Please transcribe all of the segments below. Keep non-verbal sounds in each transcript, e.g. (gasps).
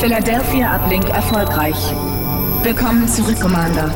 Philadelphia Uplink erfolgreich. Willkommen zurück, Commander.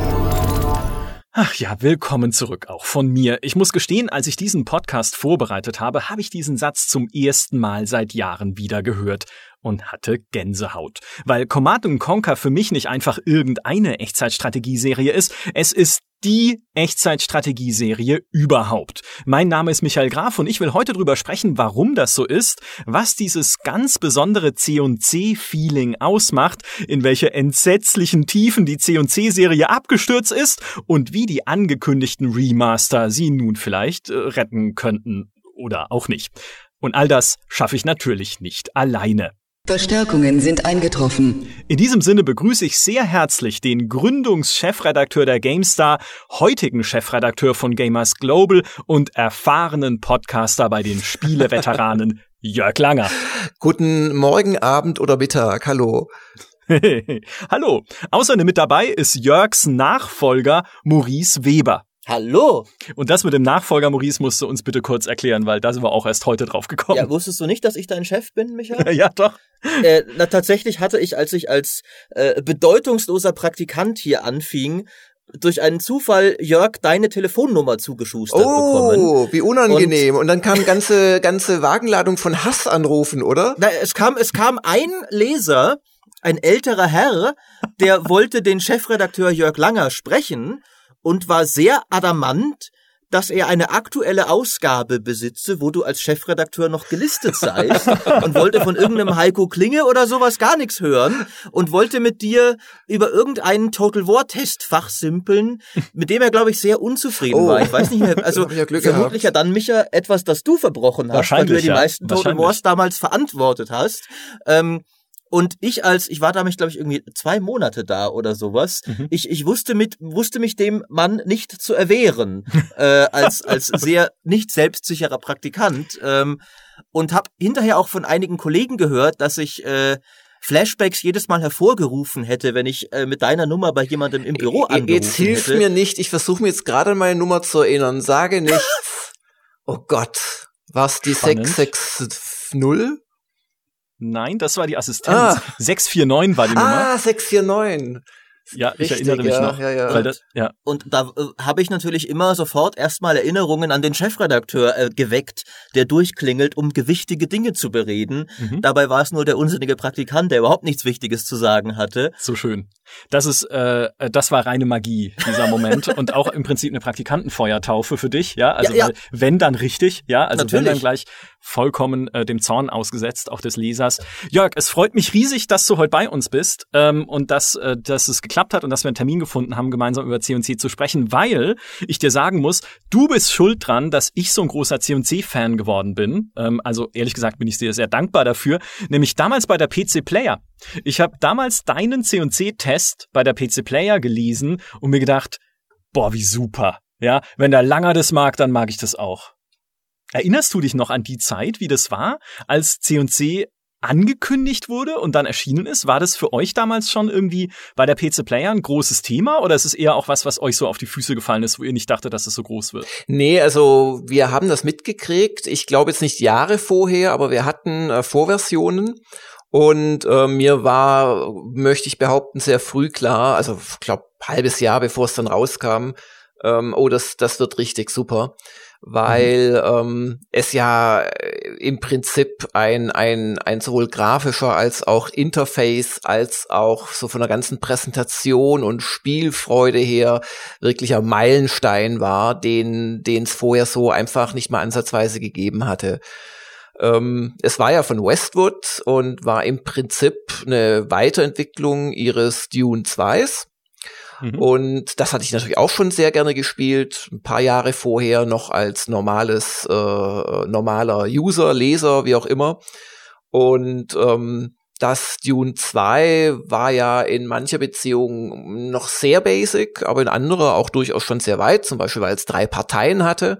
Ach ja, willkommen zurück auch von mir. Ich muss gestehen, als ich diesen Podcast vorbereitet habe, habe ich diesen Satz zum ersten Mal seit Jahren wieder gehört und hatte Gänsehaut. Weil Command Conquer für mich nicht einfach irgendeine Echtzeitstrategieserie ist, es ist die Echtzeitstrategieserie überhaupt. Mein Name ist Michael Graf und ich will heute drüber sprechen, warum das so ist, was dieses ganz besondere C&C-Feeling ausmacht, in welche entsetzlichen Tiefen die C&C-Serie abgestürzt ist und wie die angekündigten Remaster sie nun vielleicht äh, retten könnten oder auch nicht. Und all das schaffe ich natürlich nicht alleine. Verstärkungen sind eingetroffen. In diesem Sinne begrüße ich sehr herzlich den Gründungschefredakteur der GameStar, heutigen Chefredakteur von Gamers Global und erfahrenen Podcaster bei den Spieleveteranen (laughs) Jörg Langer. Guten Morgen, Abend oder Mittag. Hallo. (laughs) Hallo. Außerdem mit dabei ist Jörgs Nachfolger Maurice Weber. Hallo! Und das mit dem Nachfolger Maurice musst du uns bitte kurz erklären, weil da sind wir auch erst heute drauf gekommen. Ja, wusstest du nicht, dass ich dein Chef bin, Michael? (laughs) ja, doch. Äh, na, tatsächlich hatte ich, als ich als äh, bedeutungsloser Praktikant hier anfing, durch einen Zufall Jörg deine Telefonnummer zugeschustert oh, bekommen. Oh, wie unangenehm. Und, Und dann kam (laughs) ganze ganze Wagenladung von Hassanrufen, oder? Na, es kam es kam ein Leser, ein älterer Herr, der wollte den Chefredakteur Jörg Langer sprechen und war sehr adamant, dass er eine aktuelle Ausgabe besitze, wo du als Chefredakteur noch gelistet seist (laughs) und wollte von irgendeinem Heiko Klinge oder sowas gar nichts hören und wollte mit dir über irgendeinen Total War Test fachsimpeln, mit dem er glaube ich sehr unzufrieden oh. war. Ich weiß nicht mehr, also (laughs) ja vermutlich ja dann Micha etwas, das du verbrochen hast, weil du ja die meisten Total Wars damals verantwortet hast. Ähm, und ich als, ich war damals, glaube ich, irgendwie zwei Monate da oder sowas. Mhm. Ich, ich wusste mit, wusste mich dem Mann nicht zu erwehren, (laughs) äh, als, als sehr nicht selbstsicherer Praktikant. Ähm, und habe hinterher auch von einigen Kollegen gehört, dass ich äh, Flashbacks jedes Mal hervorgerufen hätte, wenn ich äh, mit deiner Nummer bei jemandem im Büro angerufen Jetzt hilf hätte. mir nicht, ich versuche mir jetzt gerade meine Nummer zu erinnern. Sage (laughs) nichts. oh Gott, was die Spannend. 660? Nein, das war die Assistenz. Ah. 649 war die Nummer. Ah, 649. Ja, ich Richtig, erinnere mich ja, noch. Ja, ja. Weil das, ja. Und da äh, habe ich natürlich immer sofort erstmal Erinnerungen an den Chefredakteur äh, geweckt, der durchklingelt, um gewichtige Dinge zu bereden. Mhm. Dabei war es nur der unsinnige Praktikant, der überhaupt nichts Wichtiges zu sagen hatte. So schön. Das ist, äh, das war reine Magie, dieser Moment. und auch im Prinzip eine Praktikantenfeuertaufe für dich, ja. Also ja, ja. wenn dann richtig, ja. Also natürlich. wenn dann gleich vollkommen äh, dem Zorn ausgesetzt, auch des Lesers. Jörg, es freut mich riesig, dass du heute bei uns bist ähm, und dass, äh, dass es geklappt hat und dass wir einen Termin gefunden haben, gemeinsam über C&C zu sprechen, weil ich dir sagen muss, du bist schuld dran, dass ich so ein großer C&C-Fan geworden bin. Ähm, also ehrlich gesagt bin ich dir sehr dankbar dafür, nämlich damals bei der PC Player. Ich habe damals deinen C&C-Test bei der PC Player gelesen und mir gedacht, boah, wie super. Ja, wenn der Langer das mag, dann mag ich das auch. Erinnerst du dich noch an die Zeit, wie das war, als C&C angekündigt wurde und dann erschienen ist? War das für euch damals schon irgendwie bei der PC Player ein großes Thema oder ist es eher auch was, was euch so auf die Füße gefallen ist, wo ihr nicht dachtet, dass es so groß wird? Nee, also wir haben das mitgekriegt. Ich glaube jetzt nicht Jahre vorher, aber wir hatten äh, Vorversionen und äh, mir war, möchte ich behaupten, sehr früh klar, also ich glaube halbes Jahr bevor es dann rauskam, ähm, oh, das, das wird richtig super weil mhm. ähm, es ja äh, im Prinzip ein, ein, ein sowohl grafischer als auch Interface als auch so von der ganzen Präsentation und Spielfreude her wirklicher Meilenstein war, den den es vorher so einfach nicht mal ansatzweise gegeben hatte. Ähm, es war ja von Westwood und war im Prinzip eine Weiterentwicklung ihres Dune 2s Mhm. Und das hatte ich natürlich auch schon sehr gerne gespielt, ein paar Jahre vorher noch als normales, äh, normaler User, Leser, wie auch immer. Und ähm, das Dune 2 war ja in mancher Beziehung noch sehr basic, aber in anderer auch durchaus schon sehr weit, zum Beispiel weil es drei Parteien hatte.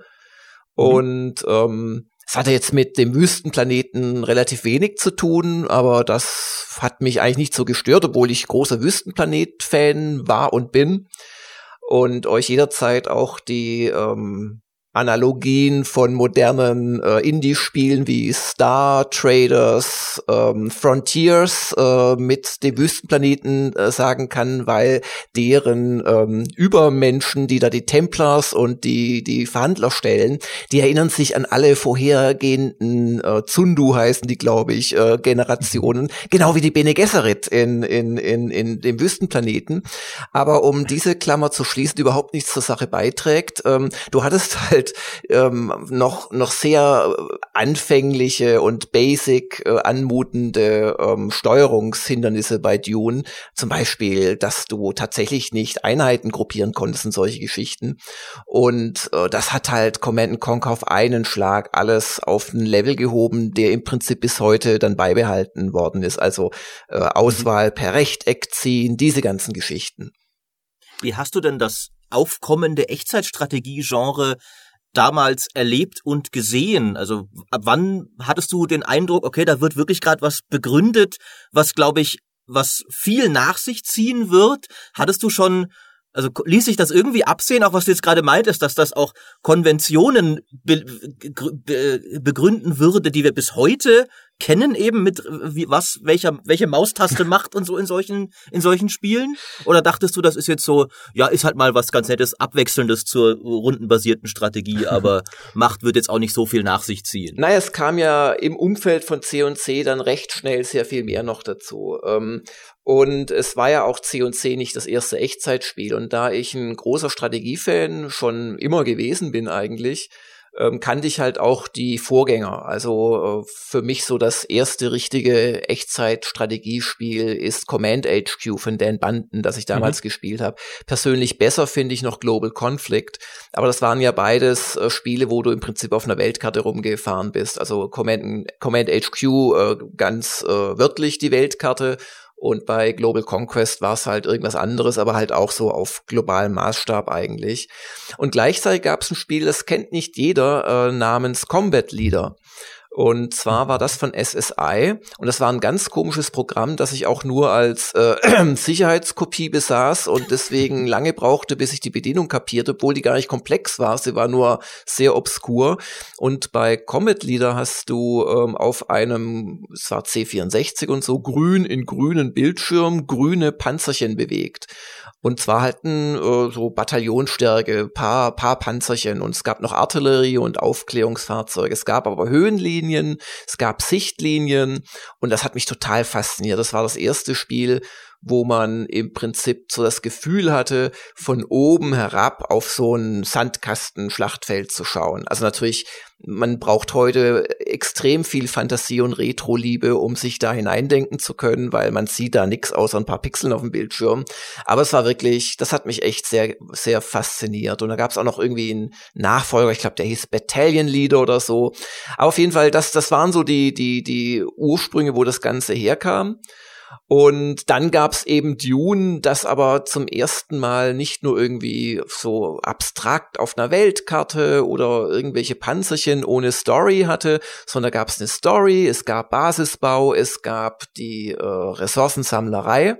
Mhm. Und ähm, es hatte jetzt mit dem Wüstenplaneten relativ wenig zu tun, aber das hat mich eigentlich nicht so gestört, obwohl ich großer Wüstenplanet-Fan war und bin. Und euch jederzeit auch die ähm, Analogien von modernen äh, Indie-Spielen wie Star Traders, ähm, Frontiers äh, mit dem Wüstenplaneten äh, sagen kann, weil deren ähm, Übermenschen, die da die Templars und die die Verhandler stellen, die erinnern sich an alle vorhergehenden äh, Zundu heißen die, glaube ich, äh, Generationen, genau wie die Bene Gesserit in in in in dem Wüstenplaneten. Aber um diese Klammer zu schließen, überhaupt nichts zur Sache beiträgt, ähm, du hattest halt halt ähm, noch noch sehr anfängliche und basic äh, anmutende ähm, Steuerungshindernisse bei Dune. Zum Beispiel, dass du tatsächlich nicht Einheiten gruppieren konntest in solche Geschichten. Und äh, das hat halt Command Conquer auf einen Schlag alles auf ein Level gehoben, der im Prinzip bis heute dann beibehalten worden ist. Also äh, Auswahl per Rechteck ziehen, diese ganzen Geschichten. Wie hast du denn das aufkommende Echtzeitstrategie-Genre damals erlebt und gesehen? Also ab wann hattest du den Eindruck, okay, da wird wirklich gerade was begründet, was glaube ich, was viel nach sich ziehen wird? Hattest du schon also ließ sich das irgendwie absehen, auch was du jetzt gerade meintest, dass das auch Konventionen be be begründen würde, die wir bis heute kennen, eben mit wie, was, welcher, welche Maustaste (laughs) macht und so in solchen, in solchen Spielen? Oder dachtest du, das ist jetzt so, ja, ist halt mal was ganz Nettes, Abwechselndes zur rundenbasierten Strategie, (laughs) aber Macht wird jetzt auch nicht so viel nach sich ziehen? Naja, es kam ja im Umfeld von C&C dann recht schnell sehr viel mehr noch dazu. Ähm, und es war ja auch C&C nicht das erste Echtzeitspiel. Und da ich ein großer Strategiefan schon immer gewesen bin eigentlich, ähm, kannte ich halt auch die Vorgänger. Also äh, für mich so das erste richtige Echtzeit-Strategiespiel ist Command HQ von Dan Banden, das ich damals mhm. gespielt habe. Persönlich besser finde ich noch Global Conflict, aber das waren ja beides äh, Spiele, wo du im Prinzip auf einer Weltkarte rumgefahren bist. Also Command, Command HQ äh, ganz äh, wörtlich die Weltkarte und bei Global Conquest war es halt irgendwas anderes, aber halt auch so auf globalem Maßstab eigentlich. Und gleichzeitig gab es ein Spiel, das kennt nicht jeder, äh, namens Combat Leader. Und zwar war das von SSI und das war ein ganz komisches Programm, das ich auch nur als äh, (clears throat) Sicherheitskopie besaß und deswegen (laughs) lange brauchte, bis ich die Bedienung kapierte, obwohl die gar nicht komplex war. Sie war nur sehr obskur. Und bei Comet Leader hast du ähm, auf einem, es war C64 und so, grün in grünen Bildschirm grüne Panzerchen bewegt. Und zwar ein, äh, so Bataillonstärke, paar, paar Panzerchen und es gab noch Artillerie und Aufklärungsfahrzeuge. Es gab aber Höhenlinien, es gab Sichtlinien und das hat mich total fasziniert. Das war das erste Spiel, wo man im Prinzip so das Gefühl hatte, von oben herab auf so ein Sandkasten-Schlachtfeld zu schauen. Also natürlich, man braucht heute extrem viel Fantasie und Retro-Liebe, um sich da hineindenken zu können, weil man sieht da nichts außer ein paar Pixeln auf dem Bildschirm. Aber es war wirklich, das hat mich echt sehr, sehr fasziniert. Und da gab es auch noch irgendwie einen Nachfolger, ich glaube, der hieß Battalion Leader oder so. Aber auf jeden Fall, das, das waren so die, die, die Ursprünge, wo das Ganze herkam. Und dann gab's eben Dune, das aber zum ersten Mal nicht nur irgendwie so abstrakt auf einer Weltkarte oder irgendwelche Panzerchen ohne Story hatte, sondern gab's eine Story, es gab Basisbau, es gab die äh, Ressourcensammlerei.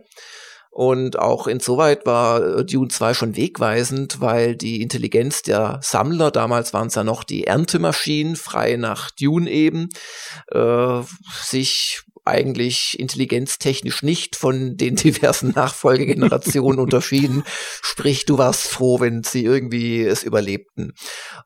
Und auch insoweit war äh, Dune 2 schon wegweisend, weil die Intelligenz der Sammler, damals waren es ja noch die Erntemaschinen, frei nach Dune eben, äh, sich eigentlich intelligenztechnisch nicht von den (laughs) diversen Nachfolgegenerationen unterschieden. Sprich, du warst froh, wenn sie irgendwie es überlebten.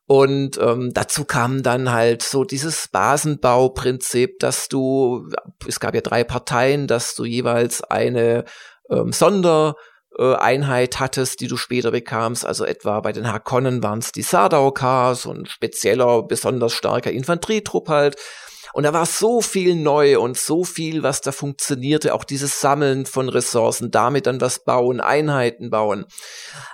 Und ähm, dazu kam dann halt so dieses Basenbauprinzip, dass du, es gab ja drei Parteien, dass du jeweils eine ähm, Sonder Einheit hattest, die du später bekamst. Also etwa bei den Harkonnen waren es die Sardaukar, so ein spezieller, besonders starker Infanterietrupp halt. Und da war so viel neu und so viel, was da funktionierte. Auch dieses Sammeln von Ressourcen, damit dann was bauen, Einheiten bauen.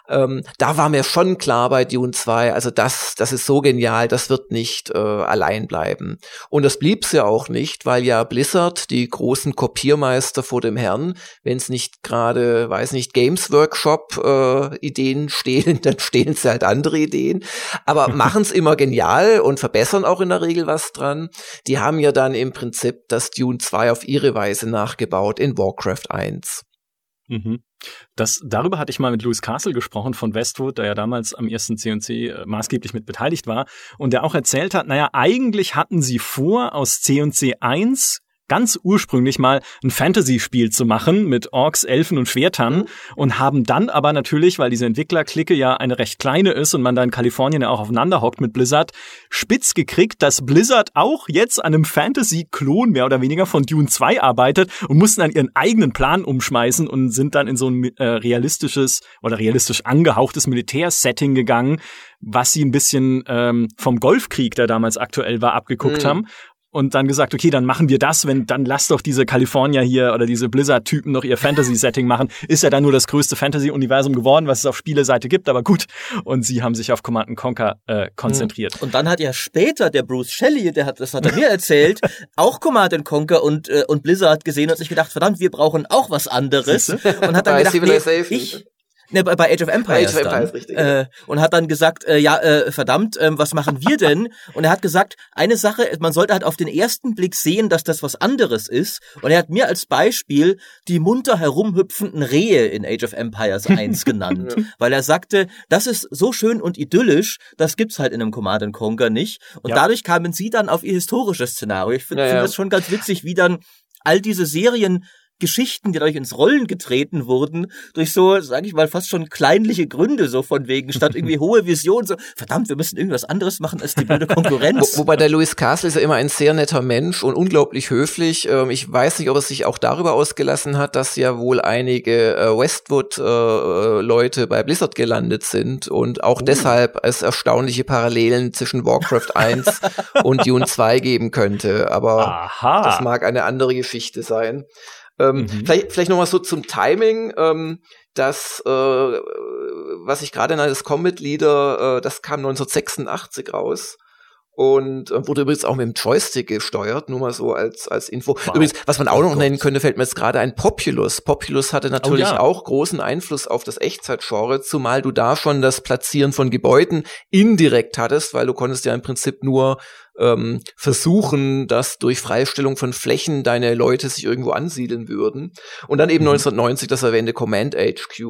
Ähm, da war mir schon klar bei Dune 2, also das, das ist so genial, das wird nicht äh, allein bleiben. Und das blieb's ja auch nicht, weil ja Blizzard, die großen Kopiermeister vor dem Herrn, wenn es nicht gerade, weiß nicht, Games Workshop äh, (laughs) stehlen, dann stehlen sie halt andere Ideen. Aber machen's immer genial und verbessern auch in der Regel was dran. Die haben ja dann im Prinzip das Dune 2 auf ihre Weise nachgebaut in Warcraft 1. Mhm. Das, darüber hatte ich mal mit Louis Castle gesprochen von Westwood, der ja damals am ersten C&C äh, maßgeblich mit beteiligt war und der auch erzählt hat, naja, eigentlich hatten sie vor, aus C&C 1 ganz ursprünglich mal ein Fantasy-Spiel zu machen mit Orks, Elfen und Schwertern mhm. und haben dann aber natürlich, weil diese Entwicklerklicke ja eine recht kleine ist und man da in Kalifornien ja auch aufeinander hockt mit Blizzard, spitz gekriegt, dass Blizzard auch jetzt an einem Fantasy-Klon mehr oder weniger von Dune 2 arbeitet und mussten dann ihren eigenen Plan umschmeißen und sind dann in so ein äh, realistisches oder realistisch angehauchtes Militärsetting gegangen, was sie ein bisschen ähm, vom Golfkrieg, der damals aktuell war, abgeguckt mhm. haben und dann gesagt, okay, dann machen wir das, wenn dann lass doch diese California hier oder diese Blizzard-Typen noch ihr Fantasy-Setting machen. Ist ja dann nur das größte Fantasy-Universum geworden, was es auf Spieleseite gibt, aber gut. Und sie haben sich auf Command Conquer äh, konzentriert. Und dann hat ja später der Bruce Shelley, der hat, das hat er mir erzählt, (laughs) auch Command Conquer und, äh, und Blizzard gesehen und sich gedacht, verdammt, wir brauchen auch was anderes. Und hat dann gedacht, nee, ich, Ne, bei Age of Empires. Age of Empires, richtig. Äh, und hat dann gesagt, äh, ja, äh, verdammt, äh, was machen wir denn? (laughs) und er hat gesagt, eine Sache, man sollte halt auf den ersten Blick sehen, dass das was anderes ist. Und er hat mir als Beispiel die munter herumhüpfenden Rehe in Age of Empires (laughs) 1 genannt. ja. Weil er sagte, das ist so schön und idyllisch, das gibt's halt in einem Command Conquer nicht. Und ja. dadurch kamen sie dann auf ihr historisches Szenario. Ich finde find das schon ganz witzig, wie dann all diese Serien Geschichten, die dadurch ins Rollen getreten wurden, durch so, sage ich mal, fast schon kleinliche Gründe, so von wegen, statt irgendwie (laughs) hohe Visionen, so, verdammt, wir müssen irgendwas anderes machen als die blöde Konkurrenz. Wo, wobei der Louis Castle ist ja immer ein sehr netter Mensch und unglaublich höflich. Ähm, ich weiß nicht, ob er sich auch darüber ausgelassen hat, dass ja wohl einige äh, Westwood-Leute äh, bei Blizzard gelandet sind und auch uh. deshalb es erstaunliche Parallelen zwischen Warcraft (laughs) 1 und Dune 2 geben könnte. Aber Aha. das mag eine andere Geschichte sein. Ähm, mhm. Vielleicht, vielleicht noch mal so zum Timing. Ähm, das, äh, was ich gerade nannte, das Combat Leader, äh, das kam 1986 raus und äh, wurde übrigens auch mit dem Joystick gesteuert, nur mal so als als Info. Wow. Übrigens, was man auch oh noch nennen könnte, fällt mir jetzt gerade ein Populous. Populous hatte natürlich oh, ja. auch großen Einfluss auf das Echtzeitgenre, zumal du da schon das Platzieren von Gebäuden indirekt hattest, weil du konntest ja im Prinzip nur ähm, versuchen, dass durch Freistellung von Flächen deine Leute sich irgendwo ansiedeln würden. Und dann eben mhm. 1990 das erwähnte Command HQ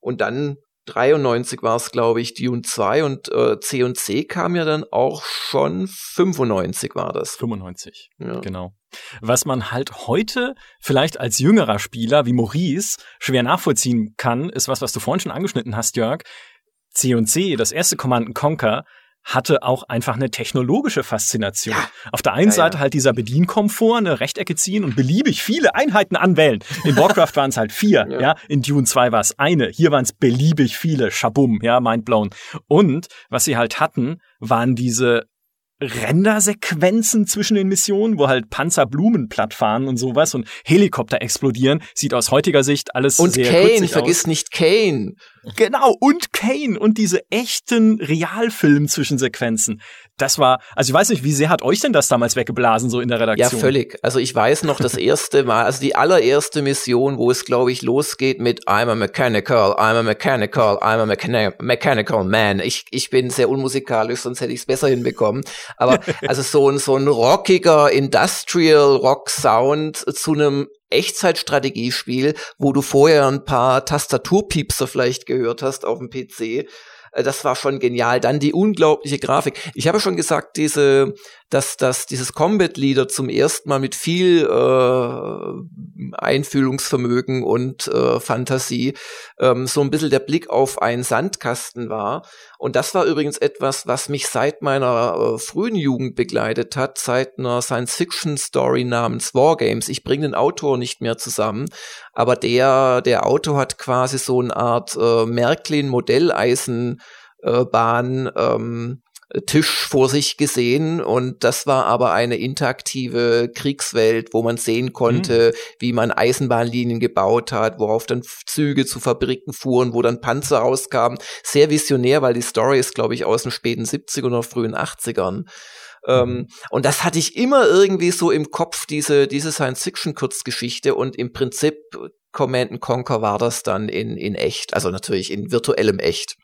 und dann 93 war es, glaube ich, Dune 2 und äh, C und C kam ja dann auch schon 95 war das. 95, ja. genau. Was man halt heute vielleicht als jüngerer Spieler wie Maurice schwer nachvollziehen kann, ist was, was du vorhin schon angeschnitten hast, Jörg. C und C, das erste Command Conquer, hatte auch einfach eine technologische Faszination. Ja. Auf der einen ja, Seite ja. halt dieser Bedienkomfort, eine Rechtecke ziehen und beliebig viele Einheiten anwählen. In Warcraft (laughs) waren es halt vier, ja. In Dune 2 war es eine. Hier waren es beliebig viele. Shabum, ja, mindblown. Und was sie halt hatten, waren diese Rendersequenzen zwischen den Missionen, wo halt Panzer Blumen platt fahren und sowas und Helikopter explodieren, sieht aus heutiger Sicht alles und sehr Kane, vergiss nicht Kane. Genau, und Kane und diese echten Realfilm-Zwischensequenzen. Das war, also ich weiß nicht, wie sehr hat euch denn das damals weggeblasen, so in der Redaktion? Ja, völlig. Also ich weiß noch das erste Mal, also die allererste Mission, wo es, glaube ich, losgeht mit I'm a mechanical, I'm a mechanical, I'm a mechani mechanical man. Ich, ich bin sehr unmusikalisch, sonst hätte ich es besser hinbekommen. Aber (laughs) also so ein, so ein rockiger Industrial Rock Sound zu einem Echtzeitstrategiespiel, wo du vorher ein paar Tastaturpiepser vielleicht gehört hast auf dem PC. Äh, das war schon genial. Dann die unglaubliche Grafik. Ich habe schon gesagt, diese dass, dass dieses Combat Leader zum ersten Mal mit viel äh, Einfühlungsvermögen und äh, Fantasie ähm, so ein bisschen der Blick auf einen Sandkasten war. Und das war übrigens etwas, was mich seit meiner äh, frühen Jugend begleitet hat, seit einer Science-Fiction-Story namens Wargames. Ich bringe den Autor nicht mehr zusammen, aber der, der Autor hat quasi so eine Art äh, Märklin-Modelleisenbahn äh, ähm, Tisch vor sich gesehen und das war aber eine interaktive Kriegswelt, wo man sehen konnte, mhm. wie man Eisenbahnlinien gebaut hat, worauf dann Züge zu Fabriken fuhren, wo dann Panzer rauskamen. Sehr visionär, weil die Story ist, glaube ich, aus den späten 70ern oder frühen 80ern. Ähm, und das hatte ich immer irgendwie so im Kopf, diese, diese Science-Fiction-Kurzgeschichte. Und im Prinzip Command Conquer war das dann in, in echt, also natürlich in virtuellem Echt.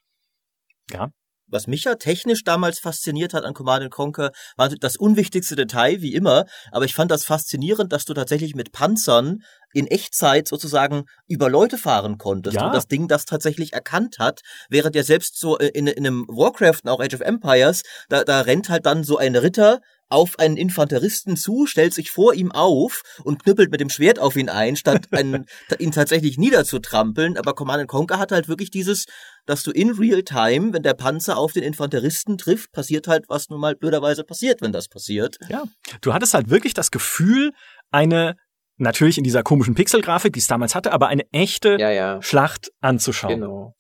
Ja, was mich ja technisch damals fasziniert hat an Command Conquer, war das unwichtigste Detail, wie immer, aber ich fand das faszinierend, dass du tatsächlich mit Panzern in Echtzeit sozusagen über Leute fahren konntest Ja. und das Ding das tatsächlich erkannt hat, während ja selbst so äh, in, in einem Warcraft und auch Age of Empires, da, da rennt halt dann so ein Ritter auf einen Infanteristen zu, stellt sich vor ihm auf und knüppelt mit dem Schwert auf ihn ein, statt (laughs) einen, ihn tatsächlich niederzutrampeln. Aber Command Conquer hat halt wirklich dieses, dass du in real time, wenn der Panzer auf den Infanteristen trifft, passiert halt, was nun mal blöderweise passiert, wenn das passiert. Ja. Du hattest halt wirklich das Gefühl, eine, natürlich in dieser komischen Pixelgrafik, die es damals hatte, aber eine echte Ja, ja. Schlacht anzuschauen. Genau.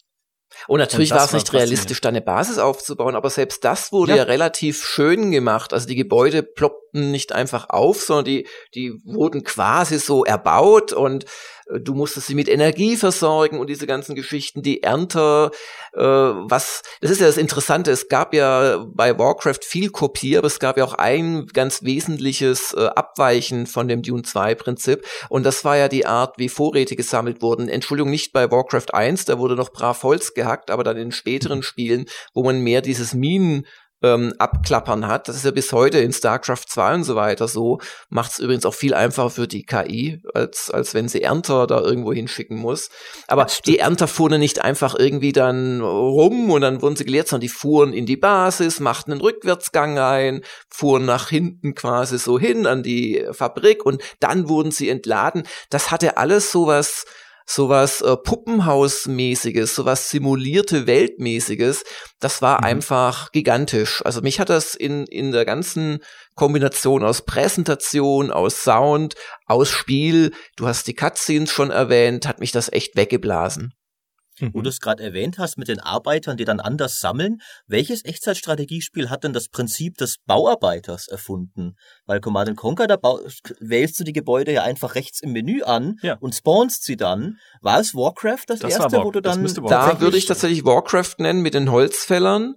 Und natürlich Und war es nicht realistisch, da eine Basis aufzubauen, aber selbst das wurde Ja. ja. relativ schön gemacht. Also die Gebäude ploppten nicht einfach auf, sondern die, die wurden quasi so erbaut und äh, du musstest sie mit Energie versorgen und diese ganzen Geschichten, die Ernte, äh, was, das ist ja das Interessante, es gab ja bei Warcraft viel Kopie, aber es gab ja auch ein ganz wesentliches äh, Abweichen von dem Dune 2 Prinzip und das war ja die Art, wie Vorräte gesammelt wurden. Entschuldigung, nicht bei Warcraft 1, da wurde noch brav Holz gehackt, aber dann in späteren Spielen, wo man mehr dieses Minen ähm, abklappern hat. Das ist ja bis heute in StarCraft 2 und so weiter so. Macht es übrigens auch viel einfacher für die KI, als, als wenn sie Ernter da irgendwo hinschicken muss. Aber die Ernter fuhren nicht einfach irgendwie dann rum und dann wurden sie gelehrt, sondern die fuhren in die Basis, machten einen Rückwärtsgang ein, fuhren nach hinten quasi so hin an die Fabrik und dann wurden sie entladen. Das hatte alles sowas sowas äh, Puppenhausmäßiges, sowas simulierte Weltmäßiges, das war Mhm. einfach gigantisch. Also mich hat das in, in der ganzen Kombination aus Präsentation, aus Sound, aus Spiel, du hast die Cutscenes schon erwähnt, hat mich das echt weggeblasen. Wo du es gerade erwähnt hast mit den Arbeitern, die dann anders sammeln, welches Echtzeitstrategiespiel hat denn das Prinzip des Bauarbeiters erfunden? Weil Command Conquer, da wählst du die Gebäude ja einfach rechts im Menü an Ja. und spawnst sie dann. War es Warcraft das, Das erste, War- wo du dann Da würde ich tatsächlich Warcraft nennen mit den Holzfällern.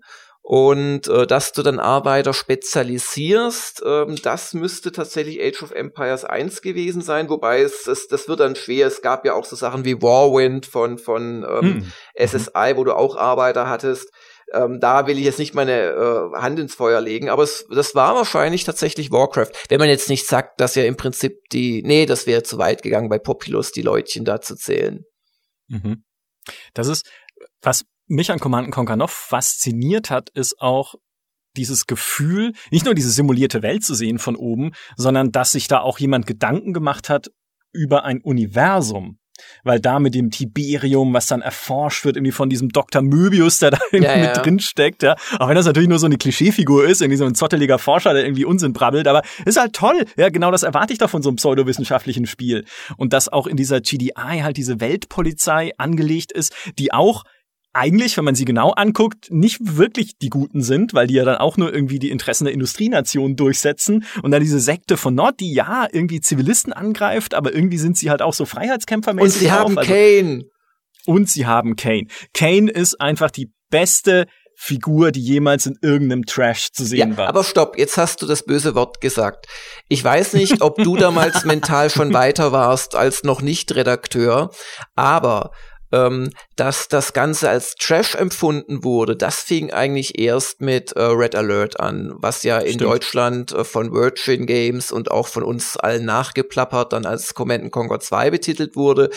Und äh, dass du dann Arbeiter spezialisierst, ähm, das müsste tatsächlich Age of Empires 1 gewesen sein, wobei es, es das wird dann schwer. Es gab ja auch so Sachen wie Warwind von, von ähm, Hm. SSI, wo du auch Arbeiter hattest. Ähm, da will ich jetzt nicht meine äh, Hand ins Feuer legen, aber es, das war wahrscheinlich tatsächlich Warcraft. Wenn man jetzt nicht sagt, dass ja im Prinzip die, nee, das wäre zu weit gegangen bei Populus, die Leutchen da zu zählen. Mhm. Das ist, was mich an Command Conquer noch fasziniert hat, ist auch dieses Gefühl, nicht nur diese simulierte Welt zu sehen von oben, sondern dass sich da auch jemand Gedanken gemacht hat über ein Universum. Weil da mit dem Tiberium, was dann erforscht wird, irgendwie von diesem Dr. Möbius, der da (laughs) irgendwie Ja, ja. mit drin steckt, ja. Auch wenn das natürlich nur so eine Klischeefigur ist, irgendwie so ein zotteliger Forscher, der irgendwie Unsinn brabbelt, aber ist halt toll. Ja, genau das erwarte ich doch von so einem pseudowissenschaftlichen Spiel. Und dass auch in dieser GDI halt diese Weltpolizei angelegt ist, die auch eigentlich, wenn man sie genau anguckt, nicht wirklich die Guten sind, weil die ja dann auch nur irgendwie die Interessen der Industrienation durchsetzen und dann diese Sekte von Nord, die ja irgendwie Zivilisten angreift, aber irgendwie sind sie halt auch so Freiheitskämpfermäßig Und sie haben also, Kane. und sie haben Kane. Kane ist einfach die beste Figur, die jemals in irgendeinem Trash zu sehen Ja, war. aber stopp, jetzt hast du das böse Wort gesagt. Ich weiß nicht, ob du damals (laughs) mental schon weiter warst als noch nicht Redakteur, aber ähm, dass das Ganze als Trash empfunden wurde, das fing eigentlich erst mit äh, Red Alert an, was ja in Stimmt. Deutschland äh, von Virgin Games und auch von uns allen nachgeplappert dann als Command Conquer 2 betitelt wurde.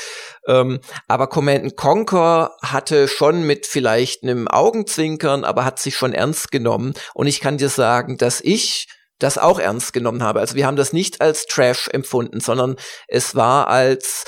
Ähm, aber Command Conquer hatte schon mit vielleicht einem Augenzwinkern, aber hat sich schon ernst genommen. Und ich kann dir sagen, dass ich das auch ernst genommen habe. Also wir haben das nicht als Trash empfunden, sondern es war als,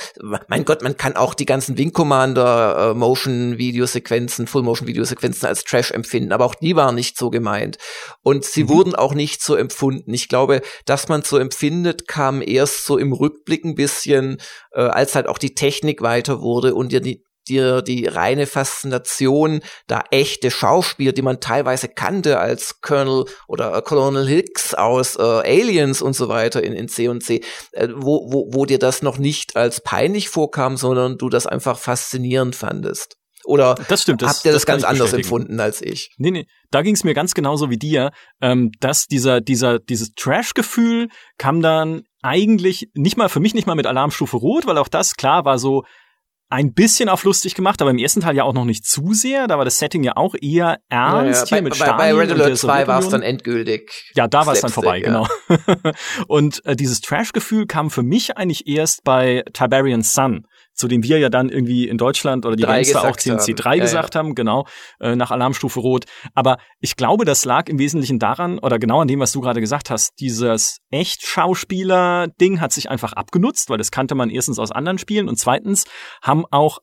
mein Gott, man kann auch die ganzen Wing Commander äh, Motion Videosequenzen, Full Motion Videosequenzen als Trash empfinden, aber auch die waren nicht so gemeint. Und sie Mhm. wurden auch nicht so empfunden. Ich glaube, dass man so empfindet, kam erst so im Rückblick ein bisschen, äh, als halt auch die Technik weiter wurde und dir die dir die reine Faszination, da echte Schauspieler, die man teilweise kannte als Colonel oder äh, Colonel Hicks aus äh, Aliens und so weiter in, in C und C, äh, wo, wo, wo dir das noch nicht als peinlich vorkam, sondern du das einfach faszinierend fandest. Oder das stimmt. Das, habt ihr das, kann ganz anders empfunden als ich? Nee, nee, da ging es mir ganz genauso wie dir, ähm, dass dieser, dieser, dieses Trash-Gefühl kam dann eigentlich nicht mal, für mich nicht mal mit Alarmstufe Rot, weil auch das klar war so, ein bisschen auf lustig gemacht, aber im ersten Teil ja auch noch nicht zu sehr. Da war das Setting ja auch eher ernst ja, ja. hier bei, mit Stalin. Bei, bei Red Alert 2 war es dann endgültig. Ja, da war es dann vorbei, ja. genau. (laughs) und äh, dieses Trash-Gefühl kam für mich eigentlich erst bei Tiberian Sun zu dem wir ja dann irgendwie in Deutschland oder die Gangster auch CNC 3 gesagt ja. haben, genau, äh, nach Alarmstufe Rot. Aber ich glaube, das lag im Wesentlichen daran, oder genau an dem, was du gerade gesagt hast, dieses Echt-Schauspieler-Ding hat sich einfach abgenutzt, weil das kannte man erstens aus anderen Spielen und zweitens haben auch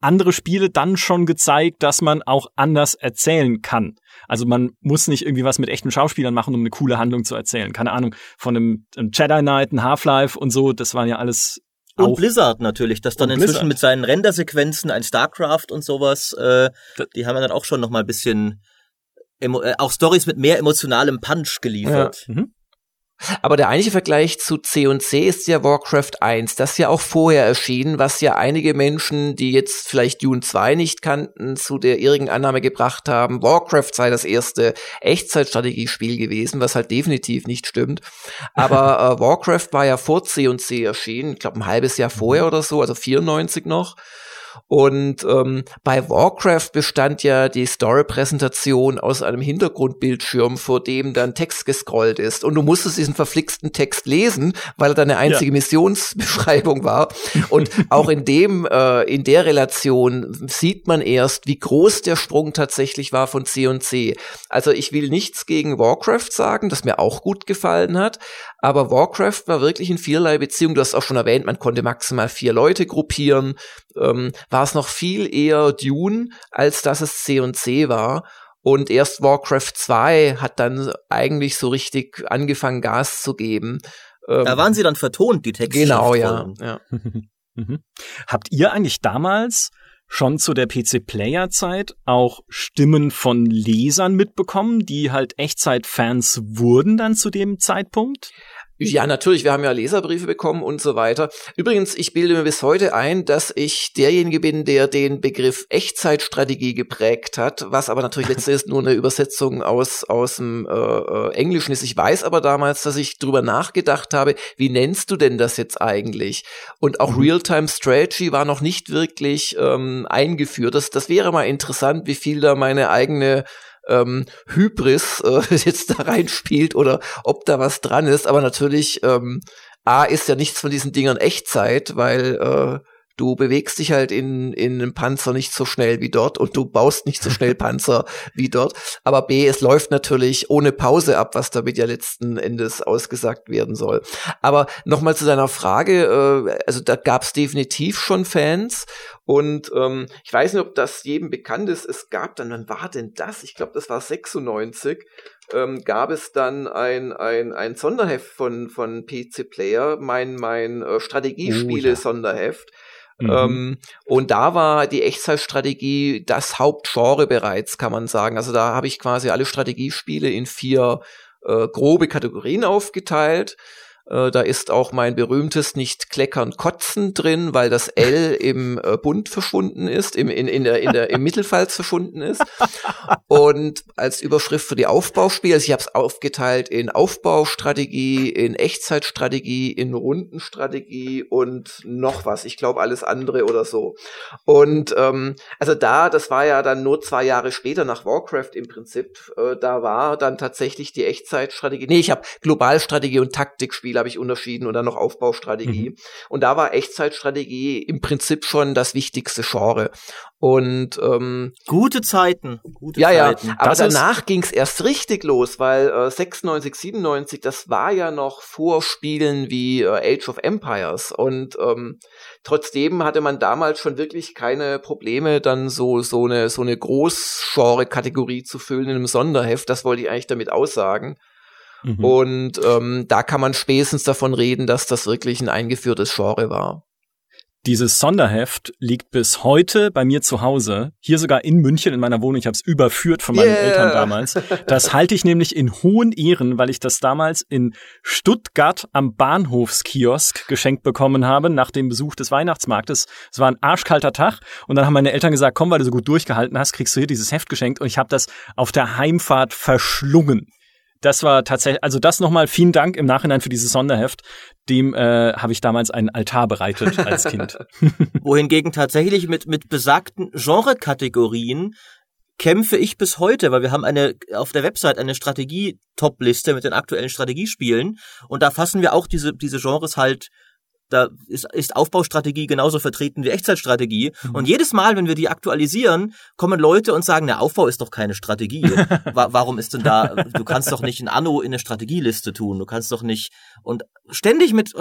andere Spiele dann schon gezeigt, dass man auch anders erzählen kann. Also man muss nicht irgendwie was mit echten Schauspielern machen, um eine coole Handlung zu erzählen. Keine Ahnung, von einem, einem Jedi Knight, ein Half-Life und so, das waren ja alles und auch. Blizzard natürlich, das dann inzwischen Blizzard. mit seinen Rendersequenzen, ein StarCraft und sowas, äh, die haben ja dann auch schon noch mal ein bisschen äh, auch Stories mit mehr emotionalem Punch geliefert. Ja. Mhm. Aber der eigentliche Vergleich zu C und C ist ja Warcraft 1, das ja auch vorher erschienen, was ja einige Menschen, die jetzt vielleicht Dune 2 nicht kannten, zu der irrigen Annahme gebracht haben, Warcraft sei das erste Echtzeitstrategiespiel gewesen, was halt definitiv nicht stimmt. Aber (laughs) äh, Warcraft war ja vor C und C erschienen, ich glaube ein halbes Jahr vorher oder so, also 94 noch. Und ähm, bei Warcraft bestand ja die Story-Präsentation aus einem Hintergrundbildschirm, vor dem dann Text gescrollt ist. Und du musstest diesen verflixten Text lesen, weil er deine einzige ja. Missionsbeschreibung war. Und auch in dem, äh, in der Relation sieht man erst, wie groß der Sprung tatsächlich war von C und C. Also ich will nichts gegen Warcraft sagen, das mir auch gut gefallen hat. Aber Warcraft war wirklich in vielerlei Beziehung. Du hast auch schon erwähnt, man konnte maximal vier Leute gruppieren ähm, war es noch viel eher Dune, als dass es C und C war. Und erst Warcraft 2 hat dann eigentlich so richtig angefangen, Gas zu geben. Ähm, da waren sie dann vertont, die Texte. Genau, ja. ja. (laughs) Mhm. Habt ihr eigentlich damals schon zu der PC-Player-Zeit auch Stimmen von Lesern mitbekommen, die halt Echtzeit-Fans wurden dann zu dem Zeitpunkt? Ja, natürlich, wir haben ja Leserbriefe bekommen und so weiter. Übrigens, ich bilde mir bis heute ein, dass ich derjenige bin, der den Begriff Echtzeitstrategie geprägt hat, was aber natürlich letztendlich nur eine Übersetzung aus, aus dem äh, äh, Englischen ist. Ich weiß aber damals, dass ich drüber nachgedacht habe, wie nennst du denn das jetzt eigentlich? Und auch mhm. Real-Time Strategy war noch nicht wirklich ähm, eingeführt. Das, das wäre mal interessant, wie viel da meine eigene ähm, Hybris äh, (laughs) jetzt da reinspielt oder ob da was dran ist. Aber natürlich, ähm, A ist ja nichts von diesen Dingern Echtzeit, weil äh, du bewegst dich halt in, in einem Panzer nicht so schnell wie dort und du baust nicht so schnell (laughs) Panzer wie dort. Aber B, es läuft natürlich ohne Pause ab, was damit ja letzten Endes ausgesagt werden soll. Aber nochmal zu deiner Frage, äh, also da gab es definitiv schon Fans und ähm, ich weiß nicht, ob das jedem bekannt ist. Es gab dann, wann war denn das? Ich glaube, das war 96. Ähm, gab es dann ein, ein, ein Sonderheft von, von PC Player, mein, mein äh, Strategiespiele-Sonderheft. Oh, ja Mhm. Ähm, und da war die Echtzeitstrategie das Hauptgenre bereits, kann man sagen. Also da habe ich quasi alle Strategiespiele in vier äh, grobe Kategorien aufgeteilt. Äh, da ist auch mein berühmtes nicht kleckern kotzen drin, weil das L (laughs) im äh, Bund verschwunden ist, im, in, in der, in der, im (laughs) Mittelfalz verschwunden ist. Und als Überschrift für die Aufbauspiele, also ich habe es aufgeteilt in Aufbaustrategie, in Echtzeitstrategie, in Rundenstrategie und noch was. Ich glaube alles andere oder so. Und ähm, also da, das war ja dann nur zwei Jahre später nach Warcraft im Prinzip, äh, da war dann tatsächlich die Echtzeitstrategie. Nee, ich habe Globalstrategie und Taktikspiele Spiel habe ich unterschieden und dann noch Aufbaustrategie. Mhm. Und da war Echtzeitstrategie im Prinzip schon das wichtigste Genre. Und ähm, gute Zeiten. Gute ja, Zeiten. ja. Aber das danach ging es erst richtig los, weil äh, 96, 97, das war ja noch vor Spielen wie äh, Age of Empires. Und ähm, trotzdem hatte man damals schon wirklich keine Probleme, dann so so eine so eine Großgenre-Kategorie zu füllen in einem Sonderheft. Das wollte ich eigentlich damit aussagen. Mhm. Und ähm, da kann man spätestens davon reden, dass das wirklich ein eingeführtes Genre war. Dieses Sonderheft liegt bis heute bei mir zu Hause, hier sogar in München in meiner Wohnung. Ich habe es überführt von meinen yeah. Eltern damals. Das halte ich nämlich in hohen Ehren, weil ich das damals in Stuttgart am Bahnhofskiosk geschenkt bekommen habe nach dem Besuch des Weihnachtsmarktes. Es war ein arschkalter Tag und dann haben meine Eltern gesagt, komm, weil du so gut durchgehalten hast, kriegst du hier dieses Heft geschenkt und ich habe das auf der Heimfahrt verschlungen das war tatsächlich, also das nochmal vielen Dank im Nachhinein für dieses Sonderheft. Dem äh, habe ich damals einen Altar bereitet als Kind. (laughs) Wohingegen tatsächlich mit, mit besagten Genre-Kategorien kämpfe ich bis heute, weil wir haben eine auf der Website eine Strategie-Top-Liste mit den aktuellen Strategiespielen und da fassen wir auch diese, diese Genres halt da ist, ist Aufbaustrategie genauso vertreten wie Echtzeitstrategie. Mhm. Und jedes Mal, wenn wir die aktualisieren, kommen Leute und sagen, der Aufbau ist doch keine Strategie. (laughs) Wa warum ist denn da, du kannst doch nicht ein Anno in eine Strategieliste tun, du kannst doch nicht, und ständig mit,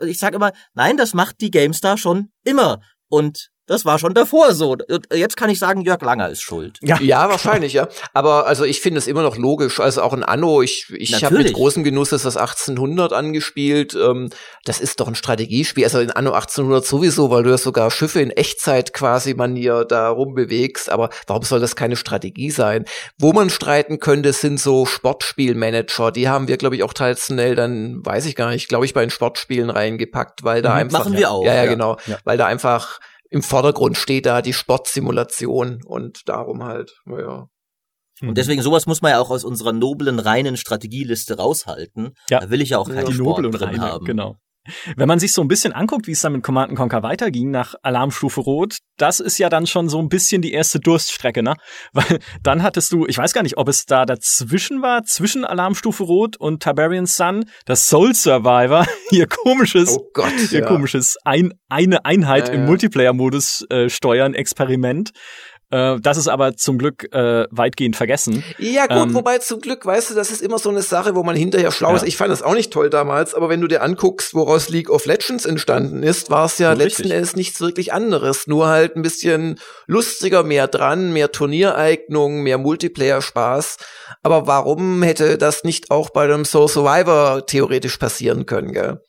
ich sage immer, nein, das macht die GameStar schon immer. Und das war schon davor so. Jetzt kann ich sagen, Jörg Langer ist schuld. Ja, ja wahrscheinlich, ja. Aber also ich finde es immer noch logisch. Also auch ein Anno, ich, ich habe mit großem Genuss das 1800 angespielt. Ähm, das ist doch ein Strategiespiel. Also in Anno 1800 sowieso, weil du ja sogar Schiffe in Echtzeit quasi manier da rumbewegst. Aber warum soll das keine Strategie sein? Wo man streiten könnte, sind so Sportspielmanager. Die haben wir, glaube ich, auch traditionell dann, weiß ich gar nicht, glaube ich, bei den Sportspielen reingepackt, weil da mhm, einfach. Machen wir auch. Ja, ja, ja. genau. Ja. Weil da einfach im Vordergrund steht da die Sportsimulation und darum halt, naja. Und deswegen sowas muss man ja auch aus unserer noblen, reinen Strategieliste raushalten. Ja. Da will ich ja auch keinen ja, Sport drin reine, haben. Genau. Wenn man sich so ein bisschen anguckt, wie es dann mit Command Conquer weiterging nach Alarmstufe Rot, das ist ja dann schon so ein bisschen die erste Durststrecke, ne? (laughs) Weil dann hattest du, ich weiß gar nicht, ob es da dazwischen war, zwischen Alarmstufe Rot und Tiberian Sun, das Soul Survivor, (laughs) ihr komisches, oh Gott, ihr ja. komisches ein, eine Einheit ja, im Multiplayer-Modus äh, steuern Experiment. Äh, das ist aber zum Glück äh, weitgehend vergessen. Ja gut, ähm, wobei zum Glück, weißt du, das ist immer so eine Sache, wo man hinterher schlau ja. ist. Ich fand das auch nicht toll damals, aber wenn du dir anguckst, woraus League of Legends entstanden ist, war es ja letzten Endes nichts wirklich anderes. Nur halt ein bisschen lustiger, mehr dran, mehr Turniereignung, mehr Multiplayer-Spaß. Aber warum hätte das nicht auch bei einem Soul Survivor theoretisch passieren können, gell?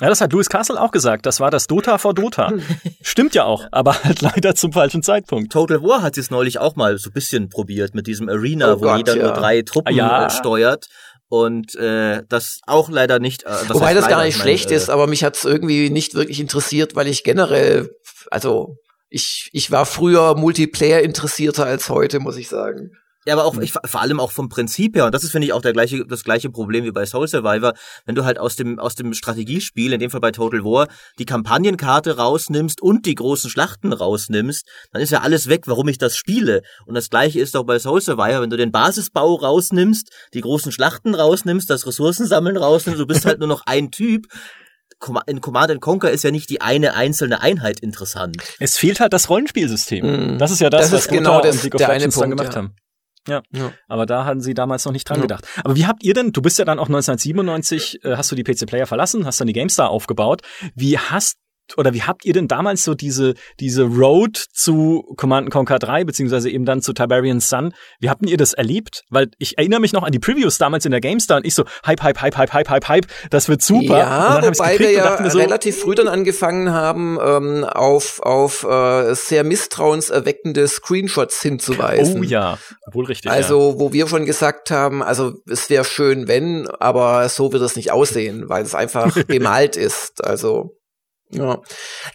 Ja, das hat Louis Castle auch gesagt. Das war das Dota vor Dota. (laughs) Stimmt ja auch, aber halt leider zum falschen Zeitpunkt. Total War hat es neulich auch mal so ein bisschen probiert mit diesem Arena, oh wo Gott, jeder ja. nur drei Truppen ja. Äh, steuert und äh, das auch leider nicht. Äh, das Wobei das gar nicht schlecht äh, ist, aber mich hat's irgendwie nicht wirklich interessiert, weil ich generell, also ich ich war früher Multiplayer interessierter als heute, muss ich sagen. Ja, aber auch hm. ich, vor allem auch vom Prinzip her und das ist finde ich auch der gleiche das gleiche Problem wie bei Soul Survivor, wenn du halt aus dem aus dem Strategiespiel, in dem Fall bei Total War, die Kampagnenkarte rausnimmst und die großen Schlachten rausnimmst, dann ist ja alles weg, warum ich das spiele. Und das gleiche ist auch bei Soul Survivor, wenn du den Basisbau rausnimmst, die großen Schlachten rausnimmst, das Ressourcensammeln rausnimmst, du bist halt nur noch ein Typ, in Command Conquer ist ja nicht die eine einzelne Einheit interessant. Es fehlt halt das Rollenspielsystem. Mm. Das ist ja das, das was genau das, of Legends dann gemacht ja. haben. Ja. ja. Aber da hatten sie damals noch nicht dran ja. gedacht. Aber wie habt ihr denn, du bist ja dann auch 1997, äh, hast du die PC Player verlassen, hast dann die GameStar aufgebaut. Wie hast oder wie habt ihr denn damals so diese, diese Road zu Command Conquer 3, beziehungsweise eben dann zu Tiberian Sun, wie habt ihr das erlebt? Weil ich erinnere mich noch an die Previews damals in der GameStar und ich so, Hype, Hype, Hype, Hype, Hype, Hype, Hype, das wird super. Ja, wobei wir ja so, relativ früh dann angefangen haben, ähm, auf, auf äh, sehr misstrauenserweckende Screenshots hinzuweisen. Oh ja, wohl richtig. Also, ja. wo wir schon gesagt haben, also es wäre schön, wenn, aber so wird es nicht aussehen, weil es einfach (laughs) gemalt ist. Also ja.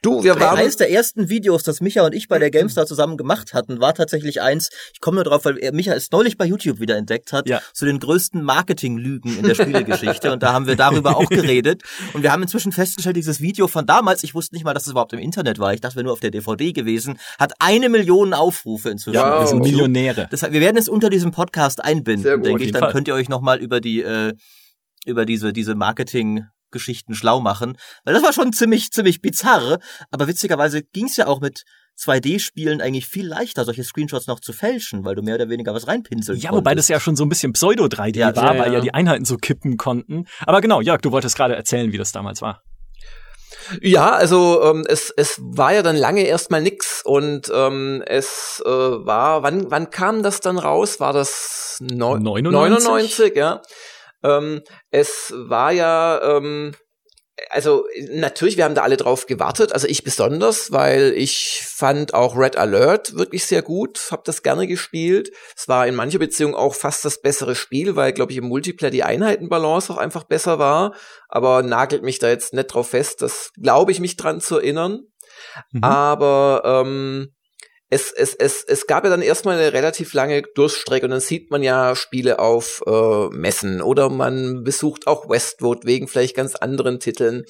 Du, wir waren. Eines der ersten Videos, das Micha und ich bei der GameStar zusammen gemacht hatten, war tatsächlich eins, ich komme nur drauf, weil Micha es neulich bei YouTube wieder entdeckt hat, ja. zu den größten Marketinglügen in der Spielegeschichte. und da haben wir darüber auch (laughs) geredet. Und wir haben inzwischen festgestellt, dieses Video von damals, ich wusste nicht mal, dass es überhaupt im Internet war, ich dachte, wir nur auf der DVD gewesen, hat eine Million Aufrufe inzwischen. Ja, wir sind Millionäre. Das, wir werden es unter diesem Podcast einbinden, denke ich. Dann Fall. könnt ihr euch nochmal über die, äh, über diese, diese Marketing Geschichten schlau machen. Weil das war schon ziemlich, ziemlich bizarr. Aber witzigerweise ging es ja auch mit 2D-Spielen eigentlich viel leichter, solche Screenshots noch zu fälschen, weil du mehr oder weniger was reinpinseln Ja, wobei das ja schon so ein bisschen Pseudo-3D ja, war, ja, ja. weil ja die Einheiten so kippen konnten. Aber genau, Jörg, du wolltest gerade erzählen, wie das damals war. Ja, also ähm, es, es war ja dann lange erstmal nix und ähm, es äh, war, wann, wann kam das dann raus? War das no 99? 99, ja. Ähm, es war ja, ähm, also natürlich, wir haben da alle drauf gewartet, also ich besonders, weil ich fand auch Red Alert wirklich sehr gut, habe das gerne gespielt. Es war in mancher Beziehung auch fast das bessere Spiel, weil, glaube ich, im Multiplayer die Einheitenbalance auch einfach besser war, aber nagelt mich da jetzt nicht drauf fest, das glaube ich mich dran zu erinnern. Mhm. Aber ähm, es, es, es, es gab ja dann erstmal eine relativ lange Durststrecke und dann sieht man ja Spiele auf äh, Messen oder man besucht auch Westwood wegen vielleicht ganz anderen Titeln.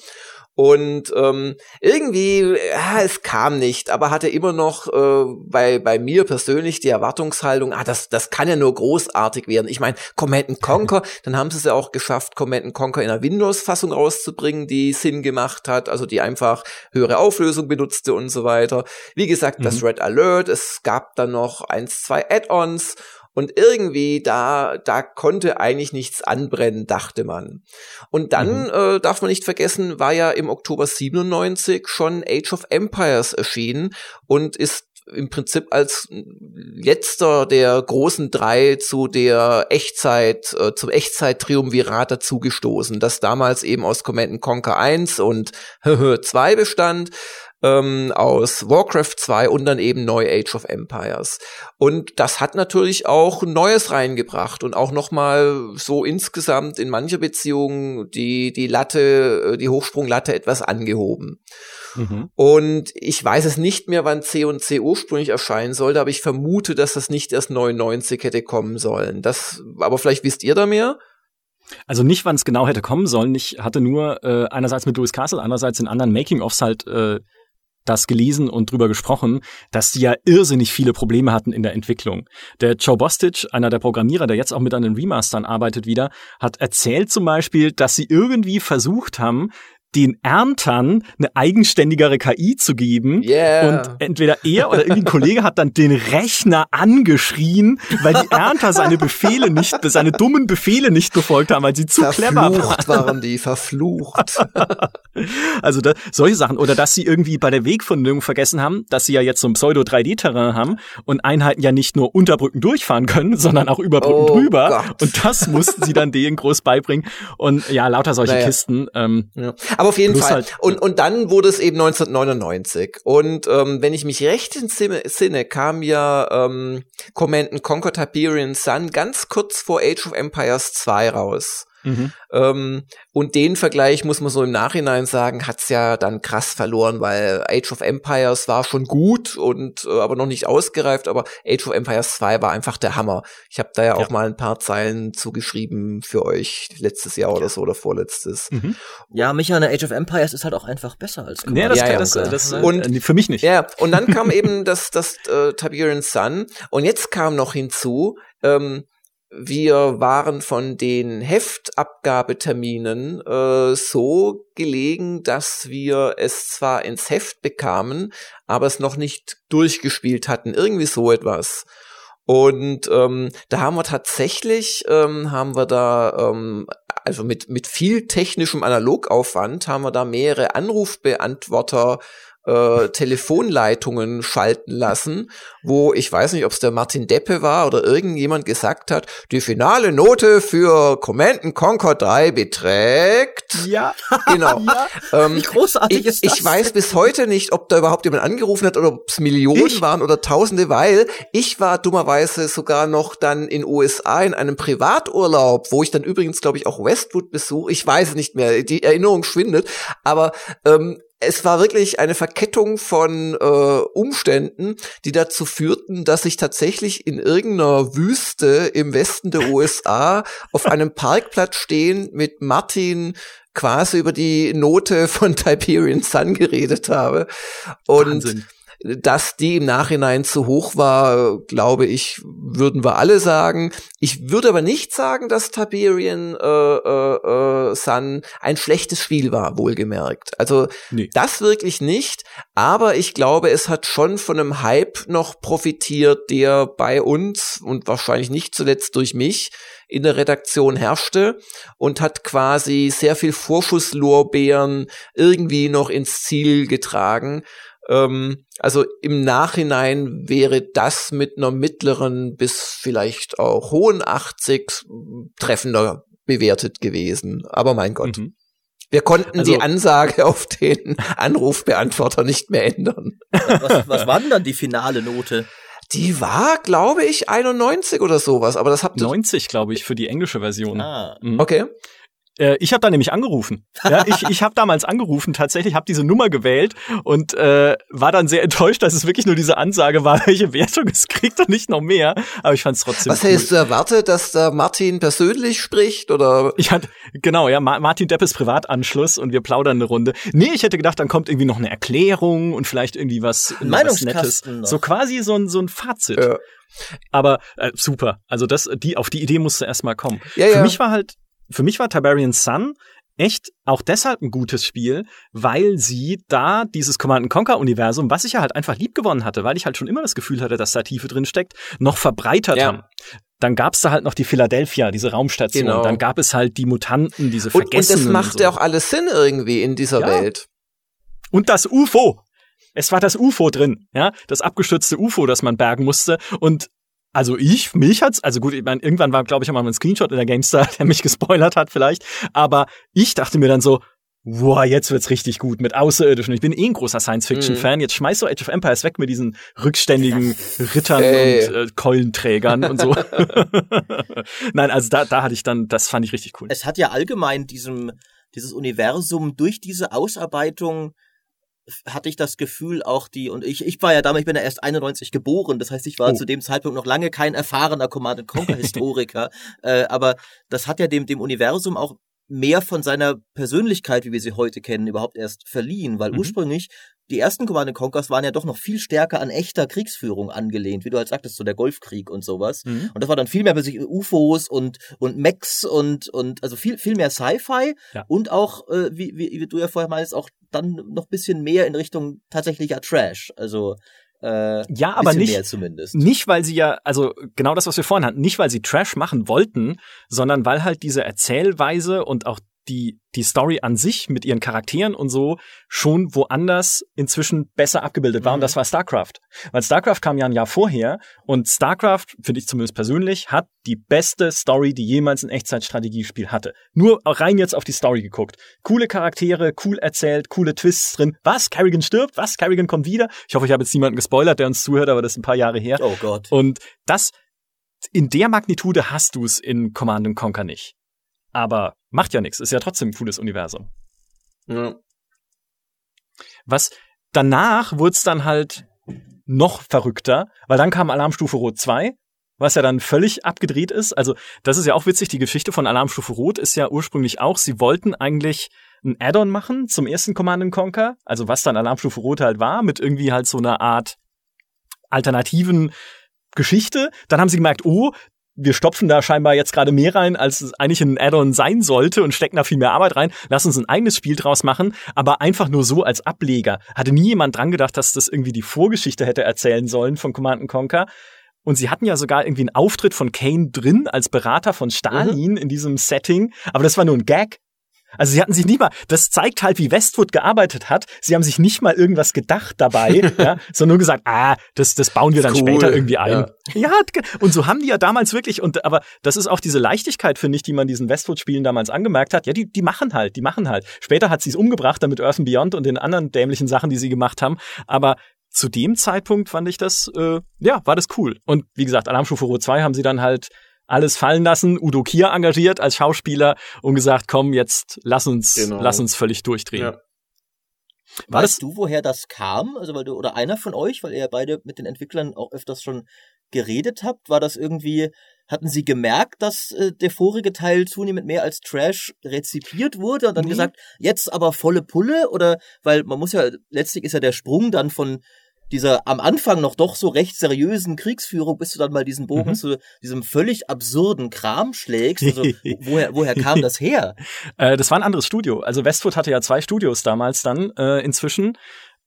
Und ähm, irgendwie, ja, es kam nicht, aber hatte immer noch äh, bei, bei mir persönlich die Erwartungshaltung, ah, das, das kann ja nur großartig werden. Ich meine, Command Conquer, (laughs) dann haben sie es ja auch geschafft, Command Conquer in einer Windows-Fassung rauszubringen, die Sinn gemacht hat, also die einfach höhere Auflösung benutzte und so weiter. Wie gesagt, mhm. das Red Alert, es gab dann noch eins, zwei Add-ons und irgendwie da, da konnte eigentlich nichts anbrennen, dachte man. Und dann, mhm. äh, darf man nicht vergessen, war ja im Oktober 97 schon Age of Empires erschienen und ist im Prinzip als letzter der großen drei zu der Echtzeit, äh, zum Echtzeit-Triumvirat dazugestoßen, das damals eben aus Command Conquer 1 und 2 bestand ähm, aus Warcraft 2 und dann eben neu Age of Empires. Und das hat natürlich auch Neues reingebracht und auch nochmal so insgesamt in mancher Beziehung die, die Latte, äh, die Hochsprunglatte etwas angehoben. Mhm. Und ich weiß es nicht mehr, wann C und C ursprünglich erscheinen sollte, aber ich vermute, dass das nicht erst 99 hätte kommen sollen. Das, aber vielleicht wisst ihr da mehr? Also nicht, wann es genau hätte kommen sollen. Ich hatte nur äh, einerseits mit Louis Castle, andererseits in anderen Making-ofs halt äh, das gelesen und drüber gesprochen, dass die ja irrsinnig viele Probleme hatten in der Entwicklung. Der Joe Bostic, einer der Programmierer, der jetzt auch mit an den Remastern arbeitet wieder, hat erzählt zum Beispiel, dass sie irgendwie versucht haben, den Erntern eine eigenständigere KI zu geben. Yeah. Und entweder er oder irgendwie ein Kollege hat dann den Rechner angeschrien, weil die Ernter seine Befehle nicht, seine dummen Befehle nicht befolgt haben, weil sie zu verflucht clever waren. waren die, verflucht. (laughs) also da, solche Sachen. Oder dass sie irgendwie bei der Wegfindung vergessen haben, dass sie ja jetzt so ein Pseudo-3D-Terrain haben und Einheiten ja nicht nur unter Brücken durchfahren können, sondern auch über Brücken oh drüber. Gott. Und das mussten sie dann denen groß beibringen. Und ja, lauter solche naja. Kisten. Ähm, ja. Aber auf jeden Fall. Halt, und, und dann wurde es eben 1999. Und ähm, wenn ich mich recht entsinne, kam ja ähm, Command Conquer Tiberian Sun ganz kurz vor Age of Empires 2 raus. Mhm. Ähm, und den Vergleich muss man so im Nachhinein sagen, hat's ja dann krass verloren, weil Age of Empires war schon gut und äh, aber noch nicht ausgereift, aber Age of Empires 2 war einfach der Hammer. Ich habe da ja, ja, auch mal ein paar Zeilen zugeschrieben für euch letztes Jahr oder so oder vorletztes. Mhm. Ja, Micha, Age of Empires ist halt auch einfach besser als Command. Nee, das, ja, ja, das, das, das und, äh, für mich nicht. Ja, und dann kam (laughs) eben das, das äh, Tiberian Sun und jetzt kam noch hinzu, ähm, wir waren von den Heftabgabeterminen äh, so gelegen, dass wir es zwar ins Heft bekamen, aber es noch nicht durchgespielt hatten. Irgendwie so etwas. Und ähm, da haben wir tatsächlich, ähm, haben wir da, ähm, also mit, mit viel technischem Analogaufwand, haben wir da mehrere Anrufbeantworter äh, Telefonleitungen schalten lassen, wo ich weiß nicht, ob es der Martin Deppe war oder irgendjemand gesagt hat, die finale Note für Command Conquer 3 beträgt. Ja. Genau. (laughs) ja. Ähm, Wie großartig ich, ist das? Ich weiß bis heute nicht, ob da überhaupt jemand angerufen hat oder ob es Millionen ich? waren oder Tausende, weil ich war dummerweise sogar noch dann in USA in einem Privaturlaub, wo ich dann übrigens, glaube ich, auch Westwood besuche. Ich weiß es nicht mehr, die Erinnerung schwindet, aber ähm, es war wirklich eine Verkettung von äh, Umständen, die dazu führten, dass ich tatsächlich in irgendeiner Wüste im Westen der USA auf einem Parkplatz stehen mit Martin quasi über die Note von Tiberian Sun geredet habe. Und Wahnsinn dass die im Nachhinein zu hoch war, glaube ich, würden wir alle sagen. Ich würde aber nicht sagen, dass Tiberian äh, äh, äh, Sun ein schlechtes Spiel war, wohlgemerkt. Also nee. das wirklich nicht. Aber ich glaube, es hat schon von einem Hype noch profitiert, der bei uns und wahrscheinlich nicht zuletzt durch mich in der Redaktion herrschte und hat quasi sehr viel Vorschusslorbeeren irgendwie noch ins Ziel getragen. Ähm, also im Nachhinein wäre das mit einer mittleren bis vielleicht auch hohen 80 treffender bewertet gewesen. Aber mein Gott. Mhm. Wir konnten also, die Ansage auf den (laughs) Anrufbeantworter nicht mehr ändern. Was, was war denn dann die finale Note? Die war, glaube ich, 91 oder sowas, aber das habt ihr. 90, glaube ich, für die englische Version. Ah. Mhm. Okay. Äh, ich habe da nämlich angerufen. Ja, ich ich habe damals angerufen, tatsächlich, habe diese Nummer gewählt und äh, war dann sehr enttäuscht, dass es wirklich nur diese Ansage war, (laughs) welche Wertung es kriegt und nicht noch mehr. Aber ich fand es trotzdem. Was cool. hättest du erwartet, dass da Martin persönlich spricht oder? Ich hatte genau, ja, Martin Deppes Privatanschluss und wir plaudern eine Runde. Nee, ich hätte gedacht, dann kommt irgendwie noch eine Erklärung und vielleicht irgendwie was, was Nettes. Noch. So quasi so ein so ein Fazit. Ja. Aber äh, super. Also das, die auf die Idee musste erstmal kommen. Ja, Für ja. mich war halt für mich war Tiberian Sun echt auch deshalb ein gutes Spiel, weil sie da dieses Command Conquer Universum, was ich ja halt einfach lieb gewonnen hatte, weil ich halt schon immer das Gefühl hatte, dass da Tiefe drin steckt, noch verbreitert ja. haben. Dann gab's da halt noch die Philadelphia, diese Raumstation. Genau. Dann gab es halt die Mutanten, diese Vergessenen. Und, und das macht ja so. auch alles Sinn irgendwie in dieser ja. Welt. Und das UFO. Es war das UFO drin, ja, das abgestürzte UFO, das man bergen musste. Und also ich, mich hat's, also gut, ich meine, irgendwann war, glaube ich, auch mal ein Screenshot in der GameStar, (laughs) der mich gespoilert hat vielleicht, aber ich dachte mir dann so, wow, jetzt wird's richtig gut mit Außerirdischen. Ich bin eh ein großer Science-Fiction-Fan. Mhm. Jetzt schmeiß so Age of Empires weg mit diesen rückständigen Rittern Ey. und äh, Keulenträgern und so. (laughs) Nein, also da, da hatte ich dann, das fand ich richtig cool. Es hat ja allgemein diesem, dieses Universum durch diese Ausarbeitung hatte ich das Gefühl auch die, und ich, ich war ja damals, ich bin ja erst 91 geboren, das heißt, ich war oh. zu dem Zeitpunkt noch lange kein erfahrener Command Conquer Historiker, (laughs) äh, aber das hat ja dem, dem Universum auch mehr von seiner Persönlichkeit, wie wir sie heute kennen, überhaupt erst verliehen, weil mhm. ursprünglich die ersten Command Conquers waren ja doch noch viel stärker an echter Kriegsführung angelehnt, wie du halt sagtest, so der Golfkrieg und sowas. Mhm. Und das war dann viel mehr bei sich UFOs und und Mechs und und also viel viel mehr Sci-Fi ja. und auch äh, wie, wie wie du ja vorher meinst auch dann noch bisschen mehr in Richtung tatsächlicher Trash. Also äh, ja, aber nicht, nicht, weil sie ja, also genau das, was wir vorhin hatten, nicht, weil sie Trash machen wollten, sondern weil halt diese Erzählweise und auch die, die Story an sich mit ihren Charakteren und so schon woanders inzwischen besser abgebildet war. Mhm. Und das war StarCraft. Weil StarCraft kam ja ein Jahr vorher und StarCraft, finde ich zumindest persönlich, hat die beste Story, die jemals ein Echtzeitstrategiespiel hatte. Nur rein jetzt auf die Story geguckt. Coole Charaktere, cool erzählt, coole Twists drin. Was? Kerrigan stirbt? Was? Kerrigan kommt wieder? Ich hoffe, ich habe jetzt niemanden gespoilert, der uns zuhört, aber das ist ein paar Jahre her. Oh Gott. Und das, in der Magnitude hast du es in Command Conquer nicht. Aber macht ja nichts, ist ja trotzdem ein cooles Universum. Ja. Was danach wurde es dann halt noch verrückter, weil dann kam Alarmstufe Rot 2, was ja dann völlig abgedreht ist. Also, das ist ja auch witzig, die Geschichte von Alarmstufe Rot ist ja ursprünglich auch, sie wollten eigentlich ein Add-on machen zum ersten Command Conquer, also was dann Alarmstufe Rot halt war, mit irgendwie halt so einer Art alternativen Geschichte. Dann haben sie gemerkt, oh, wir stopfen da scheinbar jetzt gerade mehr rein, als es eigentlich ein Add-on sein sollte und stecken da viel mehr Arbeit rein. Lass uns ein eigenes Spiel draus machen, aber einfach nur so als Ableger. Hatte nie jemand dran gedacht, dass das irgendwie die Vorgeschichte hätte erzählen sollen von Command Conquer. Und sie hatten ja sogar irgendwie einen Auftritt von Kane drin als Berater von Stalin mhm. in diesem Setting. Aber das war nur ein Gag. Also sie hatten sich nicht mal, das zeigt halt, wie Westwood gearbeitet hat. Sie haben sich nicht mal irgendwas gedacht dabei, (laughs) ja, sondern nur gesagt, ah, das, das bauen wir dann cool. später irgendwie ein. Ja. ja, und so haben die ja damals wirklich, und aber das ist auch diese Leichtigkeit, finde ich, die man diesen Westwood-Spielen damals angemerkt hat. Ja, die, die machen halt, die machen halt. Später hat sie es umgebracht, damit Earth and Beyond und den anderen dämlichen Sachen, die sie gemacht haben. Aber zu dem Zeitpunkt fand ich das, äh, ja, war das cool. Und wie gesagt, Alarmstufe Rot 2 haben sie dann halt alles fallen lassen, Udo Kier engagiert als Schauspieler und gesagt, komm, jetzt lass uns, genau. lass uns völlig durchdrehen. Ja. War weißt das? du, woher das kam? Also weil du oder einer von euch, weil ihr ja beide mit den Entwicklern auch öfters schon geredet habt, war das irgendwie hatten sie gemerkt, dass äh, der vorige Teil zunehmend mehr als Trash rezipiert wurde und dann nee. gesagt, jetzt aber volle Pulle oder weil man muss ja letztlich ist ja der Sprung dann von dieser am Anfang noch doch so recht seriösen Kriegsführung, bis du dann mal diesen Bogen mhm. zu diesem völlig absurden Kram schlägst. Also, (laughs) woher, woher kam das her? Äh, das war ein anderes Studio. Also Westwood hatte ja zwei Studios damals dann äh, inzwischen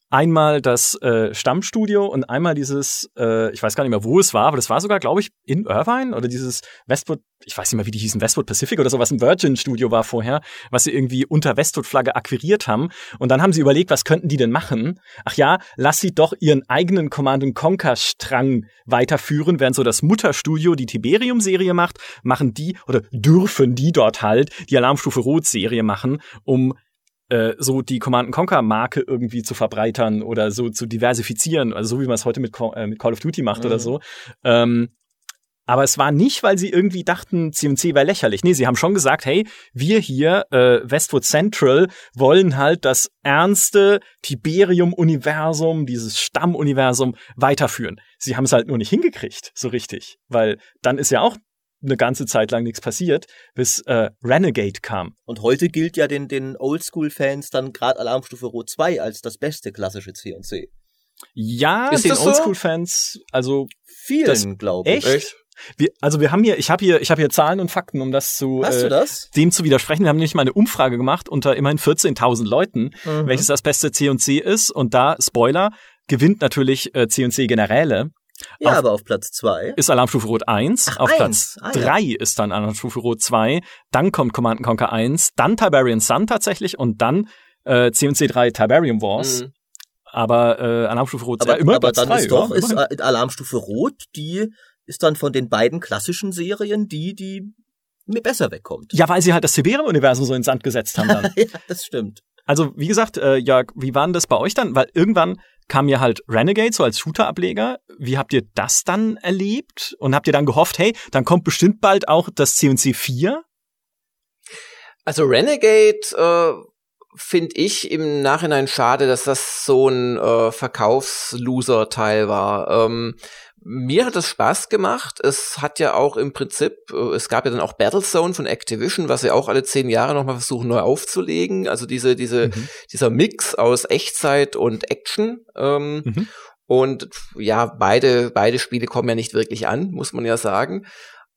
einmal das äh, Stammstudio und einmal dieses, äh, ich weiß gar nicht mehr, wo es war, aber das war sogar, glaube ich, in Irvine oder dieses Westwood, ich weiß nicht mehr, wie die hießen, Westwood Pacific oder so, was ein Virgin-Studio war vorher, was sie irgendwie unter Westwood-Flagge akquiriert haben. Und dann haben sie überlegt, was könnten die denn machen? Ach ja, lass sie doch ihren eigenen Command Conquer-Strang weiterführen, während so das Mutterstudio die Tiberium-Serie macht, machen die oder dürfen die dort halt die Alarmstufe Rot-Serie machen, um äh, so die Command Conquer Marke irgendwie zu verbreitern oder so zu diversifizieren, also so wie man es heute mit, äh, mit Call of Duty macht mhm. oder so. Ähm, Aber es war nicht, weil sie irgendwie dachten, CMC wäre lächerlich. Nee, sie haben schon gesagt, hey, wir hier, äh, Westwood Central, wollen halt das ernste Tiberium-Universum, dieses Stammuniversum weiterführen. Sie haben es halt nur nicht hingekriegt, so richtig. Weil dann ist ja auch eine ganze Zeit lang nichts passiert, bis äh, Renegade kam. Und heute gilt ja den, den Oldschool-Fans dann gerade Alarmstufe Rot 2 als das beste klassische CNC. Ja, ist den Oldschool-Fans, also vielen, glaube ich. Echt? Wir, also wir haben hier, ich habe hier, ich habe hier Zahlen und Fakten, um das zu Hast äh, das? dem zu widersprechen. Wir haben nämlich mal eine Umfrage gemacht unter immerhin 14.000 Leuten, mhm. welches das beste C&C ist. Und da Spoiler gewinnt natürlich äh, C&C Generäle. Ja, auf, aber auf Platz zwei ist Alarmstufe Rot 1, Ach, auf 1. Platz ah, 3 ja. ist dann Alarmstufe Rot 2, dann kommt Command Conquer 1, dann Tiberian Sun tatsächlich und dann äh, C&C 3 Tiberium Wars. Mhm. Aber äh, Alarmstufe Rot 2 aber, immer aber Platz dann 3, ist doch ist Alarmstufe Rot die ist dann von den beiden klassischen Serien die, die mir besser wegkommt. Ja, weil sie halt das Tiberium-Universum so ins Sand gesetzt haben dann. (laughs) ja, das stimmt. Also, wie gesagt, äh, Jörg, wie war denn das bei euch dann? Weil irgendwann kam ja halt Renegade so als Shooter-Ableger. Wie habt ihr das dann erlebt? Und habt ihr dann gehofft, hey, dann kommt bestimmt bald auch das C&C 4? Also Renegade äh, finde ich im Nachhinein schade, dass das so ein äh, Verkaufsloser-Teil war. Ähm, mir hat es Spaß gemacht. Es hat ja auch im Prinzip, äh, es gab ja dann auch Battlezone von Activision, was sie auch alle zehn Jahre nochmal versuchen neu aufzulegen. Also diese, diese, mhm. dieser Mix aus Echtzeit und Action. Ähm, mhm. Und ja, beide, beide Spiele kommen ja nicht wirklich an, muss man ja sagen.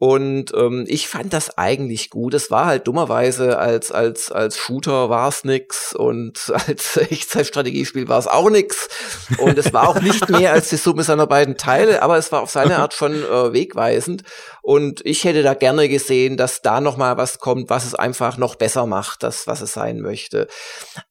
Und ähm, ich fand das eigentlich gut. Es war halt dummerweise als als als Shooter war es nix und (laughs) als Echtzeitstrategiespiel war es auch nix. Und es war auch nicht mehr als die Summe seiner beiden Teile, aber es war auf seine Art schon äh, wegweisend. Und ich hätte da gerne gesehen, dass da noch mal was kommt, was es einfach noch besser macht, das was es sein möchte.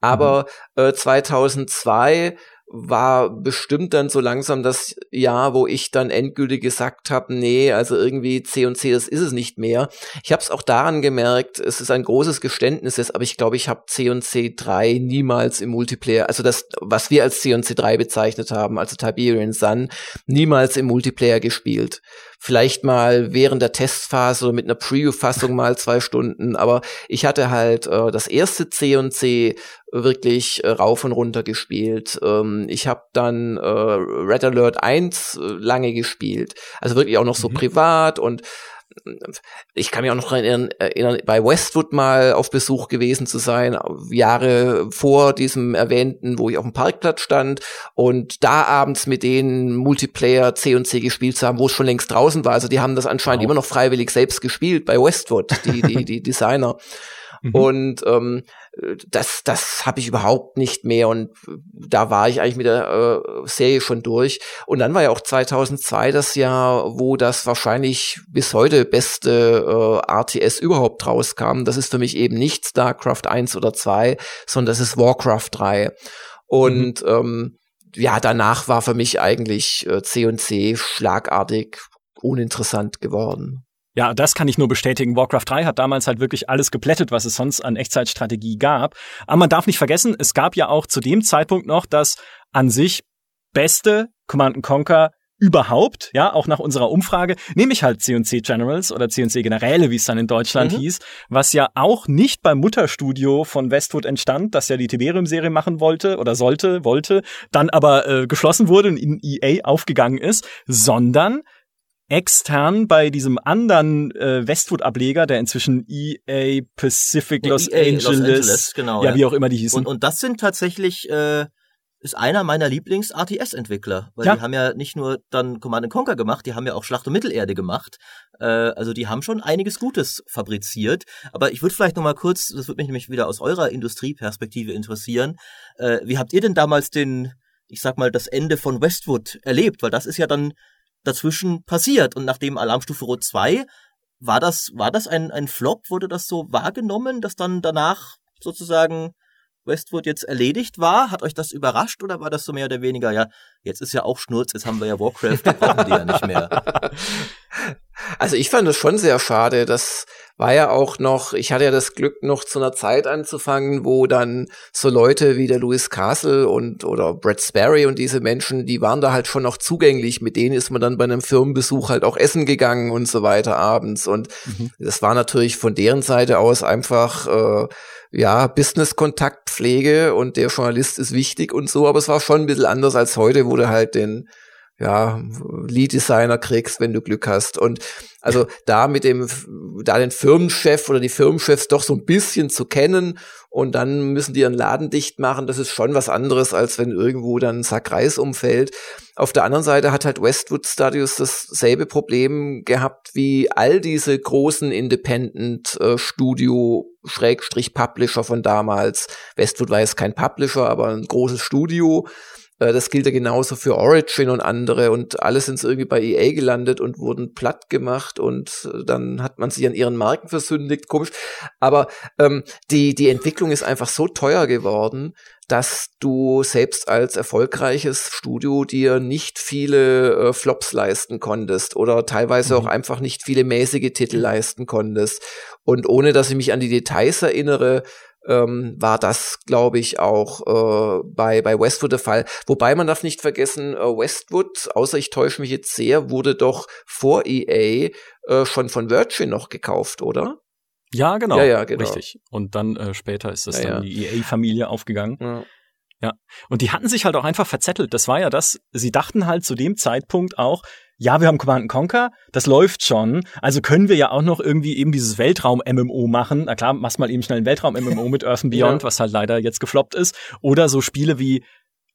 Aber mhm. äh, 2002 war bestimmt dann so langsam das Jahr, wo ich dann endgültig gesagt habe, nee, also irgendwie C und C, das ist es nicht mehr. Ich habe es auch daran gemerkt, es ist ein großes Geständnis aber ich glaube, ich habe C und C 3 niemals im Multiplayer, also das, was wir als C und C 3 bezeichnet haben, also Tiberian Sun, niemals im Multiplayer gespielt vielleicht mal während der Testphase oder mit einer Preview-Fassung mal zwei Stunden. Aber ich hatte halt äh, das erste C und C wirklich äh, rauf und runter gespielt. Ähm, ich habe dann äh, Red Alert 1 äh, lange gespielt. Also wirklich auch noch so mhm. privat und ich kann mich auch noch erinnern, erinnern, bei Westwood mal auf Besuch gewesen zu sein, Jahre vor diesem erwähnten, wo ich auf dem Parkplatz stand und da abends mit denen Multiplayer C und C gespielt zu haben, wo es schon längst draußen war. Also die haben das anscheinend wow. immer noch freiwillig selbst gespielt bei Westwood, die, die, die (laughs) Designer. Mhm. Und ähm, das, das habe ich überhaupt nicht mehr. Und da war ich eigentlich mit der äh, Serie schon durch. Und dann war ja auch 2002 das Jahr, wo das wahrscheinlich bis heute beste äh, RTS überhaupt rauskam. Das ist für mich eben nicht StarCraft 1 oder 2, sondern das ist Warcraft 3. Und mhm. ähm, ja, danach war für mich eigentlich äh, C&C schlagartig uninteressant geworden. Ja, das kann ich nur bestätigen. Warcraft 3 hat damals halt wirklich alles geplättet, was es sonst an Echtzeitstrategie gab. Aber man darf nicht vergessen, es gab ja auch zu dem Zeitpunkt noch das an sich beste Command Conquer überhaupt, ja, auch nach unserer Umfrage, nehme ich halt C&C Generals oder C&C Generäle, wie es dann in Deutschland mhm. hieß, was ja auch nicht beim Mutterstudio von Westwood entstand, das ja die Tiberium-Serie machen wollte oder sollte, wollte, dann aber äh, geschlossen wurde und in EA aufgegangen ist, sondern extern bei diesem anderen äh, Westwood-Ableger, der inzwischen EA Pacific Los, EA Angeles, Los Angeles, genau, ja, ja, wie auch immer die hießen. Und, und das sind tatsächlich äh, ist einer meiner Lieblings-RTS-Entwickler, weil ja. die haben ja nicht nur dann Command Conquer gemacht, die haben ja auch Schlacht um Mittelerde gemacht. Äh, also die haben schon einiges Gutes fabriziert. Aber ich würde vielleicht noch mal kurz, das würde mich nämlich wieder aus eurer Industrieperspektive interessieren. Äh, wie habt ihr denn damals den, ich sag mal, das Ende von Westwood erlebt? Weil das ist ja dann dazwischen passiert. Und nachdem Alarmstufe Rot 2 war das, war das ein, ein Flop? Wurde das so wahrgenommen, dass dann danach sozusagen Westwood jetzt erledigt war? Hat euch das überrascht oder war das so mehr oder weniger, ja, jetzt ist ja auch Schnurz, jetzt haben wir ja Warcraft, wir brauchen die ja nicht mehr. (laughs) Also ich fand es schon sehr schade, dass war ja auch noch, ich hatte ja das Glück, noch zu einer Zeit anzufangen, wo dann so Leute wie der Louis Castle und oder Brett Sperry und diese Menschen, die waren da halt schon noch zugänglich. Mit denen ist man dann bei einem Firmenbesuch halt auch essen gegangen und so weiter abends. Und mhm. das war natürlich von deren Seite aus einfach äh, ja, Business-Kontaktpflege und der Journalist ist wichtig und so, aber es war schon ein bisschen anders als heute, wo du halt den ja, Lead-Designer kriegst, wenn du Glück hast. Und also da mit dem, da den Firmenchef oder die Firmenchefs doch so ein bisschen zu kennen und dann müssen die ihren Laden dicht machen, das ist schon was anderes, als wenn irgendwo dann ein Sack Reis umfällt. Auf der anderen Seite hat halt Westwood Studios dasselbe Problem gehabt wie all diese großen Independent äh, Studio Schrägstrich Publisher von damals. Westwood war jetzt kein Publisher, aber ein großes Studio das gilt ja genauso für Origin und andere und alle sind irgendwie bei EA gelandet und wurden platt gemacht und äh, dann hat man sich an ihren Marken versündigt, komisch. Aber ähm, die, die Entwicklung ist einfach so teuer geworden, dass du selbst als erfolgreiches Studio dir nicht viele äh, Flops leisten konntest oder teilweise mhm. auch einfach nicht viele mäßige Titel leisten konntest. Und ohne dass ich mich an die Details erinnere, ähm, war das, glaube ich, auch äh, bei, bei Westwood der Fall. Wobei man darf nicht vergessen, äh, Westwood, außer ich täusche mich jetzt sehr, wurde doch vor EA äh, schon von Virgin noch gekauft, oder? Ja, genau. Ja, ja, genau. Richtig. Und dann äh, später ist das ja, dann die EA-Familie aufgegangen. Ja. Ja. Und die hatten sich halt auch einfach verzettelt. Das war ja das, sie dachten halt zu dem Zeitpunkt auch, ja, wir haben Command Conquer, das läuft schon. Also können wir ja auch noch irgendwie eben dieses Weltraum-MMO machen. Na klar, machst mal eben schnell ein Weltraum-MMO mit Earth and (laughs) Beyond, ja. was halt leider jetzt gefloppt ist. Oder so Spiele wie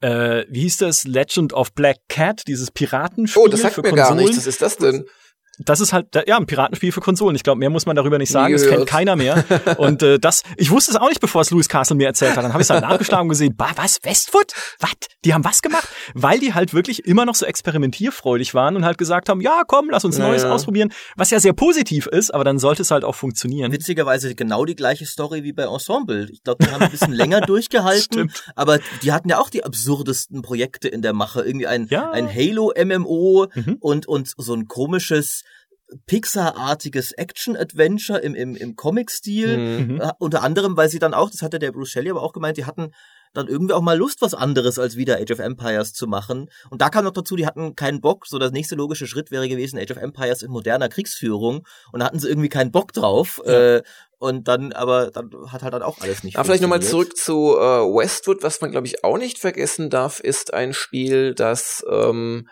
äh, wie hieß das? Legend of Black Cat, dieses Piratenspiel oh, das sagt für mir Konsolen. gar nicht. Was ist das denn? Das ist halt ja ein Piratenspiel für Konsolen. Ich glaube, mehr muss man darüber nicht sagen. Es kennt keiner mehr. Und äh, das, ich wusste es auch nicht, bevor es Louis Castle mir erzählt hat. Dann habe ich es halt nachgeschlagen und gesehen, bah, was Westwood? Was? Die haben was gemacht? Weil die halt wirklich immer noch so experimentierfreudig waren und halt gesagt haben, ja, komm, lass uns Neues naja. ausprobieren, was ja sehr positiv ist, aber dann sollte es halt auch funktionieren. Witzigerweise genau die gleiche Story wie bei Ensemble. Ich glaube, die haben ein bisschen länger (laughs) durchgehalten, aber die hatten ja auch die absurdesten Projekte in der Mache. Irgendwie ein, ja. ein Halo MMO mhm. und und so ein komisches Pixar-artiges Action-Adventure im, im, im Comic-Stil. Mhm. Äh, unter anderem, weil sie dann auch, das hatte der Bruce Shelley aber auch gemeint, die hatten dann irgendwie auch mal Lust, was anderes als wieder Age of Empires zu machen. Und da kam noch dazu, die hatten keinen Bock. So, das nächste logische Schritt wäre gewesen, Age of Empires in moderner Kriegsführung. Und da hatten sie irgendwie keinen Bock drauf. Ja. Äh, und dann, aber dann hat halt dann auch alles nicht. Aber vielleicht nochmal zurück zu äh, Westwood, was man, glaube ich, auch nicht vergessen darf, ist ein Spiel, das ähm,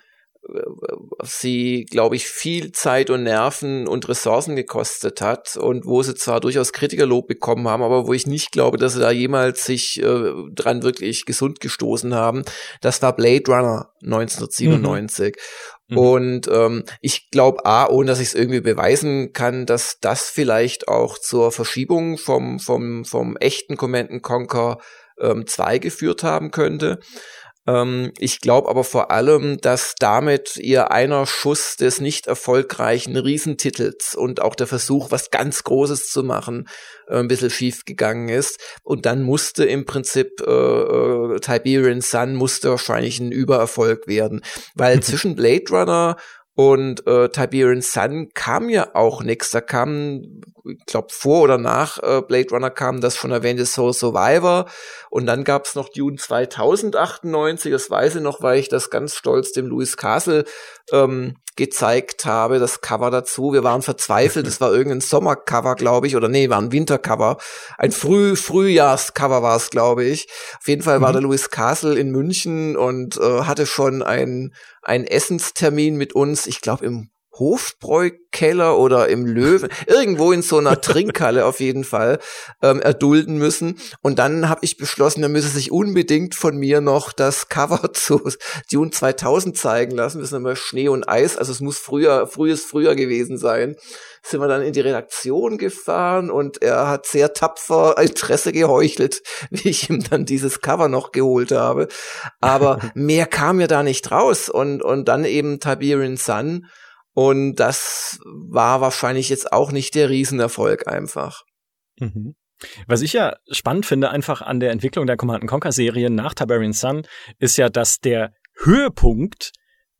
sie, glaube ich, viel Zeit und Nerven und Ressourcen gekostet hat und wo sie zwar durchaus Kritikerlob bekommen haben, aber wo ich nicht glaube, dass sie da jemals sich äh, dran wirklich gesund gestoßen haben. Das war Blade Runner 1997. Mhm. Und ähm, ich glaube, A, ohne dass ich es irgendwie beweisen kann, dass das vielleicht auch zur Verschiebung vom, vom, vom echten Command Conquer ähm, 2 geführt haben könnte. Ähm, ich glaube aber vor allem, dass damit ihr einer Schuss des nicht erfolgreichen Riesentitels und auch der Versuch, was ganz Großes zu machen, äh, ein bisschen schief gegangen ist. Und dann musste im Prinzip äh, äh, Tiberian Sun musste wahrscheinlich ein Übererfolg werden. Weil (laughs) zwischen Blade Runner und äh, Tiberian Sun kam ja auch nichts. Da kam, ich glaube, vor oder nach äh, Blade Runner kam das schon erwähnte Soul Survivor. Und dann gab's noch Dune 2098. Das weiß ich noch, weil ich das ganz stolz dem Louis Castle ähm, gezeigt habe, das Cover dazu. Wir waren verzweifelt. Das war irgendein Sommercover, glaube ich, oder nee, war ein Wintercover. Ein Früh Frühjahrscover war es, glaube ich. Auf jeden Fall mhm. war der Louis Castle in München und äh, hatte schon einen einen Essenstermin mit uns. Ich glaube im Hofbräukeller oder im Löwen, irgendwo in so einer Trinkhalle auf jeden Fall, ähm, erdulden müssen. Und dann habe ich beschlossen, er müsse sich unbedingt von mir noch das Cover (laughs) zu Dune 2000 zeigen lassen. Das ist immer Schnee und Eis, also es muss früher, frühes früher gewesen sein. Sind wir dann in die Redaktion gefahren und er hat sehr tapfer Interesse geheuchelt, (laughs) wie ich ihm dann dieses Cover noch geholt habe. Aber (laughs) mehr kam ja da nicht raus. Und, und dann eben Tiberian Sun, und das war wahrscheinlich jetzt auch nicht der Riesenerfolg einfach. Mhm. Was ich ja spannend finde, einfach an der Entwicklung der Command Conquer Serie nach Tiberian Sun, ist ja, dass der Höhepunkt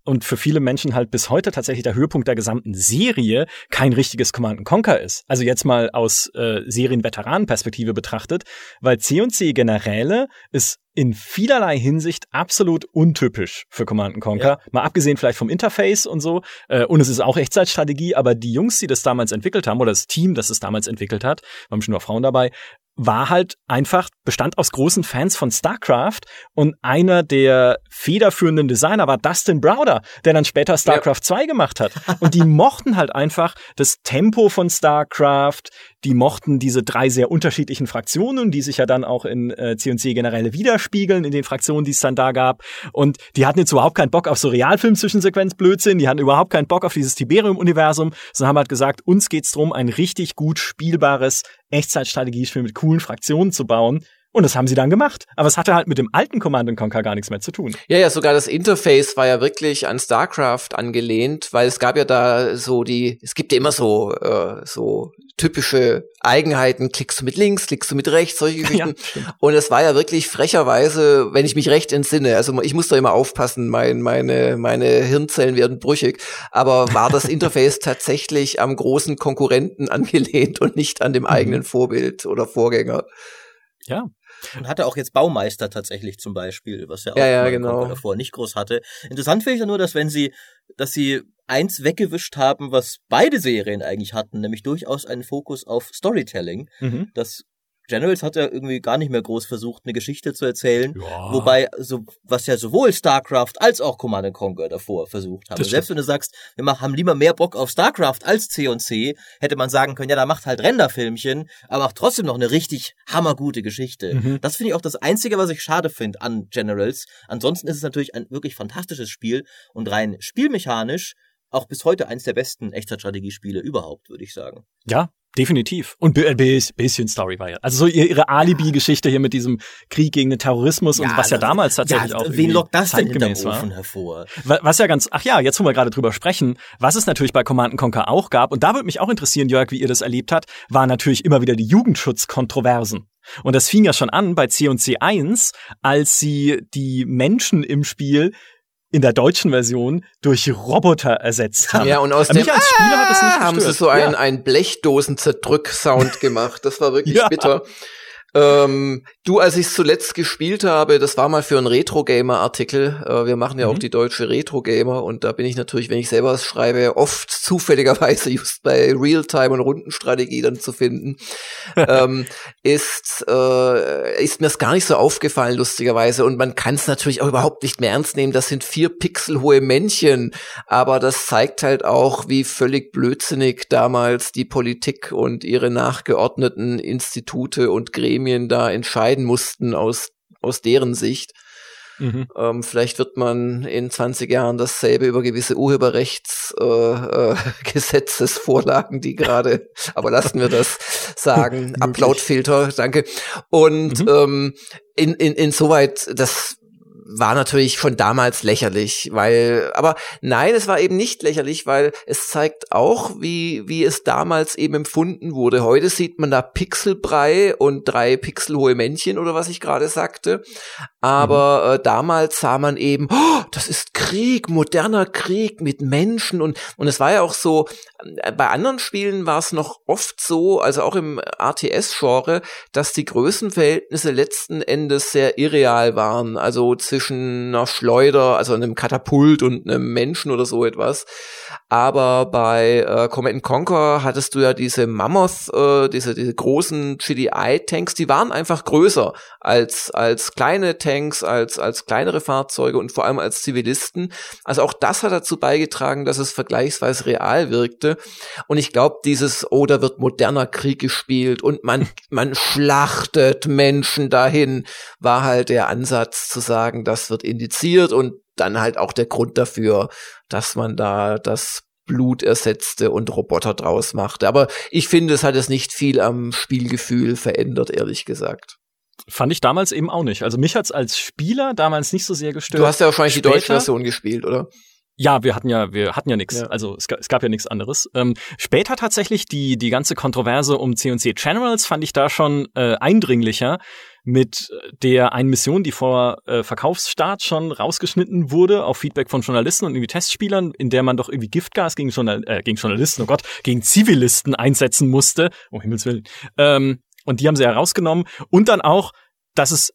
und für viele Menschen halt bis heute tatsächlich der Höhepunkt der gesamten Serie kein richtiges Command Conquer ist. Also jetzt mal aus äh, Serienveteranenperspektive betrachtet, weil C&C Generäle ist in vielerlei Hinsicht absolut untypisch für Command Conquer. Ja. Mal abgesehen vielleicht vom Interface und so. Äh, und es ist auch Echtzeitstrategie, aber die Jungs, die das damals entwickelt haben, oder das Team, das es damals entwickelt hat, waren schon noch Frauen dabei, war halt einfach, bestand aus großen Fans von StarCraft und einer der federführenden Designer war Dustin Browder, der dann später StarCraft ja. 2 gemacht hat. Und die mochten halt einfach das Tempo von StarCraft, die mochten diese drei sehr unterschiedlichen Fraktionen, die sich ja dann auch in äh, C&C Generäle widerspiegeln, in den Fraktionen, die es dann da gab. Und die hatten jetzt überhaupt keinen Bock auf so Realfilm-Zwischensequenz-Blödsinn, die hatten überhaupt keinen Bock auf dieses Tiberium-Universum, sondern haben halt gesagt, uns geht's drum, ein richtig gut spielbares Echtzeitstrategiespiel mit coolen Fraktionen zu bauen. Und das haben sie dann gemacht. Aber es hatte halt mit dem alten Command Conquer gar nichts mehr zu tun. Ja, ja, sogar das Interface war ja wirklich an StarCraft angelehnt, weil es gab ja da so die, es gibt ja immer so, äh, so typische Eigenheiten, klickst du mit links, klickst du mit rechts, solche (laughs) Geschichten. Ja, und es war ja wirklich frecherweise, wenn ich mich recht entsinne, also ich muss da immer aufpassen, mein, meine, meine Hirnzellen werden brüchig, aber war das (laughs) Interface tatsächlich am großen Konkurrenten (laughs) angelehnt und nicht an dem mhm. eigenen Vorbild oder Vorgänger? Ja, und hatte auch jetzt Baumeister tatsächlich zum Beispiel, was ja auch ja, ja, genau. davor nicht groß hatte. Interessant finde ich ja nur, dass wenn sie, dass sie eins weggewischt haben, was beide Serien eigentlich hatten, nämlich durchaus einen Fokus auf Storytelling. Mhm. Das Generals hat ja irgendwie gar nicht mehr groß versucht, eine Geschichte zu erzählen. Ja. Wobei, so, was ja sowohl StarCraft als auch Command Conquer davor versucht haben. Selbst wenn du sagst, wir machen, haben lieber mehr Bock auf StarCraft als C&C, hätte man sagen können, ja, da macht halt Renderfilmchen, aber macht trotzdem noch eine richtig hammergute Geschichte. Mhm. Das finde ich auch das Einzige, was ich schade finde an Generals. Ansonsten ist es natürlich ein wirklich fantastisches Spiel und rein spielmechanisch auch bis heute eins der besten Echtzeitstrategiespiele überhaupt, würde ich sagen. Ja, Definitiv. Und ein bisschen Story war ja. Also so ihre Alibi-Geschichte hier mit diesem Krieg gegen den Terrorismus ja, und was ja damals tatsächlich ja, auch Wen lockt das denn Ofen hervor? Was ja ganz, ach ja, jetzt wo wir gerade drüber sprechen, was es natürlich bei Command Conquer auch gab, und da würde mich auch interessieren, Jörg, wie ihr das erlebt habt, waren natürlich immer wieder die Jugendschutzkontroversen. Und das fing ja schon an bei C&C 1, als sie die Menschen im Spiel in der deutschen Version durch Roboter ersetzt haben. Ja, und aus dem als Spieler hat das nicht haben sie so einen, ja. einen Blechdosen-Zerdrück-Sound gemacht. Das war wirklich ja. bitter. Ähm, du, als ich zuletzt gespielt habe, das war mal für einen Retro-Gamer-Artikel. Äh, wir machen ja mhm. auch die deutsche Retro-Gamer und da bin ich natürlich, wenn ich selber was schreibe, oft zufälligerweise (laughs) just bei Realtime und Rundenstrategie dann zu finden. (laughs) ähm, ist äh, ist mir es gar nicht so aufgefallen, lustigerweise. Und man kann es natürlich auch überhaupt nicht mehr ernst nehmen. Das sind vier Pixel hohe Männchen, aber das zeigt halt auch, wie völlig blödsinnig damals die Politik und ihre nachgeordneten Institute und Gremien Gremien da entscheiden mussten aus, aus deren Sicht. Mhm. Ähm, vielleicht wird man in 20 Jahren dasselbe über gewisse Urheberrechtsgesetzesvorlagen, äh, äh, (laughs) die gerade, (laughs) aber lassen wir das sagen. Uploadfilter, danke. Und mhm. ähm, in, in, insoweit, das war natürlich schon damals lächerlich, weil, aber nein, es war eben nicht lächerlich, weil es zeigt auch, wie, wie es damals eben empfunden wurde. Heute sieht man da Pixelbrei und drei pixelhohe Männchen oder was ich gerade sagte. Aber mhm. äh, damals sah man eben, oh, das ist Krieg, moderner Krieg mit Menschen und, und es war ja auch so, äh, bei anderen Spielen war es noch oft so, also auch im RTS-Genre, dass die Größenverhältnisse letzten Endes sehr irreal waren. Also zwischen einer Schleuder, also einem Katapult und einem Menschen oder so etwas. Aber bei äh, Command Conquer hattest du ja diese Mammoth, äh, diese, diese großen GDI-Tanks, die waren einfach größer als, als kleine Tanks, als, als kleinere Fahrzeuge und vor allem als Zivilisten. Also auch das hat dazu beigetragen, dass es vergleichsweise real wirkte. Und ich glaube, dieses, oh, da wird moderner Krieg gespielt und man, (laughs) man schlachtet Menschen dahin, war halt der Ansatz zu sagen, das wird indiziert und dann halt auch der Grund dafür, dass man da das Blut ersetzte und Roboter draus machte. Aber ich finde, es hat es nicht viel am Spielgefühl verändert, ehrlich gesagt. Fand ich damals eben auch nicht. Also mich hat's als Spieler damals nicht so sehr gestört. Du hast ja wahrscheinlich Später, die deutsche Version gespielt, oder? Ja, wir hatten ja, wir hatten ja nichts. Ja. Also es, es, gab ja nichts anderes. Ähm, später tatsächlich die die ganze Kontroverse um C&C Generals fand ich da schon äh, eindringlicher mit der einen Mission, die vor äh, Verkaufsstart schon rausgeschnitten wurde auf Feedback von Journalisten und irgendwie Testspielern, in der man doch irgendwie Giftgas gegen, Journal äh, gegen Journalisten, oh Gott, gegen Zivilisten einsetzen musste. Um Himmels Willen. Ähm, und die haben sie herausgenommen. Und dann auch, dass es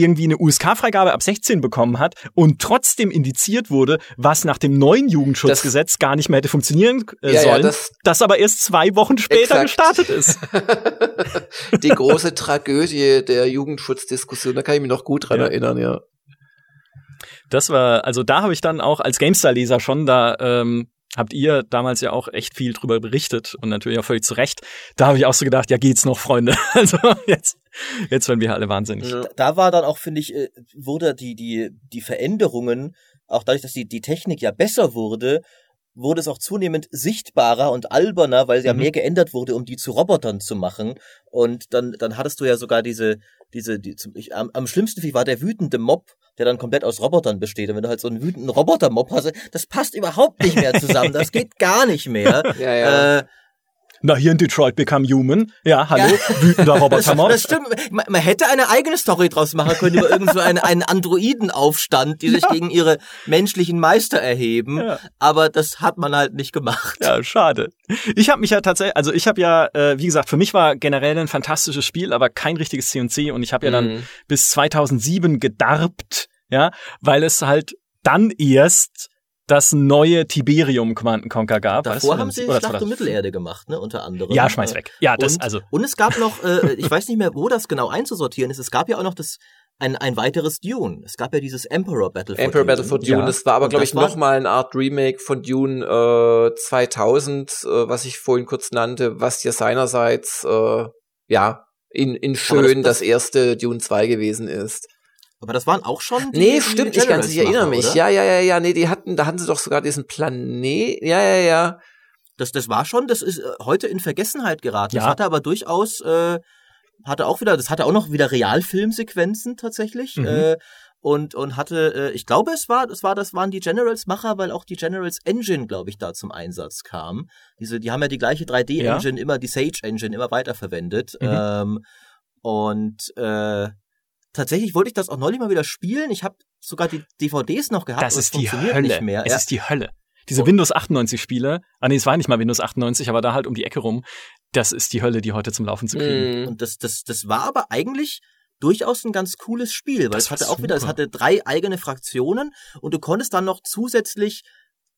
irgendwie eine USK-Freigabe ab 16 bekommen hat und trotzdem indiziert wurde, was nach dem neuen Jugendschutzgesetz das, gar nicht mehr hätte funktionieren äh, ja, sollen, ja, das, das, aber erst zwei Wochen später exakt. gestartet ist. (laughs) Die große Tragödie der Jugendschutzdiskussion, da kann ich mich noch gut dran ja. erinnern, ja. Das war, also da habe ich dann auch als GameStar-Leser schon da ähm, habt ihr damals ja auch echt viel drüber berichtet und natürlich auch völlig zu Recht. Da habe ich auch so gedacht, ja geht's noch, Freunde. (laughs) Also jetzt, jetzt werden wir alle wahnsinnig. Da war dann auch, finde ich, äh, wurde die, die, die Veränderungen, auch dadurch, dass die, die Technik ja besser wurde, wurde es auch zunehmend sichtbarer und alberner, weil ja mhm. mehr geändert wurde, um die zu Robotern zu machen. Und dann, dann hattest du ja sogar diese, diese, die, ich, am, am schlimmsten war der wütende Mob, der dann komplett aus Robotern besteht. Und wenn du halt so einen wütenden Roboter-Mob hast, das passt überhaupt nicht mehr zusammen. Das geht gar nicht mehr. (laughs) ja, ja. Äh, na, hier in Detroit Become Human. Ja, hallo, ja. wütender Robotermob. Das, das stimmt. Man, man, hätte eine eigene Story draus machen können über irgend so einen, einen Androidenaufstand, die sich ja. gegen ihre menschlichen Meister erheben. Ja. Aber das hat man halt nicht gemacht. Ja, schade. Ich habe mich ja tatsächlich, also ich habe ja, äh, wie gesagt, für mich war generell ein fantastisches Spiel, aber kein richtiges C&C und ich habe ja dann mhm. bis 2007 gedarbt, ja, weil es halt dann erst das neue Tiberium Command Conquer gab. Davor haben sie Schlacht um Mittelerde gemacht, ne, unter anderem. Ja, schmeiß weg. Ja, das, und, also. Und es gab noch, äh, ich weiß nicht mehr, wo das genau einzusortieren ist, es gab ja auch noch das, ein, ein weiteres Dune. Es gab ja dieses Emperor Battle for Emperor Dune. Battle for Dune. Ja. Das war aber, glaube ich, noch mal eine Art Remake von Dune äh, 2000, äh, was ich vorhin kurz nannte, was ja seinerseits, äh, ja, in, in schön das, das, das erste Dune 2 gewesen ist. Aber das waren auch schon die, Nee, stimmt nicht ganz, ich erinnere mich. Oder? Ja, ja, ja, ja, nee, die hatten, da hatten sie doch sogar diesen Planet. Ja, ja, ja. Das, das war schon, das ist äh, heute in Vergessenheit geraten. Ja. Das hatte aber durchaus, äh, hatte auch wieder, das hatte auch noch wieder Realfilmsequenzen tatsächlich. Mhm. Äh, und und hatte äh, ich glaube es war es war das waren die Generals Macher weil auch die Generals Engine glaube ich da zum Einsatz kam diese die haben ja die gleiche 3D Engine ja. immer die Sage Engine immer weiterverwendet mhm. ähm, und äh, Tatsächlich wollte ich das auch neulich mal wieder spielen. Ich habe sogar die DVDs noch gehabt. Das ist die Hölle. Nicht mehr. Es ja. ist die Hölle. Diese oh. Windows 98 Spiele, ah nee, es war nicht mal Windows 98, aber da halt um die Ecke rum, das ist die Hölle, die heute zum Laufen zu kriegen. Mm. Und das, das, das war aber eigentlich durchaus ein ganz cooles Spiel, weil das es hatte auch super. wieder, es hatte drei eigene Fraktionen und du konntest dann noch zusätzlich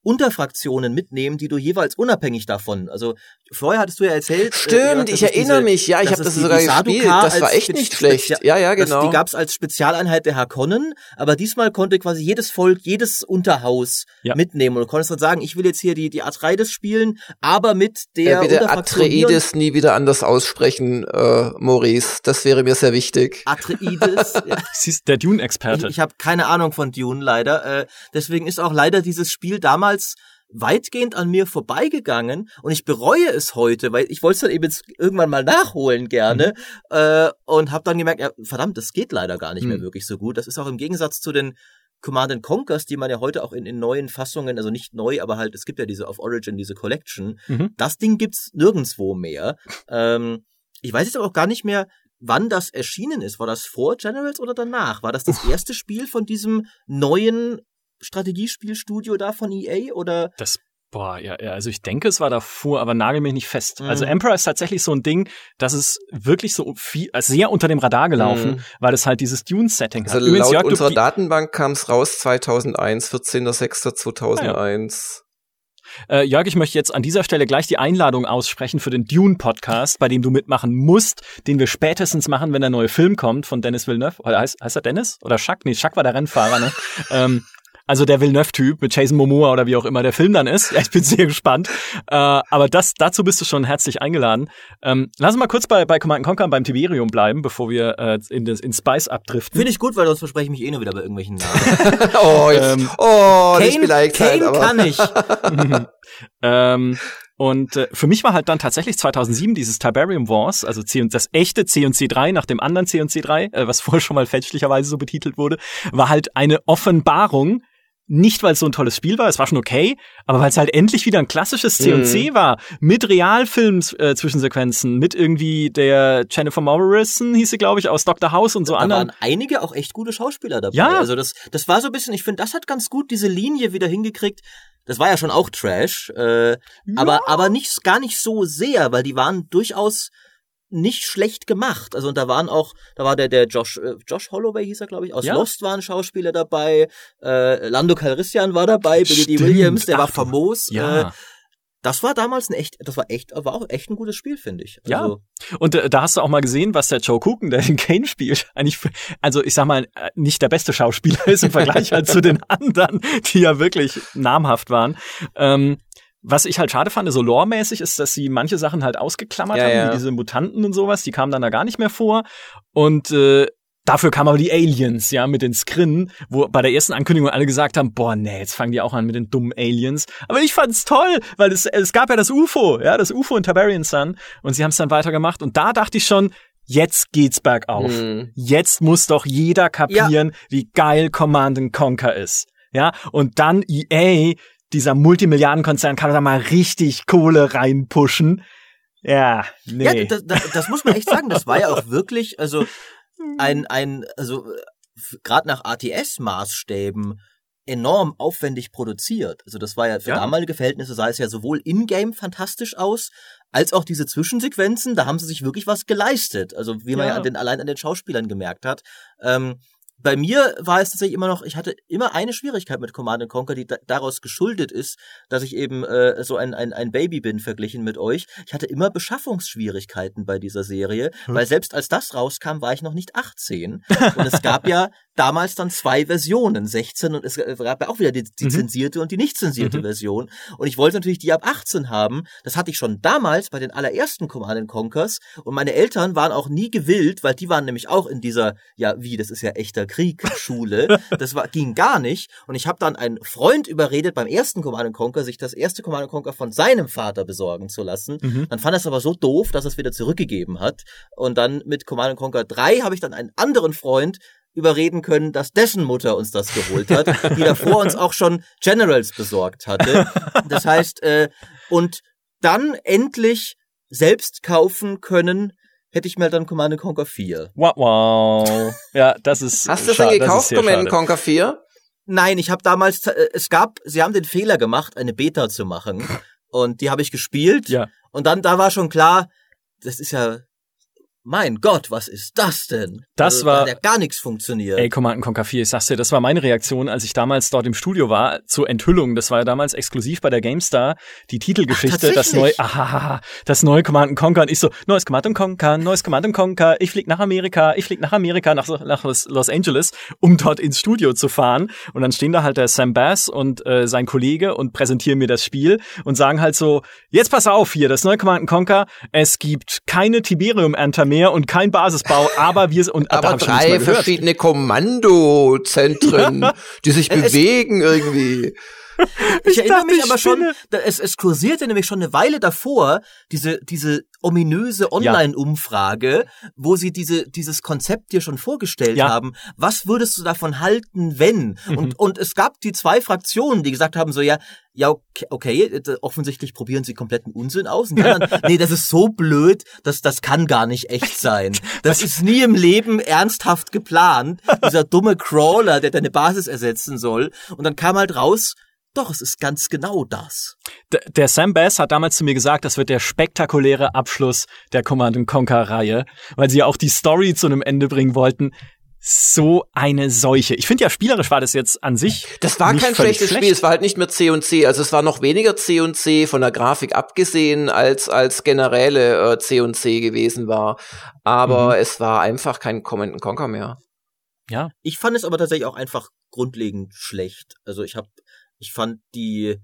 Unterfraktionen mitnehmen, die du jeweils unabhängig davon. Also vorher hattest du ja erzählt. Äh, Stimmt, äh, ich erinnere diese, mich. Ja, ich habe das sogar gespielt. Das war echt nicht schlecht. Ja, ja, genau. Das, die gab's als Spezialeinheit der Harkonnen, aber diesmal konnte quasi jedes Volk, jedes Unterhaus ja. mitnehmen und du konntest dann sagen, ich will jetzt hier die die Atreides spielen, aber mit der äh, bitte Atreides nie wieder anders aussprechen, äh, Maurice. Das wäre mir sehr wichtig. Atreides. (laughs) ja. Sie ist der Dune-Experte. Ich, ich habe keine Ahnung von Dune leider. Äh, deswegen ist auch leider dieses Spiel damals damals weitgehend an mir vorbeigegangen und ich bereue es heute, weil ich wollte es dann eben jetzt irgendwann mal nachholen gerne mhm. äh, und habe dann gemerkt, ja, verdammt, das geht leider gar nicht mhm. mehr wirklich so gut. Das ist auch im Gegensatz zu den Command Conquers, die man ja heute auch in, in neuen Fassungen, also nicht neu, aber halt, es gibt ja diese auf Origin, diese Collection. Mhm. Das Ding gibt's nirgendwo mehr. Ähm, ich weiß jetzt aber auch gar nicht mehr, wann das erschienen ist. War das vor Generals oder danach? War das das erste Spiel von diesem neuen Strategiespielstudio da von EA oder? Das Boah, ja, ja, also ich denke, es war davor, aber nagel mich nicht fest. Mhm. Also Emperor ist tatsächlich so ein Ding, das ist wirklich so viel, also sehr unter dem Radar gelaufen, mhm. weil es halt dieses Dune-Setting also hat. Übrigens, laut Jörg, unserer Datenbank kam es raus 2001, 14.06.2001. Ja. Äh, Jörg, ich möchte jetzt an dieser Stelle gleich die Einladung aussprechen für den Dune-Podcast, bei dem du mitmachen musst, den wir spätestens machen, wenn der neue Film kommt von Dennis Villeneuve. Oder heißt, heißt er Dennis? Oder Chuck? Nee, Chuck war der Rennfahrer, ne? (laughs) ähm, also der Villeneuve-Typ mit Jason Momoa oder wie auch immer der Film dann ist. Ja, ich bin sehr gespannt. Äh, aber das, dazu bist du schon herzlich eingeladen. Ähm, lass uns mal kurz bei, bei Command Conquer beim Tiberium bleiben, bevor wir äh, in, das, in Spice abdriften. Finde ich gut, weil sonst verspreche ich mich eh nur wieder bei irgendwelchen Namen. (laughs) (laughs) oh, jetzt, ähm, oh, Kane, nicht vielleicht Kane halt, kann ich. (laughs) ähm, und äh, für mich war halt dann tatsächlich 2007 dieses Tiberium Wars, also C und das echte C&C 3 nach dem anderen C&C 3, äh, was vorher schon mal fälschlicherweise so betitelt wurde, war halt eine Offenbarung nicht, weil es so ein tolles Spiel war, es war schon okay, aber weil es halt endlich wieder ein klassisches C&C mhm. war, mit Realfilm-Zwischensequenzen, äh, mit irgendwie der Jennifer Morrison, hieß sie, glaube ich, aus Dr. House und so da anderen. Da waren einige auch echt gute Schauspieler dabei. Ja. Also das, das war so ein bisschen, ich finde, das hat ganz gut diese Linie wieder hingekriegt. Das war ja schon auch Trash, äh, ja. aber, aber nicht, gar nicht so sehr, weil die waren durchaus nicht schlecht gemacht. Also und da waren auch, da war der der Josh äh, Josh Holloway hieß er glaube ich aus ja. Lost waren Schauspieler dabei, äh, Lando Calrissian war dabei, Billy D. Williams, der Ach, war famos. Ja. Äh, das war damals ein echt, das war echt, war auch echt ein gutes Spiel, finde ich. Also, ja. Und äh, da hast du auch mal gesehen, was der Joe Cooken, der den Kane spielt, (laughs) eigentlich, also ich sag mal, äh, nicht der beste Schauspieler (laughs) ist im Vergleich halt zu den anderen, die ja wirklich namhaft waren. Ähm, was ich halt schade fand, so loremäßig ist, dass sie manche Sachen halt ausgeklammert ja, haben, ja. wie diese Mutanten und sowas, die kamen dann da gar nicht mehr vor. Und äh, Dafür kamen aber die Aliens, ja, mit den Skrinnen, wo bei der ersten Ankündigung alle gesagt haben, boah, nee, jetzt fangen die auch an mit den dummen Aliens. Aber ich fand's toll, weil es, es gab ja das UFO, ja, das UFO in Tiberian Sun und sie haben es dann weitergemacht und da dachte ich schon, jetzt geht's bergauf. Mhm. Jetzt muss doch jeder kapieren, ja. wie geil Command Conquer ist. Ja, und dann EA dieser Multimilliardenkonzern kann da mal richtig Kohle reinpushen. Ja, nee. Ja, das, das, das muss man echt sagen. Das war ja auch wirklich, also ein, ein, also gerade nach ATS-Maßstäben enorm aufwendig produziert. Also das war ja für ja. damalige Verhältnisse sah es ja sowohl in-game fantastisch aus, als auch diese Zwischensequenzen, da haben sie sich wirklich was geleistet. Also wie man ja, ja an den, allein an den Schauspielern gemerkt hat. Ähm, bei mir war es tatsächlich immer noch, ich hatte immer eine Schwierigkeit mit Command Conquer, die da, daraus geschuldet ist, dass ich eben äh, so ein, ein, ein Baby bin verglichen mit euch. Ich hatte immer Beschaffungsschwierigkeiten bei dieser Serie, hm. weil selbst als das rauskam, war ich noch nicht 18. (laughs) Und es gab ja damals dann zwei Versionen, 16 und es gab ja auch wieder die, die mhm. zensierte und die nicht zensierte mhm. Version. Und ich wollte natürlich die ab 18 haben. Das hatte ich schon damals bei den allerersten Command Conquers und meine Eltern waren auch nie gewillt, weil die waren nämlich auch in dieser, ja wie, das ist ja echter Krieg, Schule. (laughs) das war, ging gar nicht. Und ich habe dann einen Freund überredet, beim ersten Command Conquer sich das erste Command Conquer von seinem Vater besorgen zu lassen. Mhm. Dann fand er es aber so doof, dass er es wieder zurückgegeben hat. Und dann mit Command Conquer 3 habe ich dann einen anderen Freund überreden können, dass dessen Mutter uns das geholt hat, die davor uns auch schon Generals besorgt hatte. Das heißt, äh, und dann endlich selbst kaufen können, hätte ich mir dann Command Conquer 4. Wow, wow. Ja, das ist Hast du schon gekauft, Command Conquer 4? Nein, ich habe damals äh, es gab, sie haben den Fehler gemacht, eine Beta zu machen und die habe ich gespielt ja. und dann da war schon klar, das ist ja mein Gott, was ist das denn? Das also, war. Da hat ja gar nichts funktioniert. Ey, Command Conquer 4, ich sag's dir, das war meine Reaktion, als ich damals dort im Studio war, zur Enthüllung. Das war ja damals exklusiv bei der GameStar, die Titelgeschichte, Ach, das neue, aha, das neue Command Conquer. Und ich so, neues Command Conquer, neues Command Conquer, ich flieg nach Amerika, ich flieg nach Amerika, nach, nach Los Angeles, um dort ins Studio zu fahren. Und dann stehen da halt der Sam Bass und äh, sein Kollege und präsentieren mir das Spiel und sagen halt so, jetzt pass auf hier, das neue Command Conquer, es gibt keine Tiberium-Enter mehr und kein Basisbau, aber wir und aber drei verschiedene Kommandozentren, (laughs) die sich bewegen irgendwie. (laughs) Ich, ich erinnere mich aber schon, es, es kursierte nämlich schon eine Weile davor diese, diese ominöse Online-Umfrage, ja. wo sie diese, dieses Konzept dir schon vorgestellt ja. haben. Was würdest du davon halten, wenn? Mhm. Und, und es gab die zwei Fraktionen, die gesagt haben so, ja, ja, okay, okay, offensichtlich probieren sie kompletten Unsinn aus. Und dann, (laughs) nee, das ist so blöd, dass das kann gar nicht echt (laughs) sein. Das ist nie im Leben ernsthaft geplant. Dieser dumme Crawler, der deine Basis ersetzen soll. Und dann kam halt raus, doch, es ist ganz genau das. D der Sam Bass hat damals zu mir gesagt, das wird der spektakuläre Abschluss der Command Conquer Reihe, weil sie ja auch die Story zu einem Ende bringen wollten. So eine Seuche. Ich finde ja, spielerisch war das jetzt an sich. Das war kein schlechtes schlecht. Spiel. Es war halt nicht mehr C und C. Also es war noch weniger C und C von der Grafik abgesehen, als als generelle äh, C und C gewesen war. Aber mhm. es war einfach kein Command Conquer mehr. Ja. Ich fand es aber tatsächlich auch einfach grundlegend schlecht. Also ich habe ich fand die,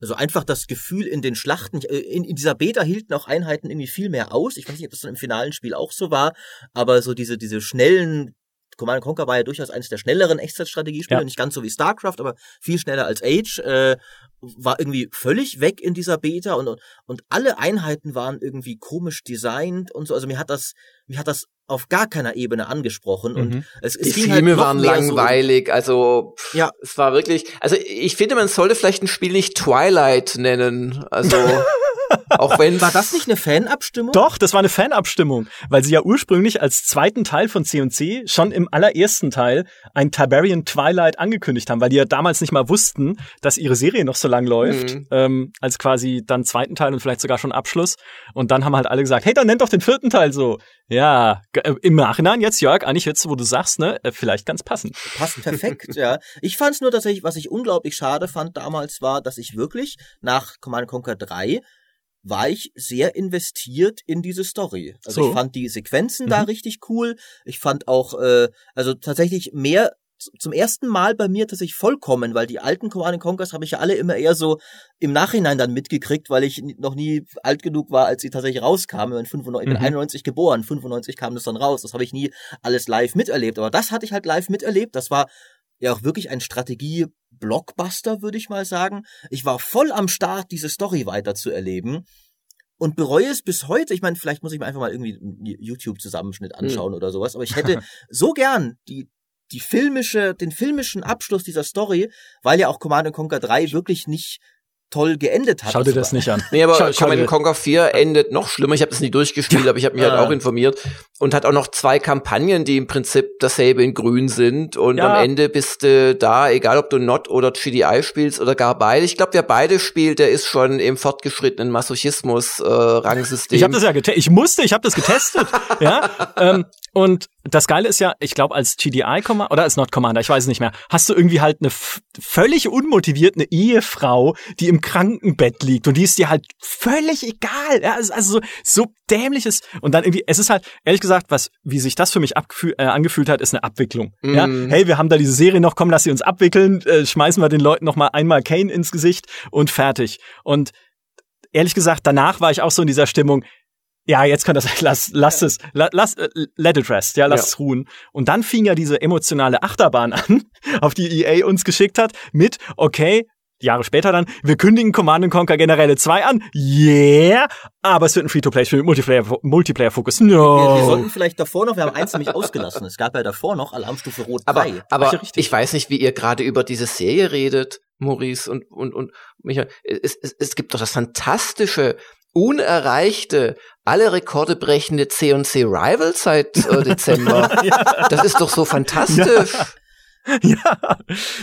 also einfach das Gefühl in den Schlachten, äh, in, in dieser Beta hielten auch Einheiten irgendwie viel mehr aus. Ich weiß nicht, ob das dann im finalen Spiel auch so war, aber so diese, diese schnellen Command Conquer war ja durchaus eines der schnelleren Echtzeitstrategiespiele, ja. nicht ganz so wie StarCraft, aber viel schneller als Age, äh, war irgendwie völlig weg in dieser Beta und, und alle Einheiten waren irgendwie komisch designt und so. Also mir hat das, mir hat das auf gar keiner Ebene angesprochen und mhm. es, es die halt Filme halt waren langweilig, so also pff, ja, es war wirklich, also ich finde, man sollte vielleicht ein Spiel nicht Twilight nennen, also (laughs) Auch wenn war das nicht eine Fanabstimmung? Doch, das war eine Fanabstimmung, weil sie ja ursprünglich als zweiten Teil von C&C schon im allerersten Teil ein Tiberian Twilight angekündigt haben, weil die ja damals nicht mal wussten, dass ihre Serie noch so lang läuft, mhm. ähm, als quasi dann zweiten Teil und vielleicht sogar schon Abschluss. Und dann haben halt alle gesagt, hey, dann nennt doch den vierten Teil so. Ja, äh, im Nachhinein jetzt, Jörg, eigentlich jetzt, wo du sagst, ne, äh, vielleicht ganz passend. Passt perfekt, ja. Ich fand es nur tatsächlich, was ich unglaublich schade fand damals war, dass ich wirklich nach Command Conquer 3 war ich sehr investiert in diese Story. Also so. ich fand die Sequenzen mhm. da richtig cool. Ich fand auch, äh, also tatsächlich mehr zum ersten Mal bei mir tatsächlich vollkommen, weil die alten Command Conquers habe ich ja alle immer eher so im Nachhinein dann mitgekriegt, weil ich noch nie alt genug war, als sie tatsächlich rauskamen. Ich bin, 95, ich bin 91 mhm. geboren, 95 kam das dann raus. Das habe ich nie alles live miterlebt. Aber das hatte ich halt live miterlebt. Das war ja auch wirklich ein Strategie-Blockbuster, würde ich mal sagen. Ich war voll am Start, diese Story weiter zu erleben und bereue es bis heute. Ich meine, vielleicht muss ich mir einfach mal irgendwie einen YouTube-Zusammenschnitt hm. anschauen mhm. oder sowas, aber ich hätte (laughs) so gern die die filmische, den filmischen Abschluss dieser Story, weil ja auch Command Conquer 3 wirklich nicht toll geendet hat. Schau dir das nicht an. Nee, aber schau, Command Conquer 4 endet noch schlimmer. Ich habe das nicht durchgespielt, (laughs) aber ich habe mich halt auch informiert und hat auch noch zwei Kampagnen, die im Prinzip dasselbe in grün sind und ja. am Ende bist du da, egal ob du Not oder GDI spielst oder gar beide. Ich glaube, wer beide spielt, der ist schon im fortgeschrittenen Masochismus äh, Rangsystem. Ich habe das ja getestet. Ich musste, ich habe das getestet. (laughs) ja, ähm, und das Geile ist ja, ich glaube, als GDI Commander oder als Not Commander, ich weiß es nicht mehr, hast du irgendwie halt eine völlig unmotiviert eine Ehefrau, die im Krankenbett liegt und die ist dir halt völlig egal. Ja, also, also so, so dämliches und dann irgendwie, es ist halt ehrlich gesagt, was wie sich das für mich äh, angefühlt hat, ist eine Abwicklung. Mm. Ja, mhm. hey, wir haben da diese Serie noch, komm, lass sie uns abwickeln, äh, schmeißen wir den Leuten noch mal einmal Kane ins Gesicht und fertig. Und ehrlich gesagt, danach war ich auch so in dieser Stimmung, ja, jetzt kann das, (laughs) lass, lass es, lass, äh, let it rest, ja, lass ja. es ruhen. Und dann fing ja diese emotionale Achterbahn (laughs) an, auf die EA uns geschickt hat, mit, okay, Jahre später dann, wir kündigen Command Conquer Generäle 2 an. Yeah! Aber es wird ein Free-to-Play-Spiel mit Multiplayer-Fokus. Multiplayer no! Wir, wir, sollten vielleicht davor noch, wir haben eins nämlich ausgelassen. Es gab ja davor noch Alarmstufe Rot 3. Aber, aber ja ich weiß nicht, wie ihr gerade über diese Serie redet, Maurice und, und, und Michael. Es, es, es gibt doch das fantastische unerreichte, alle Rekorde brechende C&C Rival seit äh, (laughs) Dezember. ja. Das ist doch so (laughs) fantastisch. Ja. (laughs) Ja,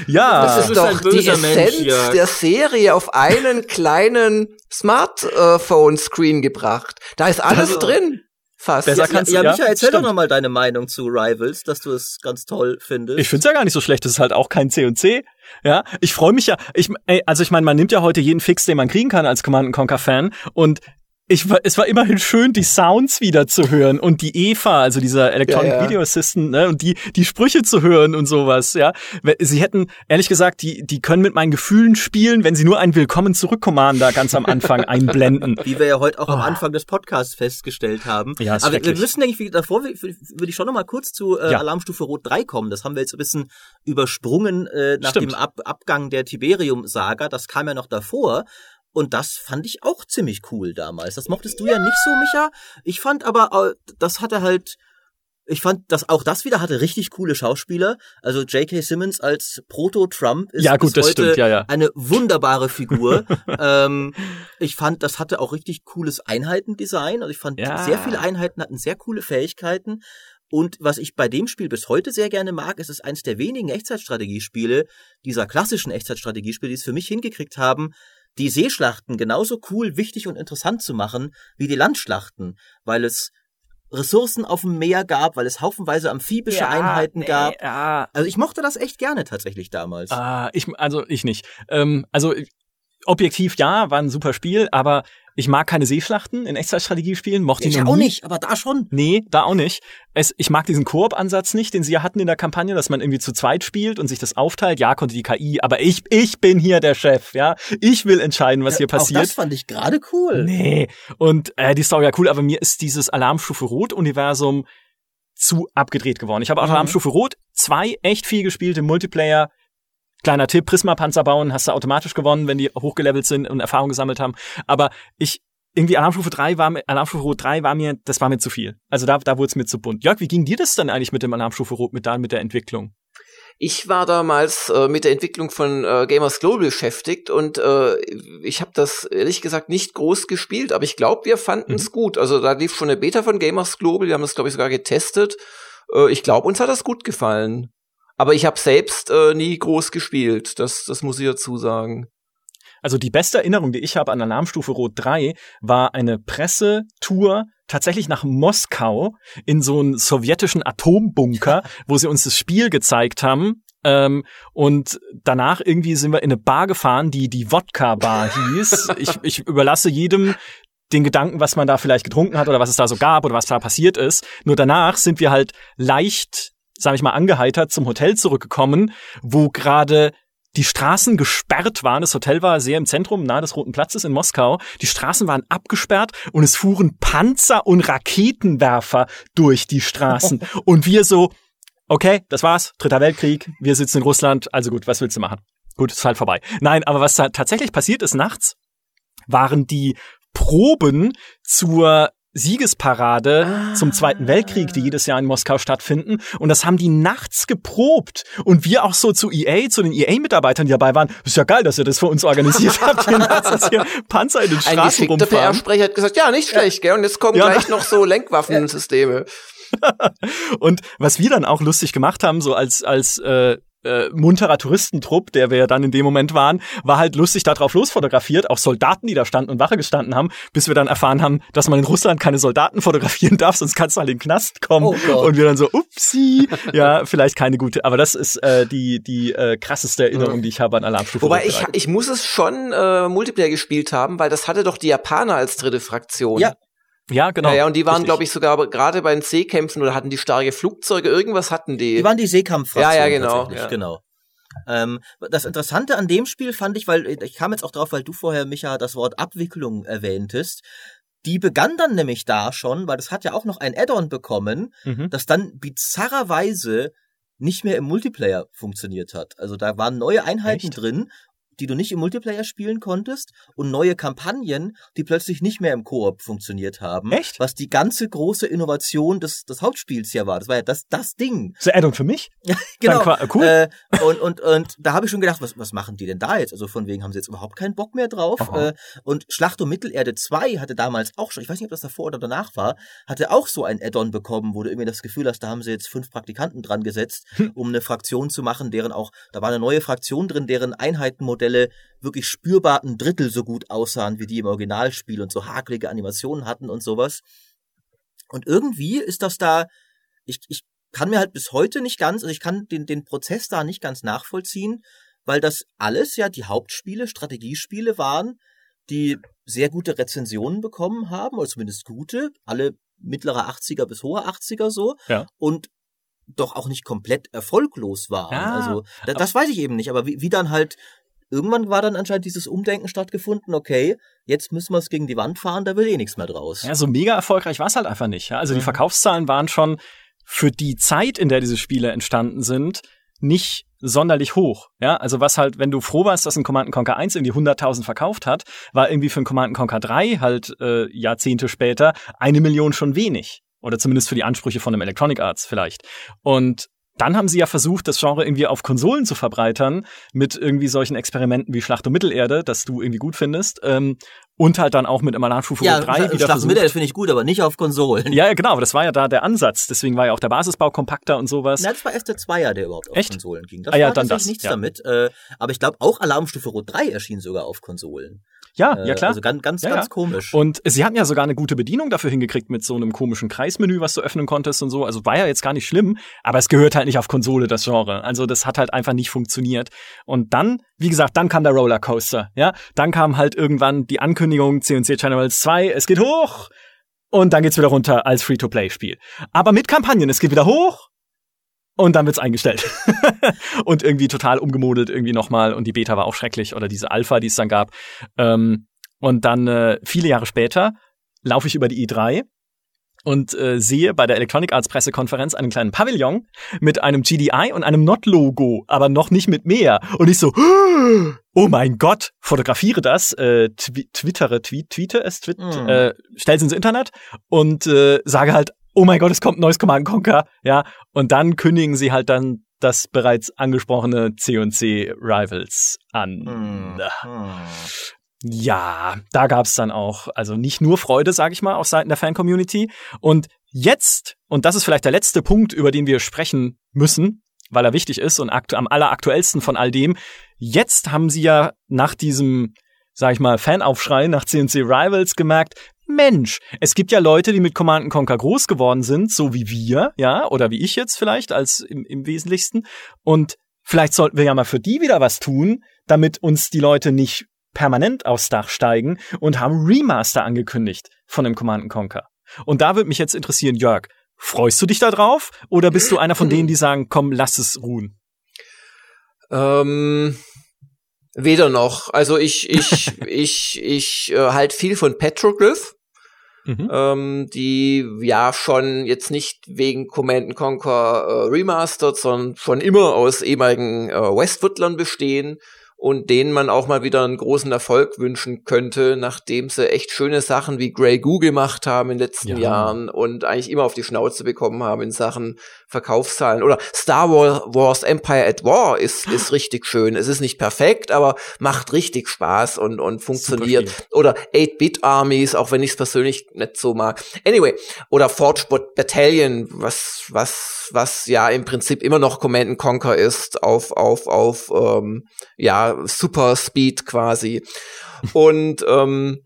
ja. Das ist doch die Essenz Mensch, der Serie auf einen kleinen Smartphone-Screen gebracht. Da ist alles also, drin. Fast. Besser kannst ja, du, ja, Micha, erzähl stimmt. doch nochmal deine Meinung zu Rivals, dass du es ganz toll findest. Ich find's ja gar nicht so schlecht. Das ist halt auch kein C&C. Ja, ich freue mich ja. Ich, ey, also ich meine, man nimmt ja heute jeden Fix, den man kriegen kann als Command Conquer Fan und ich war, es war immerhin schön, die Sounds wieder zu hören und die Eva, also dieser Electronic ja, ja. Video Assistant, ne, und die, die Sprüche zu hören und sowas, ja. Sie hätten, ehrlich gesagt, die, die können mit meinen Gefühlen spielen, wenn sie nur einen Willkommen zurück Commander ganz am Anfang (laughs) einblenden. Wie wir ja heute auch oh. am Anfang des Podcasts festgestellt haben. Ja, ist Aber wir müssen, denke ich, davor würde ich schon noch mal kurz zu äh, ja. Alarmstufe Rot 3 kommen. Das haben wir jetzt ein bisschen übersprungen äh, nach Stimmt. dem Ab Abgang der Tiberium-Saga. Das kam ja noch davor. Und das fand ich auch ziemlich cool damals. Das mochtest du ja, ja nicht so, Micha. Ich fand aber, äh, das hatte halt, ich fand, dass auch das wieder hatte richtig coole Schauspieler. Also J.K. Simmons als Proto-Trump ist ja, gut, bis heute ja, ja. eine wunderbare Figur. (laughs) ähm, ich fand, das hatte auch richtig cooles Einheitendesign. Also ich fand, sehr viele Einheiten hatten sehr coole Fähigkeiten. Und was ich bei dem Spiel bis heute sehr gerne mag, ist es eines der wenigen Echtzeitstrategiespiele, dieser klassischen Echtzeitstrategiespiele, die es für mich hingekriegt haben, die Seeschlachten genauso cool, wichtig und interessant zu machen wie die Landschlachten, weil es Ressourcen auf dem Meer gab, weil es haufenweise amphibische ja, Einheiten nee, gab. Ja. Also ich mochte das echt gerne tatsächlich damals. Ah, ich, also ich nicht. Ähm, also objektiv ja, war ein super Spiel, aber ich mag keine Seeschlachten in Echtzeitstrategiespielen, mochte ich noch auch nie. nicht, aber da schon. Nee, da auch nicht. Es, ich mag diesen Koop-Ansatz nicht, den sie ja hatten in der Kampagne, dass man irgendwie zu zweit spielt und sich das aufteilt. Ja, konnte die KI, aber ich, ich bin hier der Chef, ja. Ich will entscheiden, was hier passiert. Auch das fand ich gerade cool. Nee. Und äh, die Story ja cool, aber mir ist dieses Alarmstufe Rot-Universum zu abgedreht geworden. Ich habe auch mhm. Alarmstufe Rot zwei echt viel gespielt im Multiplayer Kleiner Tipp, Prisma-Panzer bauen, hast du automatisch gewonnen, wenn die hochgelevelt sind und Erfahrung gesammelt haben. Aber ich, irgendwie Alarmstufe 3 war mir, Alarmstufe Rot 3 war mir, das war mir zu viel. Also da, da wurde es mir zu bunt. Jörg, wie ging dir das dann eigentlich mit dem Alarmstufe Rot, mit, da, mit der Entwicklung? Ich war damals äh, mit der Entwicklung von äh, Gamers Global beschäftigt und äh, ich habe das ehrlich gesagt nicht groß gespielt, aber ich glaube, wir fanden es mhm. gut. Also da lief schon eine Beta von Gamers Global, wir haben das glaube ich sogar getestet. Äh, ich glaube, uns hat das gut gefallen. Aber ich habe selbst äh, nie groß gespielt, das, das muss ich dazu sagen. Also die beste Erinnerung, die ich habe an Alarmstufe Rot 3, war eine Pressetour tatsächlich nach Moskau in so einen sowjetischen Atombunker, (laughs) wo sie uns das Spiel gezeigt haben. Ähm, und danach irgendwie sind wir in eine Bar gefahren, die die Wodka-Bar (laughs) hieß. Ich, ich überlasse jedem den Gedanken, was man da vielleicht getrunken hat oder was es da so gab oder was da passiert ist. Nur danach sind wir halt leicht, sag ich mal, angeheitert zum Hotel zurückgekommen, wo gerade die Straßen gesperrt waren. Das Hotel war sehr im Zentrum, nahe des Roten Platzes in Moskau. Die Straßen waren abgesperrt und es fuhren Panzer und Raketenwerfer durch die Straßen. (laughs) und wir so, okay, das war's, Dritter Weltkrieg, wir sitzen in Russland, also gut, was willst du machen? Gut, ist halt vorbei. Nein, aber was da tatsächlich passiert ist nachts, waren die Proben zur Siegesparade ah. zum Zweiten Weltkrieg, die jedes Jahr in Moskau stattfinden. Und das haben die nachts geprobt. Und wir auch so zu EA, zu den EA-Mitarbeitern, die dabei waren, ist ja geil, dass ihr das für uns organisiert (laughs) habt. Hier nachts hier Panzer in den Straßen Ein rumfahren. PR-Sprecher hat gesagt, ja, nicht schlecht, gell? Und jetzt kommen ja. gleich noch so (laughs) Lenkwaffensysteme. und was wir dann auch lustig gemacht haben, so als als äh, äh, munterer Touristentrupp, der wir ja dann in dem Moment waren, war halt lustig darauf losfotografiert, auch Soldaten, die da standen und Wache gestanden haben, bis wir dann erfahren haben, dass man in Russland keine Soldaten fotografieren darf, sonst kannst du halt in den Knast kommen. Oh und wir dann so, upsi, ja, vielleicht keine gute, aber das ist äh, die die äh, krasseste Erinnerung, die ich habe an Alarmstufe. Wobei ich ich muss es schon äh, Multiplayer gespielt haben, weil das hatte doch die Japaner als dritte Fraktion. Ja, ja, genau. Ja, ja und die waren, glaube ich, sogar gerade bei den Seekämpfen oder hatten die starke Flugzeuge, irgendwas hatten die. Die waren die Seekampffraktion. Ja, ja, genau. Ja. genau. Ähm, das Interessante an dem Spiel fand ich, weil ich kam jetzt auch drauf, weil du vorher, Micha, das Wort Abwicklung erwähntest. Die begann dann nämlich da schon, weil das hat ja auch noch ein Add-on bekommen, mhm. das dann bizarrerweise nicht mehr im Multiplayer funktioniert hat. Also da waren neue Einheiten Echt? drin die du nicht im Multiplayer spielen konntest und neue Kampagnen, die plötzlich nicht mehr im Koop funktioniert haben. Echt? Was die ganze große Innovation des, des Hauptspiels ja war. Das war ja das, das Ding. So Addon für mich? (laughs) Ja, genau. cool. Äh, und, und, und da habe ich schon gedacht, was, was machen die denn da jetzt? Also von wegen haben sie jetzt überhaupt keinen Bock mehr drauf. Äh, und Schlacht um Mittelerde 2 hatte damals auch schon, ich weiß nicht, ob das davor oder danach war, hatte auch so ein Addon bekommen, wo du irgendwie das Gefühl hast, da haben sie jetzt fünf Praktikanten dran gesetzt, hm. um eine Fraktion zu machen, deren auch, da war eine neue Fraktion drin, deren Einheitenmodell Modelle wirklich spürbar ein Drittel so gut aussahen wie die im Originalspiel und so hakelige Animationen hatten und sowas. Und irgendwie ist das da, ich, ich kann mir halt bis heute nicht ganz, also ich kann den, den Prozess da nicht ganz nachvollziehen, weil das alles ja die Hauptspiele, Strategiespiele waren, die sehr gute Rezensionen bekommen haben, oder zumindest gute, alle mittlere 80er bis hohe 80er so. Ja. Und doch auch nicht komplett erfolglos waren. Ja, also das, das weiß ich eben nicht, aber wie, wie dann halt irgendwann war dann anscheinend dieses Umdenken stattgefunden, okay, jetzt müssen wir es gegen die Wand fahren, da wird eh nichts mehr draus. Ja, so mega erfolgreich war es halt einfach nicht. Ja? Also mhm. die Verkaufszahlen waren schon für die Zeit, in der diese Spiele entstanden sind, nicht sonderlich hoch. Ja, also was halt, wenn du froh warst, dass ein Command Conquer 1 irgendwie 100.000 verkauft hat, war irgendwie für ein Command Conquer 3 halt äh, Jahrzehnte später eine Million schon wenig. Oder zumindest für die Ansprüche von einem Electronic Arts vielleicht. Und dann haben sie ja versucht, das Genre irgendwie auf Konsolen zu verbreitern, mit irgendwie solchen Experimenten wie Schlacht um Mittelerde, das du irgendwie gut findest. Ähm, und halt dann auch mit Alarmstufe ja, 3 wieder Schlacht um Mittelerde finde ich gut, aber nicht auf Konsolen. Ja, genau, das war ja da der Ansatz. Deswegen war ja auch der Basisbau kompakter und sowas. Na, das war erst der Zweier, der überhaupt auf Echt? Konsolen ging. Das ah, ja, war dann das, nichts ja. damit. Äh, aber ich glaube, auch Alarmstufe Rot 3 erschien sogar auf Konsolen. Ja, äh, ja klar. Also ganz, ganz, ja, ganz ja. komisch. Und sie hatten ja sogar eine gute Bedienung dafür hingekriegt mit so einem komischen Kreismenü, was du öffnen konntest und so. Also war ja jetzt gar nicht schlimm, aber es gehört halt nicht auf Konsole, das Genre. Also das hat halt einfach nicht funktioniert. Und dann, wie gesagt, dann kam der Rollercoaster, ja. Dann kam halt irgendwann die Ankündigung C&C Generals 2, es geht hoch. Und dann geht's wieder runter als Free-to-Play-Spiel. Aber mit Kampagnen, es geht wieder hoch und dann wird's eingestellt. (laughs) und irgendwie total umgemodelt irgendwie nochmal. Und die Beta war auch schrecklich. Oder diese Alpha, die es dann gab. Ähm, und dann äh, viele Jahre später laufe ich über die E3 und äh, sehe bei der Electronic Arts Pressekonferenz einen kleinen Pavillon mit einem GDI und einem Not-Logo, aber noch nicht mit mehr. Und ich so, (gasps) oh mein Gott, fotografiere das, äh, tw twittere, tweet, tweete es, tweet, mm. äh, stell's ins Internet und äh, sage halt, oh mein Gott, es kommt ein neues Command Conquer, ja, und dann kündigen sie halt dann das bereits angesprochene C&C Rivals an. Mm. Ja, da gab's dann auch, also nicht nur Freude, sage ich mal, auf Seiten der Fan-Community. Und jetzt, und das ist vielleicht der letzte Punkt, über den wir sprechen müssen, weil er wichtig ist und am alleraktuellsten von all dem, jetzt haben sie ja nach diesem, sag ich mal, Fanaufschrei nach CNC Rivals gemerkt, Mensch, es gibt ja Leute, die mit Command Conquer groß geworden sind, so wie wir, ja, oder wie ich jetzt vielleicht als im, im Wesentlichsten. Und vielleicht sollten wir ja mal für die wieder was tun, damit uns die Leute nicht permanent aufs Dach steigen und haben Remaster angekündigt von dem Command Conquer. Und da würde mich jetzt interessieren, Jörg, freust du dich da drauf oder bist du einer von denen, die sagen, komm, lass es ruhen? Ähm, weder noch. Also ich, ich, (laughs) ich, ich äh, halt viel von Petroglyph. Mhm. Ähm, die ja schon jetzt nicht wegen Command Conquer äh, Remastered, sondern schon immer aus ehemaligen äh, Westwoodlern bestehen und denen man auch mal wieder einen großen Erfolg wünschen könnte, nachdem sie echt schöne Sachen wie Grey Goo gemacht haben in den letzten ja. Jahren und eigentlich immer auf die Schnauze bekommen haben in Sachen Verkaufszahlen. Oder Star Wars Empire at War ist, ist richtig schön. Es ist nicht perfekt, aber macht richtig Spaß und, und funktioniert. Oder 8-Bit Armies, auch wenn ich es persönlich nicht so mag. Anyway, oder Forge Battalion, was, was, was ja im Prinzip immer noch Command Conquer ist, auf, auf, auf, ähm, ja, Super Speed quasi. (laughs) Und ähm,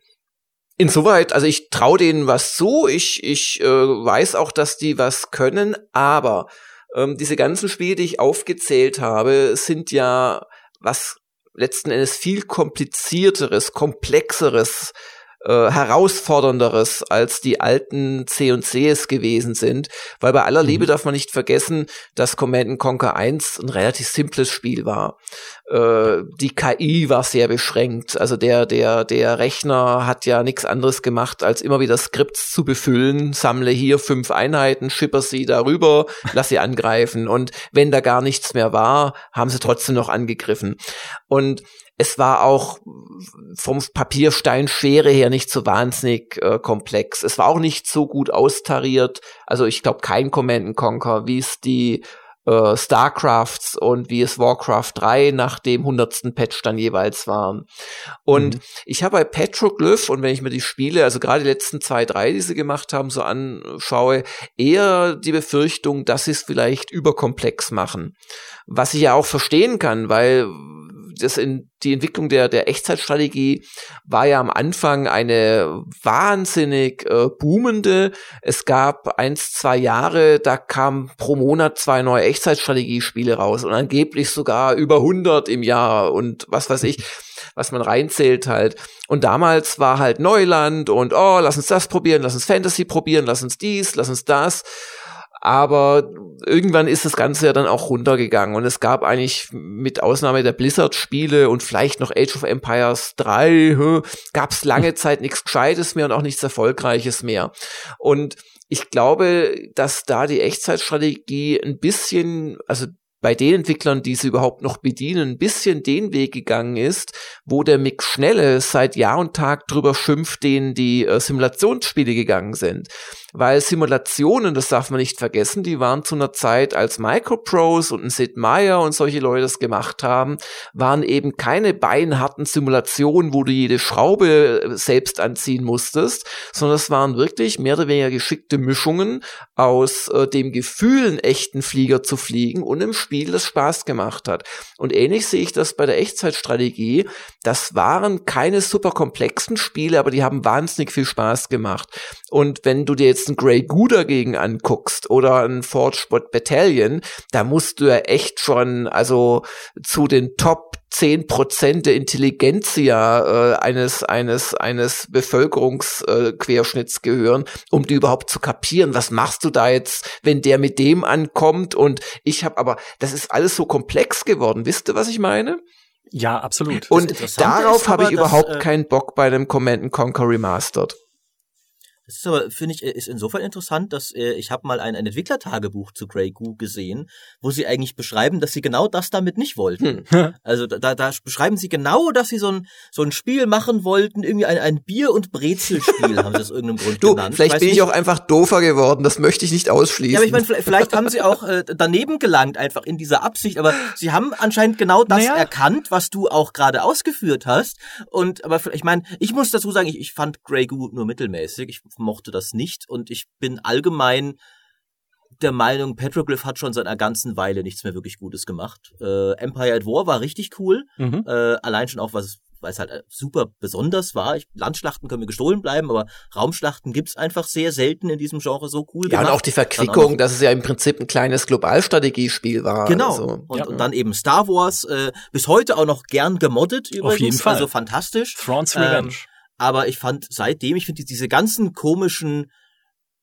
Insoweit, also ich traue denen was zu, ich, ich äh, weiß auch, dass die was können, aber ähm, diese ganzen Spiele, die ich aufgezählt habe, sind ja was letzten Endes viel komplizierteres, komplexeres äh, herausfordernderes als die alten C&Cs gewesen sind, weil bei aller Liebe mhm. darf man nicht vergessen, dass Command Conquer 1 ein relativ simples Spiel war. Äh, die KI war sehr beschränkt, also der der der Rechner hat ja nichts anderes gemacht, als immer wieder Skripts zu befüllen, sammle hier fünf Einheiten, schipper sie darüber, lass sie angreifen und wenn da gar nichts mehr war, haben sie trotzdem noch angegriffen. Und es war auch vom Papiersteinschwere her nicht so wahnsinnig äh, komplex. Es war auch nicht so gut austariert. Also ich glaube kein Command Conquer, wie es die äh, Starcrafts und wie es Warcraft 3 nach dem hundertsten Patch dann jeweils waren. Und mhm. ich habe bei Petroglyph und wenn ich mir die Spiele, also gerade die letzten zwei, drei, die sie gemacht haben, so anschaue, eher die Befürchtung, dass sie es vielleicht überkomplex machen. Was ich ja auch verstehen kann, weil das in die Entwicklung der der Echtzeitstrategie war ja am Anfang eine wahnsinnig äh, boomende. Es gab eins zwei Jahre, da kam pro Monat zwei neue Echtzeitstrategiespiele raus und angeblich sogar über 100 im Jahr und was weiß ich was man reinzählt halt. Und damals war halt Neuland und oh, lass uns das probieren, lass uns Fantasy probieren, lass uns dies, lass uns das. Aber irgendwann ist das Ganze ja dann auch runtergegangen und es gab eigentlich mit Ausnahme der Blizzard-Spiele und vielleicht noch Age of Empires 3, gab es lange Zeit nichts Gescheites mehr und auch nichts Erfolgreiches mehr. Und ich glaube, dass da die Echtzeitstrategie ein bisschen, also bei den Entwicklern, die sie überhaupt noch bedienen, ein bisschen den Weg gegangen ist, wo der Mick Schnelle seit Jahr und Tag drüber schimpft, denen die äh, Simulationsspiele gegangen sind. Weil Simulationen, das darf man nicht vergessen, die waren zu einer Zeit, als Microprose und ein Sid Meier und solche Leute das gemacht haben, waren eben keine beinharten Simulationen, wo du jede Schraube äh, selbst anziehen musstest, sondern es waren wirklich mehr oder weniger geschickte Mischungen aus äh, dem Gefühl, einen echten Flieger zu fliegen und im Spiel, das Spaß gemacht hat. Und ähnlich sehe ich das bei der Echtzeitstrategie. Das waren keine super komplexen Spiele, aber die haben wahnsinnig viel Spaß gemacht. Und wenn du dir jetzt einen Grey Goo dagegen anguckst oder einen Forge Battalion, da musst du ja echt schon, also zu den Top 10 Prozent der Intelligenzia äh, eines eines eines Bevölkerungsquerschnitts äh, gehören, um die überhaupt zu kapieren. Was machst du da jetzt, wenn der mit dem ankommt? Und ich habe aber, das ist alles so komplex geworden. Wisst ihr, was ich meine? Ja, absolut. Und darauf habe ich überhaupt äh, keinen Bock bei einem Command Conquer Remastered. Das ist aber, finde ich, ist insofern interessant, dass äh, ich habe mal ein, ein Entwicklertagebuch zu Grey Goo gesehen, wo sie eigentlich beschreiben, dass sie genau das damit nicht wollten. Hm. Also da, da beschreiben sie genau, dass sie so ein, so ein Spiel machen wollten, irgendwie ein, ein Bier- und Brezelspiel, haben sie aus irgendeinem Grund du, genannt. Vielleicht ich bin nicht. ich auch einfach doofer geworden, das möchte ich nicht ausschließen. Ja, aber ich meine, vielleicht, vielleicht haben sie auch äh, daneben gelangt, einfach in dieser Absicht, aber sie haben anscheinend genau das naja. erkannt, was du auch gerade ausgeführt hast. Und aber ich meine, ich muss dazu sagen, ich, ich fand Grey Goo nur mittelmäßig. Ich mochte das nicht und ich bin allgemein der Meinung, Petroglyph hat schon seit einer ganzen Weile nichts mehr wirklich Gutes gemacht. Äh, Empire at War war richtig cool, mhm. äh, allein schon auch was weil es halt äh, super besonders war. Ich, Landschlachten können mir gestohlen bleiben, aber Raumschlachten gibt's einfach sehr selten in diesem Genre so cool. Ja, gemacht. und auch die Verquickung, auch dass es ja im Prinzip ein kleines Globalstrategiespiel war. Genau. Also. Und, ja. und dann eben Star Wars, äh, bis heute auch noch gern gemoddet übrigens. Auf jeden Fall. Also fantastisch. Thrones Revenge. Ähm, aber ich fand seitdem, ich finde diese ganzen komischen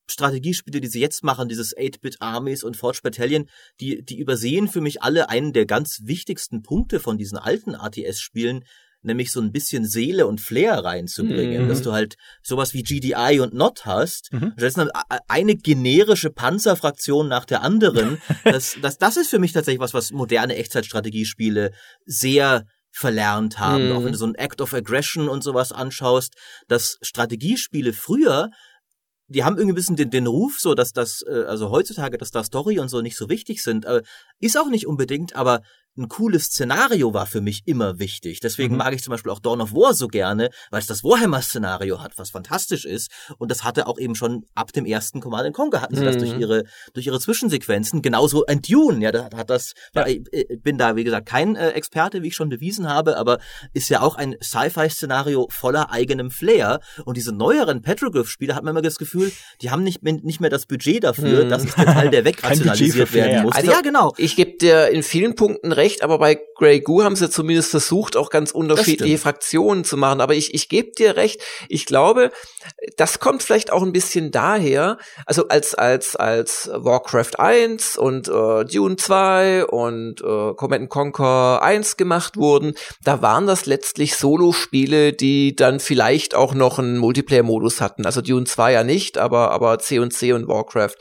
Strategiespiele, die sie jetzt machen, dieses 8-Bit Armies und Forge Battalion, die, die übersehen für mich alle einen der ganz wichtigsten Punkte von diesen alten ATS-Spielen, nämlich so ein bisschen Seele und Flair reinzubringen, mhm. dass du halt sowas wie GDI und Not hast. Mhm. Das ist eine generische Panzerfraktion nach der anderen. (laughs) das, das, das ist für mich tatsächlich was, was moderne Echtzeitstrategiespiele sehr verlernt haben. Mhm. Auch wenn du so ein Act of Aggression und sowas anschaust, dass Strategiespiele früher die haben irgendwie ein bisschen den, den Ruf, so dass das, äh, also heutzutage, dass da Story und so nicht so wichtig sind. Äh, ist auch nicht unbedingt, aber ein cooles Szenario war für mich immer wichtig. Deswegen mhm. mag ich zum Beispiel auch Dawn of War so gerne, weil es das Warhammer-Szenario hat, was fantastisch ist. Und das hatte auch eben schon ab dem ersten Command Conquer hatten sie mhm. das durch mhm. ihre, durch ihre Zwischensequenzen. Genauso ein Dune, ja, da hat das, ja. ich bin da, wie gesagt, kein äh, Experte, wie ich schon bewiesen habe, aber ist ja auch ein Sci-Fi-Szenario voller eigenem Flair. Und diese neueren Petroglyph-Spiele hat man immer das Gefühl, die haben nicht, nicht mehr das Budget dafür, mhm. dass es der Teil, der (laughs) wegrationalisiert werden muss. Also, ja, genau. Ich gebe dir in vielen Punkten recht recht, aber bei Grey Goo haben sie zumindest versucht, auch ganz unterschiedliche Fraktionen zu machen. Aber ich, ich gebe dir recht, ich glaube, das kommt vielleicht auch ein bisschen daher, also als, als, als Warcraft 1 und äh, Dune 2 und äh, Command Conquer 1 gemacht wurden, da waren das letztlich Solo-Spiele, die dann vielleicht auch noch einen Multiplayer-Modus hatten. Also Dune 2 ja nicht, aber, aber C&C und Warcraft.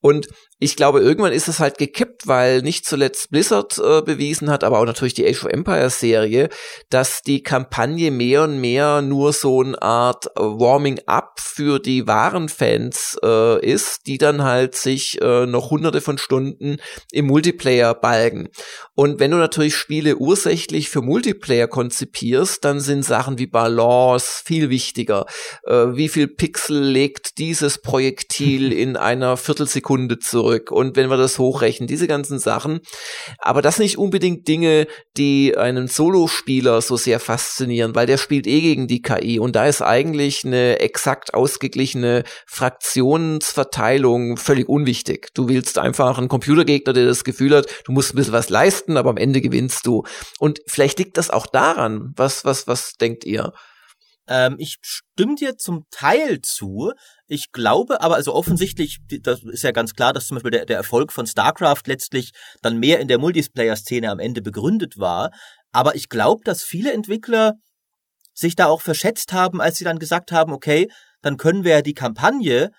Und ich glaube, irgendwann ist es halt gekippt, weil nicht zuletzt Blizzard äh, bewiesen hat, aber auch natürlich die Age of Empires Serie, dass die Kampagne mehr und mehr nur so eine Art Warming-up für die wahren Fans äh, ist, die dann halt sich äh, noch hunderte von Stunden im Multiplayer balgen. Und wenn du natürlich Spiele ursächlich für Multiplayer konzipierst, dann sind Sachen wie Balance viel wichtiger. Äh, wie viel Pixel legt dieses Projektil (laughs) in einer Viertelsekunde zurück? Zurück und wenn wir das hochrechnen, diese ganzen Sachen. Aber das nicht unbedingt Dinge, die einen Solospieler so sehr faszinieren, weil der spielt eh gegen die KI und da ist eigentlich eine exakt ausgeglichene Fraktionsverteilung völlig unwichtig. Du willst einfach einen Computergegner, der das Gefühl hat, du musst ein bisschen was leisten, aber am Ende gewinnst du. Und vielleicht liegt das auch daran. Was, was, was denkt ihr? Ähm, ich stimme dir zum Teil zu. Ich glaube aber, also offensichtlich, das ist ja ganz klar, dass zum Beispiel der, der Erfolg von StarCraft letztlich dann mehr in der Multiplayer-Szene am Ende begründet war. Aber ich glaube, dass viele Entwickler sich da auch verschätzt haben, als sie dann gesagt haben, okay, dann können wir ja die Kampagne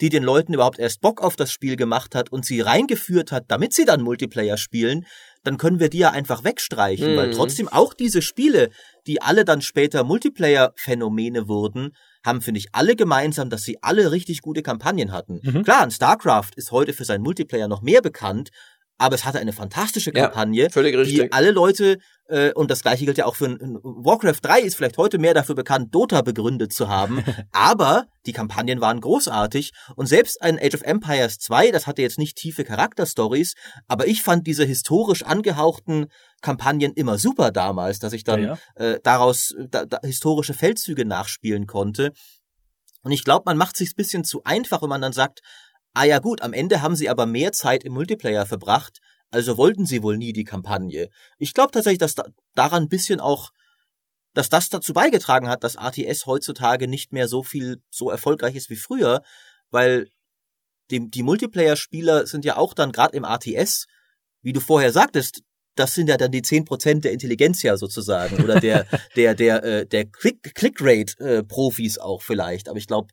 die den Leuten überhaupt erst Bock auf das Spiel gemacht hat und sie reingeführt hat, damit sie dann Multiplayer spielen, dann können wir die ja einfach wegstreichen, mhm. weil trotzdem auch diese Spiele, die alle dann später Multiplayer-Phänomene wurden, haben, finde ich, alle gemeinsam, dass sie alle richtig gute Kampagnen hatten. Mhm. Klar, ein StarCraft ist heute für seinen Multiplayer noch mehr bekannt, aber es hatte eine fantastische Kampagne, ja, die alle Leute, äh, und das gleiche gilt ja auch für ein, Warcraft 3 ist vielleicht heute mehr dafür bekannt, Dota begründet zu haben, (laughs) aber die Kampagnen waren großartig und selbst ein Age of Empires 2, das hatte jetzt nicht tiefe Charakterstories, aber ich fand diese historisch angehauchten Kampagnen immer super damals, dass ich dann ja, ja. Äh, daraus da, da, historische Feldzüge nachspielen konnte. Und ich glaube, man macht sich ein bisschen zu einfach, wenn man dann sagt, Ah ja gut, am Ende haben sie aber mehr Zeit im Multiplayer verbracht, also wollten sie wohl nie die Kampagne. Ich glaube tatsächlich, dass da, daran ein bisschen auch, dass das dazu beigetragen hat, dass ATS heutzutage nicht mehr so viel so erfolgreich ist wie früher, weil die, die Multiplayer-Spieler sind ja auch dann gerade im ATS, wie du vorher sagtest, das sind ja dann die zehn Prozent der Intelligenz ja sozusagen oder der (laughs) der der äh, der Click Click Rate äh, Profis auch vielleicht, aber ich glaube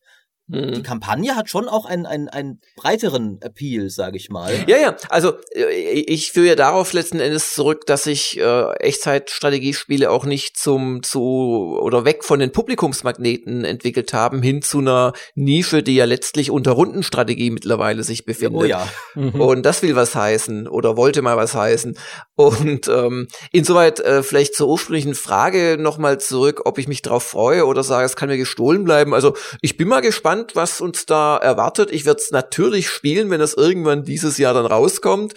mhm. die Kampagne hat schon auch einen, einen, einen breiteren Appeal, sage ich mal. Ja, ja, also äh, ich führe ja darauf letzten Endes zurück, dass ich äh, Echtzeitstrategiespiele auch nicht zum zu oder weg von den Publikumsmagneten entwickelt haben, hin zu einer Nische, die ja letztlich unter Rundenstrategie mittlerweile sich befindet. Oh ja. Mhm. Und das will was heißen oder wollte mal was heißen. Und ähm, insoweit äh, vielleicht zur ursprünglichen Frage nochmal zurück, ob ich mich drauf freue oder sage, es kann mir gestohlen bleiben. Also ich bin mal gespannt, was uns da erwartet. Ich werde es natürlich spielen, wenn es irgendwann dieses Jahr dann rauskommt.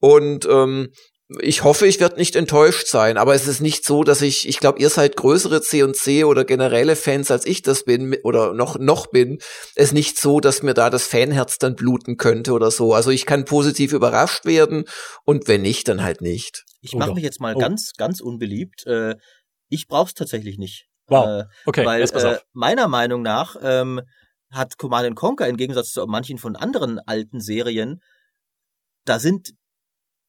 Und ähm, ich hoffe, ich werde nicht enttäuscht sein, aber es ist nicht so, dass ich, ich glaube, ihr seid größere C&C oder generelle Fans, als ich das bin oder noch, noch bin. Es ist nicht so, dass mir da das Fanherz dann bluten könnte oder so. Also ich kann positiv überrascht werden und wenn nicht, dann halt nicht. Ich mache mich jetzt mal oh. ganz, ganz unbeliebt. Äh, ich brauch's tatsächlich nicht. Wow. Äh, okay, weil äh, meiner Meinung nach ähm, hat Command Conquer im Gegensatz zu manchen von anderen alten Serien, da sind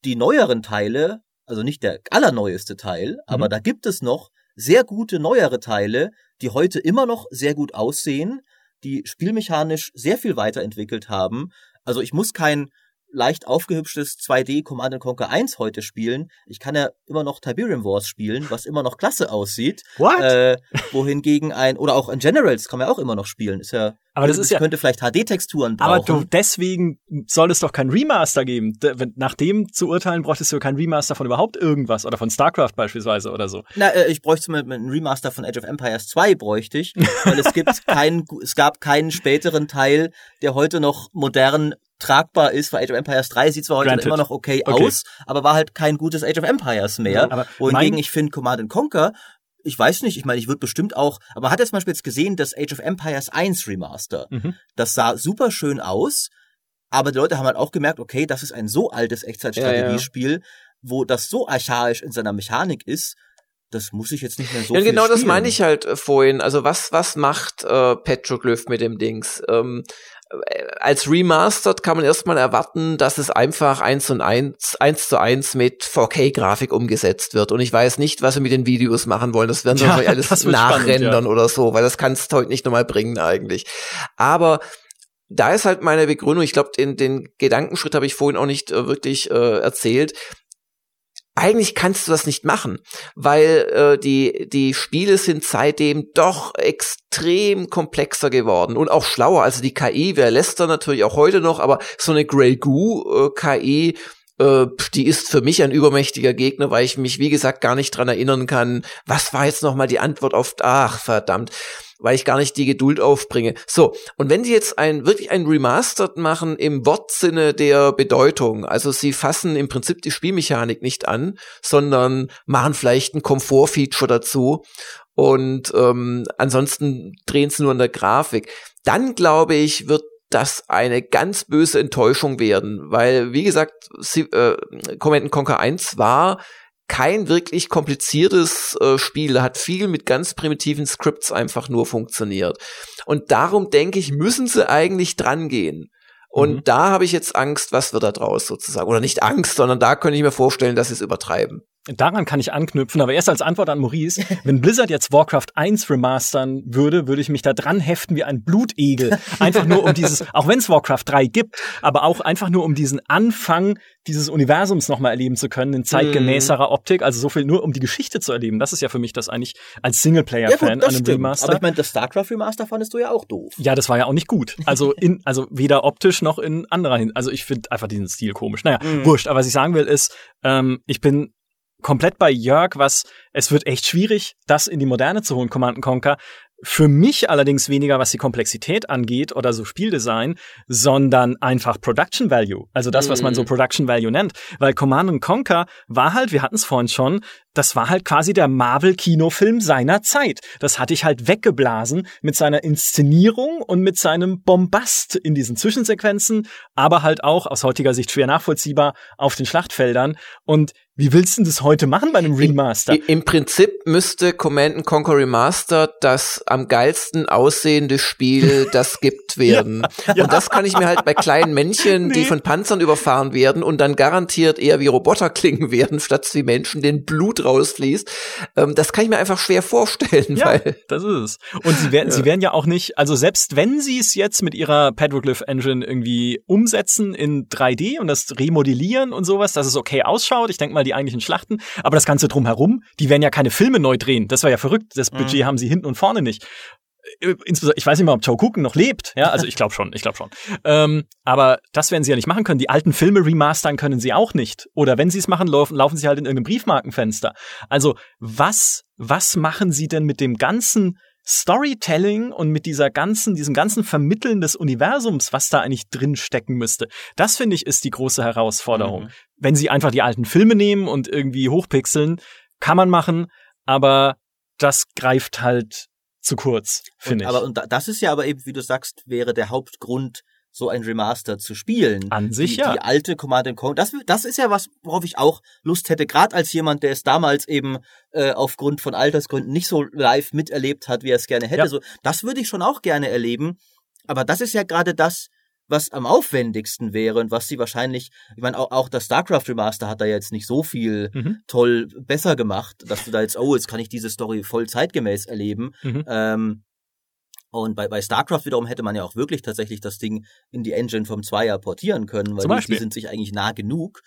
die neueren Teile, also nicht der allerneueste Teil, mhm. aber da gibt es noch sehr gute neuere Teile, die heute immer noch sehr gut aussehen, die spielmechanisch sehr viel weiterentwickelt haben. Also ich muss kein leicht aufgehübschtes 2D Command Conquer 1 heute spielen. Ich kann ja immer noch Tiberium Wars spielen, was immer noch klasse aussieht. What? Äh, wohingegen ein, oder auch ein Generals kann man ja auch immer noch spielen. Ist ja, aber das ist ja, könnte vielleicht HD-Texturen brauchen. Aber du, deswegen soll es doch kein Remaster geben. Nach dem zu urteilen, bräuchtest du kein Remaster von überhaupt irgendwas oder von StarCraft beispielsweise oder so. Na, äh, ich bräuchte mit, mit einem Remaster von Age of Empires 2 bräuchte ich, weil es gibt (laughs) keinen, es gab keinen späteren Teil, der heute noch modern tragbar ist, weil Age of Empires 3 sieht zwar heute Granted. immer noch okay, okay, aus, aber war halt kein gutes Age of Empires mehr. Ja, Wohingegen ich finde Command Conquer ich weiß nicht, ich meine, ich würde bestimmt auch, aber man hat jetzt zum Beispiel jetzt gesehen, das Age of Empires 1 Remaster. Mhm. Das sah super schön aus, aber die Leute haben halt auch gemerkt, okay, das ist ein so altes Echtzeitstrategiespiel, ja, ja. wo das so archaisch in seiner Mechanik ist, das muss ich jetzt nicht mehr so Ja, genau, das meine ich halt äh, vorhin. Also was, was macht äh, Petroglyph mit dem Dings? Ähm, als Remastered kann man erstmal erwarten, dass es einfach eins und eins, eins zu eins mit 4K-Grafik umgesetzt wird. Und ich weiß nicht, was sie mit den Videos machen wollen. Das werden sie ja, alles (laughs) nachrendern spannend, ja. oder so, weil das kannst du heute nicht nochmal bringen eigentlich. Aber da ist halt meine Begründung, ich glaube, den, den Gedankenschritt habe ich vorhin auch nicht äh, wirklich äh, erzählt eigentlich kannst du das nicht machen, weil äh, die, die Spiele sind seitdem doch extrem komplexer geworden und auch schlauer. Also die KI, wer lässt da natürlich auch heute noch, aber so eine Grey Goo äh, KI, äh, die ist für mich ein übermächtiger Gegner, weil ich mich, wie gesagt, gar nicht dran erinnern kann, was war jetzt nochmal die Antwort auf, ach, verdammt weil ich gar nicht die Geduld aufbringe. So, und wenn sie jetzt ein wirklich ein Remastered machen im Wortsinne der Bedeutung, also sie fassen im Prinzip die Spielmechanik nicht an, sondern machen vielleicht ein Komfortfeature dazu und ähm, ansonsten drehen sie nur an der Grafik, dann glaube ich, wird das eine ganz böse Enttäuschung werden, weil, wie gesagt, sie, äh, Command Conquer 1 war kein wirklich kompliziertes äh, Spiel, hat viel mit ganz primitiven Scripts einfach nur funktioniert. Und darum denke ich, müssen sie eigentlich dran gehen. Und mhm. da habe ich jetzt Angst, was wird da draus sozusagen? Oder nicht Angst, sondern da könnte ich mir vorstellen, dass sie es übertreiben. Daran kann ich anknüpfen, aber erst als Antwort an Maurice, wenn Blizzard jetzt Warcraft 1 remastern würde, würde ich mich da dran heften wie ein Blutegel. Einfach nur um dieses, auch wenn es Warcraft 3 gibt, aber auch einfach nur um diesen Anfang dieses Universums nochmal erleben zu können in zeitgemäßerer mm. Optik, also so viel nur um die Geschichte zu erleben. Das ist ja für mich das eigentlich als Singleplayer-Fan ja, an einem. Remaster. Aber ich meine, das StarCraft Remaster fandest du ja auch doof. Ja, das war ja auch nicht gut. Also in, also weder optisch noch in anderer Hinsicht. Also ich finde einfach diesen Stil komisch. Naja, mm. wurscht. Aber was ich sagen will ist, ähm, ich bin komplett bei Jörg, was es wird echt schwierig, das in die Moderne zu holen, Command Conquer. Für mich allerdings weniger, was die Komplexität angeht oder so Spieldesign, sondern einfach Production Value. Also das, was man so mhm. Production Value nennt. Weil Command Conquer war halt, wir hatten es vorhin schon, das war halt quasi der Marvel-Kinofilm seiner Zeit. Das hatte ich halt weggeblasen mit seiner Inszenierung und mit seinem Bombast in diesen Zwischensequenzen, aber halt auch aus heutiger Sicht schwer nachvollziehbar auf den Schlachtfeldern. Und wie willst du das heute machen bei einem Remaster? Im, Im, Prinzip müsste Command Conquer Remastered das am geilsten aussehende Spiel, (laughs) das gibt werden. ja, ja. Und das kann ich mir halt bei kleinen Männchen, nee. die von Panzern überfahren werden und dann garantiert eher wie Roboter klingen werden, statt wie Menschen, den Blut rausfließt. Ähm, das kann ich mir einfach schwer vorstellen. Ja, weil, das ist es. Und sie werden, ja. sie werden ja auch nicht, also selbst wenn sie es jetzt mit ihrer Petroglyph Engine irgendwie umsetzen in 3D und das remodellieren und sowas, dass es okay ausschaut, ich denke mal die eigentlichen Schlachten, aber das Ganze drumherum, die werden ja keine Filme neu drehen. Das war ja verrückt. Das Budget mhm. haben sie hinten und vorne nicht. Äh, insbesondere, ich weiß nicht mal, ob Joe Cooken noch lebt, ja, also ich glaube schon, ich glaube schon. Ähm, aber das werden sie ja nicht machen können. Die alten Filme remastern können sie auch nicht. Oder wenn sie es machen, laufen, laufen sie halt in irgendeinem Briefmarkenfenster. Also was, was machen sie denn mit dem ganzen Storytelling und mit dieser ganzen, diesem ganzen Vermitteln des Universums, was da eigentlich drin stecken müsste. Das finde ich ist die große Herausforderung. Mhm. Wenn sie einfach die alten Filme nehmen und irgendwie hochpixeln, kann man machen, aber das greift halt zu kurz, finde ich. Aber und das ist ja aber eben, wie du sagst, wäre der Hauptgrund, so ein Remaster zu spielen. An sich die, ja. Die alte Command Conquer. Das, das ist ja was, worauf ich auch Lust hätte, gerade als jemand, der es damals eben äh, aufgrund von Altersgründen nicht so live miterlebt hat, wie er es gerne hätte. Ja. So, das würde ich schon auch gerne erleben. Aber das ist ja gerade das, was am aufwendigsten wäre und was sie wahrscheinlich, ich meine, auch, auch das StarCraft Remaster hat da jetzt nicht so viel mhm. toll besser gemacht, dass du da jetzt, oh, jetzt kann ich diese Story voll zeitgemäß erleben. Mhm. Ähm, und bei, bei StarCraft wiederum hätte man ja auch wirklich tatsächlich das Ding in die Engine vom Zweier portieren können, weil die, die, sind sich eigentlich nah genug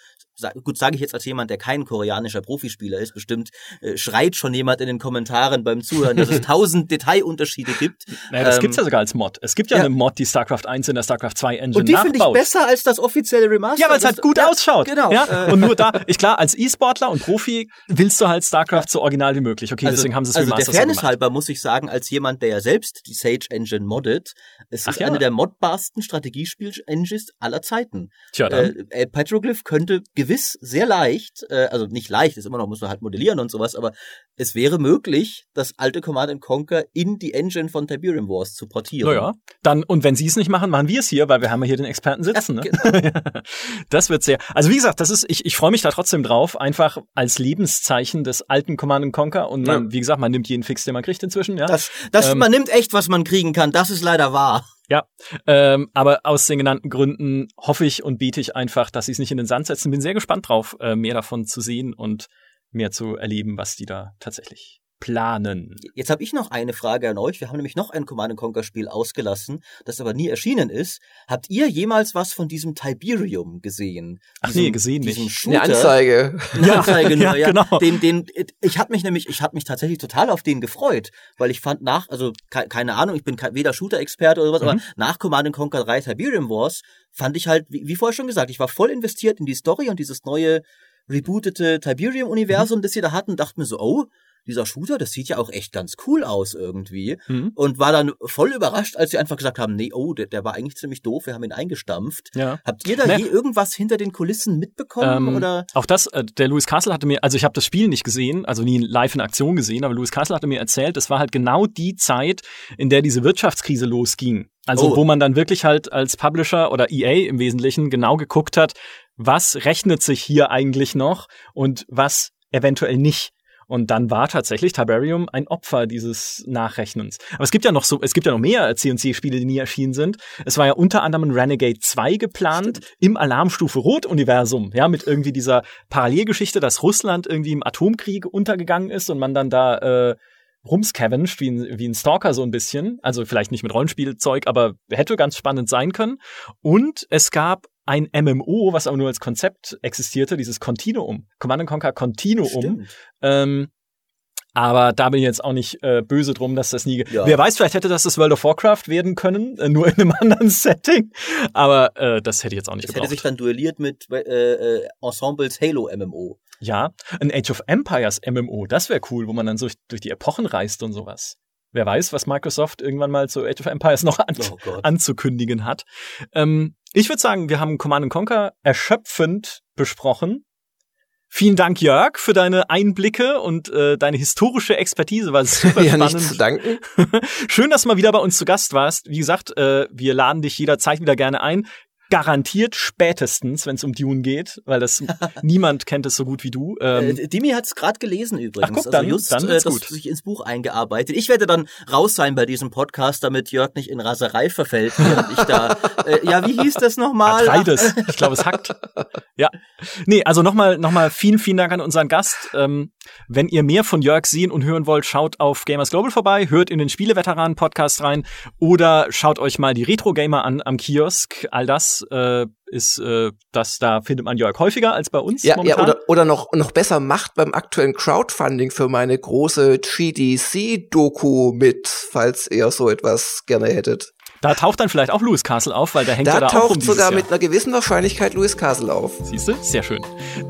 gut, sage ich jetzt als jemand, der kein koreanischer Profispieler ist, bestimmt äh, schreit schon jemand in den Kommentaren beim Zuhören, dass es (laughs) tausend Detailunterschiede gibt. Naja, das ähm, gibt's ja sogar als Mod. Es gibt ja, ja, eine Mod, die StarCraft 1 in der StarCraft 2 Engine Und die finde ich besser als das offizielle Remaster. Ja, weil es halt gut ja, ausschaut. Genau. Ja? Äh, und nur da, ich klar, als E-Sportler und Profi willst du halt StarCraft so original wie möglich. Okay, also, deswegen haben sie es Also der Fairness so halber muss ich sagen, als jemand, der ja selbst die Sage Engine moddet, es Ach ist ja. eine der modbarsten Strategiespiel-Engines aller Zeiten. Tja, dann. Äh, äh, Petroglyph könnte gewiss sehr leicht äh, also nicht leicht, ist immer noch, muss man halt modellieren und sowas, aber es wäre möglich, das alte Command Conquer in die Engine von Tiberium Wars zu portieren. Naja, dann, und wenn sie es nicht machen, machen wir es hier, weil wir haben ja hier den Experten sitzen. Ja, ne? genau. (laughs) das wird sehr, also wie gesagt, das ist, ich, ich freue mich da trotzdem drauf, einfach als Lebenszeichen des alten Command Conquer und man, ja. wie gesagt, man nimmt jeden Fix, den man kriegt inzwischen, ja. Das, das ähm, man nimmt echt, was man kriegen kann, das ist leider wahr. Ja, ähm, aber aus den genannten Gründen hoffe ich und bete ich einfach, dass sie es nicht in den Sand setzen. Bin sehr gespannt drauf, äh, mehr davon zu sehen und mehr zu erleben, was die da tatsächlich planen. Jetzt habe ich noch eine Frage an euch. Wir haben nämlich noch ein Command Conquer Spiel ausgelassen, das aber nie erschienen ist. Habt ihr jemals was von diesem Tiberium gesehen? Ach diesem, nee, gesehen nicht. Shooter? Eine Anzeige. Eine Anzeige nur, ja, ja. Genau. Den, den, ich habe mich nämlich, ich habe mich tatsächlich total auf den gefreut, weil ich fand nach, also ke keine Ahnung, ich bin weder Shooter-Experte oder sowas, mhm. aber nach Command Conquer 3 Tiberium Wars fand ich halt, wie, wie vorher schon gesagt, ich war voll investiert in die Story und dieses neue rebootete Tiberium-Universum, mhm. das sie da hatten, dachte mir so, oh, dieser Shooter, das sieht ja auch echt ganz cool aus irgendwie. Mhm. Und war dann voll überrascht, als sie einfach gesagt haben, nee, oh, der, der war eigentlich ziemlich doof, wir haben ihn eingestampft. Ja. Habt ihr da nee. je irgendwas hinter den Kulissen mitbekommen? Ähm, oder? Auch das, äh, der Louis Castle hatte mir, also ich habe das Spiel nicht gesehen, also nie live in Aktion gesehen, aber Louis Castle hatte mir erzählt, es war halt genau die Zeit, in der diese Wirtschaftskrise losging. Also oh. wo man dann wirklich halt als Publisher oder EA im Wesentlichen genau geguckt hat, was rechnet sich hier eigentlich noch und was eventuell nicht. Und dann war tatsächlich Tiberium ein Opfer dieses Nachrechnens. Aber es gibt ja noch so, es gibt ja noch mehr C&C-Spiele, die nie erschienen sind. Es war ja unter anderem Renegade 2 geplant Stimmt. im Alarmstufe Rot-Universum, ja, mit irgendwie dieser Parallelgeschichte, dass Russland irgendwie im Atomkrieg untergegangen ist und man dann da äh, rumscavenged, wie ein, wie ein Stalker so ein bisschen. Also vielleicht nicht mit Rollenspielzeug, aber hätte ganz spannend sein können. Und es gab ein MMO, was aber nur als Konzept existierte, dieses Continuum, Command Conquer Continuum. Ähm, aber da bin ich jetzt auch nicht äh, böse drum, dass das nie. Ja. Wer weiß, vielleicht hätte das das World of Warcraft werden können, äh, nur in einem (laughs) anderen Setting. Aber äh, das hätte ich jetzt auch nicht das gebraucht. hätte sich dann duelliert mit äh, äh, Ensembles Halo MMO. Ja, ein Age of Empires MMO, das wäre cool, wo man dann so durch, durch die Epochen reist und sowas. Wer weiß, was Microsoft irgendwann mal zu Age of Empires noch an oh anzukündigen hat. Ähm, ich würde sagen, wir haben Command Conquer erschöpfend besprochen. Vielen Dank, Jörg, für deine Einblicke und äh, deine historische Expertise. War (laughs) super ja, spannend. Nicht zu danken. (laughs) Schön, dass du mal wieder bei uns zu Gast warst. Wie gesagt, äh, wir laden dich jederzeit wieder gerne ein garantiert spätestens, wenn es um Dune geht, weil das (laughs) niemand kennt es so gut wie du. Ähm, äh, Dimi hat es gerade gelesen übrigens. Ach, guck, dann, also just, dann äh, das sich ins Buch eingearbeitet. Ich werde dann raus sein bei diesem Podcast, damit Jörg nicht in Raserei verfällt, während ich da. (laughs) Äh, ja, wie hieß das nochmal? Atreides. Ich glaube, es hackt. Ja. Nee, also nochmal, nochmal vielen, vielen Dank an unseren Gast. Ähm, Wenn ihr mehr von Jörg sehen und hören wollt, schaut auf Gamers Global vorbei, hört in den Spieleveteranen-Podcast rein oder schaut euch mal die Retro-Gamer an am Kiosk. All das äh, ist äh, das, da findet man Jörg häufiger als bei uns. Ja, momentan. ja oder, oder noch, noch besser macht beim aktuellen Crowdfunding für meine große GDC-Doku mit, falls ihr so etwas gerne hättet. Da taucht dann vielleicht auch Louis Castle auf, weil der hängt da ja da auch um sogar Jahr. mit einer gewissen Wahrscheinlichkeit Louis Castle auf. Siehst du? Sehr schön.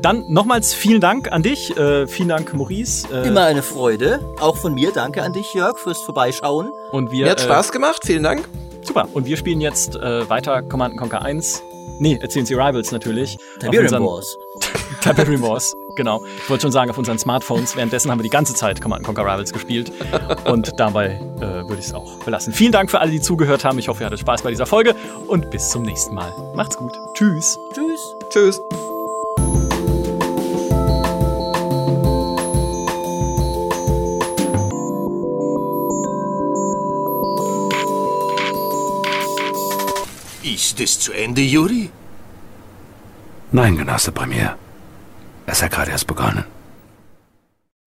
Dann nochmals vielen Dank an dich. Äh, vielen Dank, Maurice. Äh, Immer eine Freude. Auch von mir danke an dich, Jörg, fürs Vorbeischauen. Und wir, Mir hat äh, Spaß gemacht. Vielen Dank. Super. Und wir spielen jetzt äh, weiter Command Conquer 1 Nee, erzählen Sie Rivals natürlich. Tiberium Wars. Tiberium Wars, genau. Ich wollte schon sagen, auf unseren Smartphones. Währenddessen haben wir die ganze Zeit Command Conquer Rivals gespielt. Und dabei äh, würde ich es auch belassen. Vielen Dank für alle, die zugehört haben. Ich hoffe, ihr hattet Spaß bei dieser Folge. Und bis zum nächsten Mal. Macht's gut. Tschüss. Tschüss. Tschüss. Ist es zu Ende, Juri? Nein, Genosse Premier. Es hat gerade erst begonnen.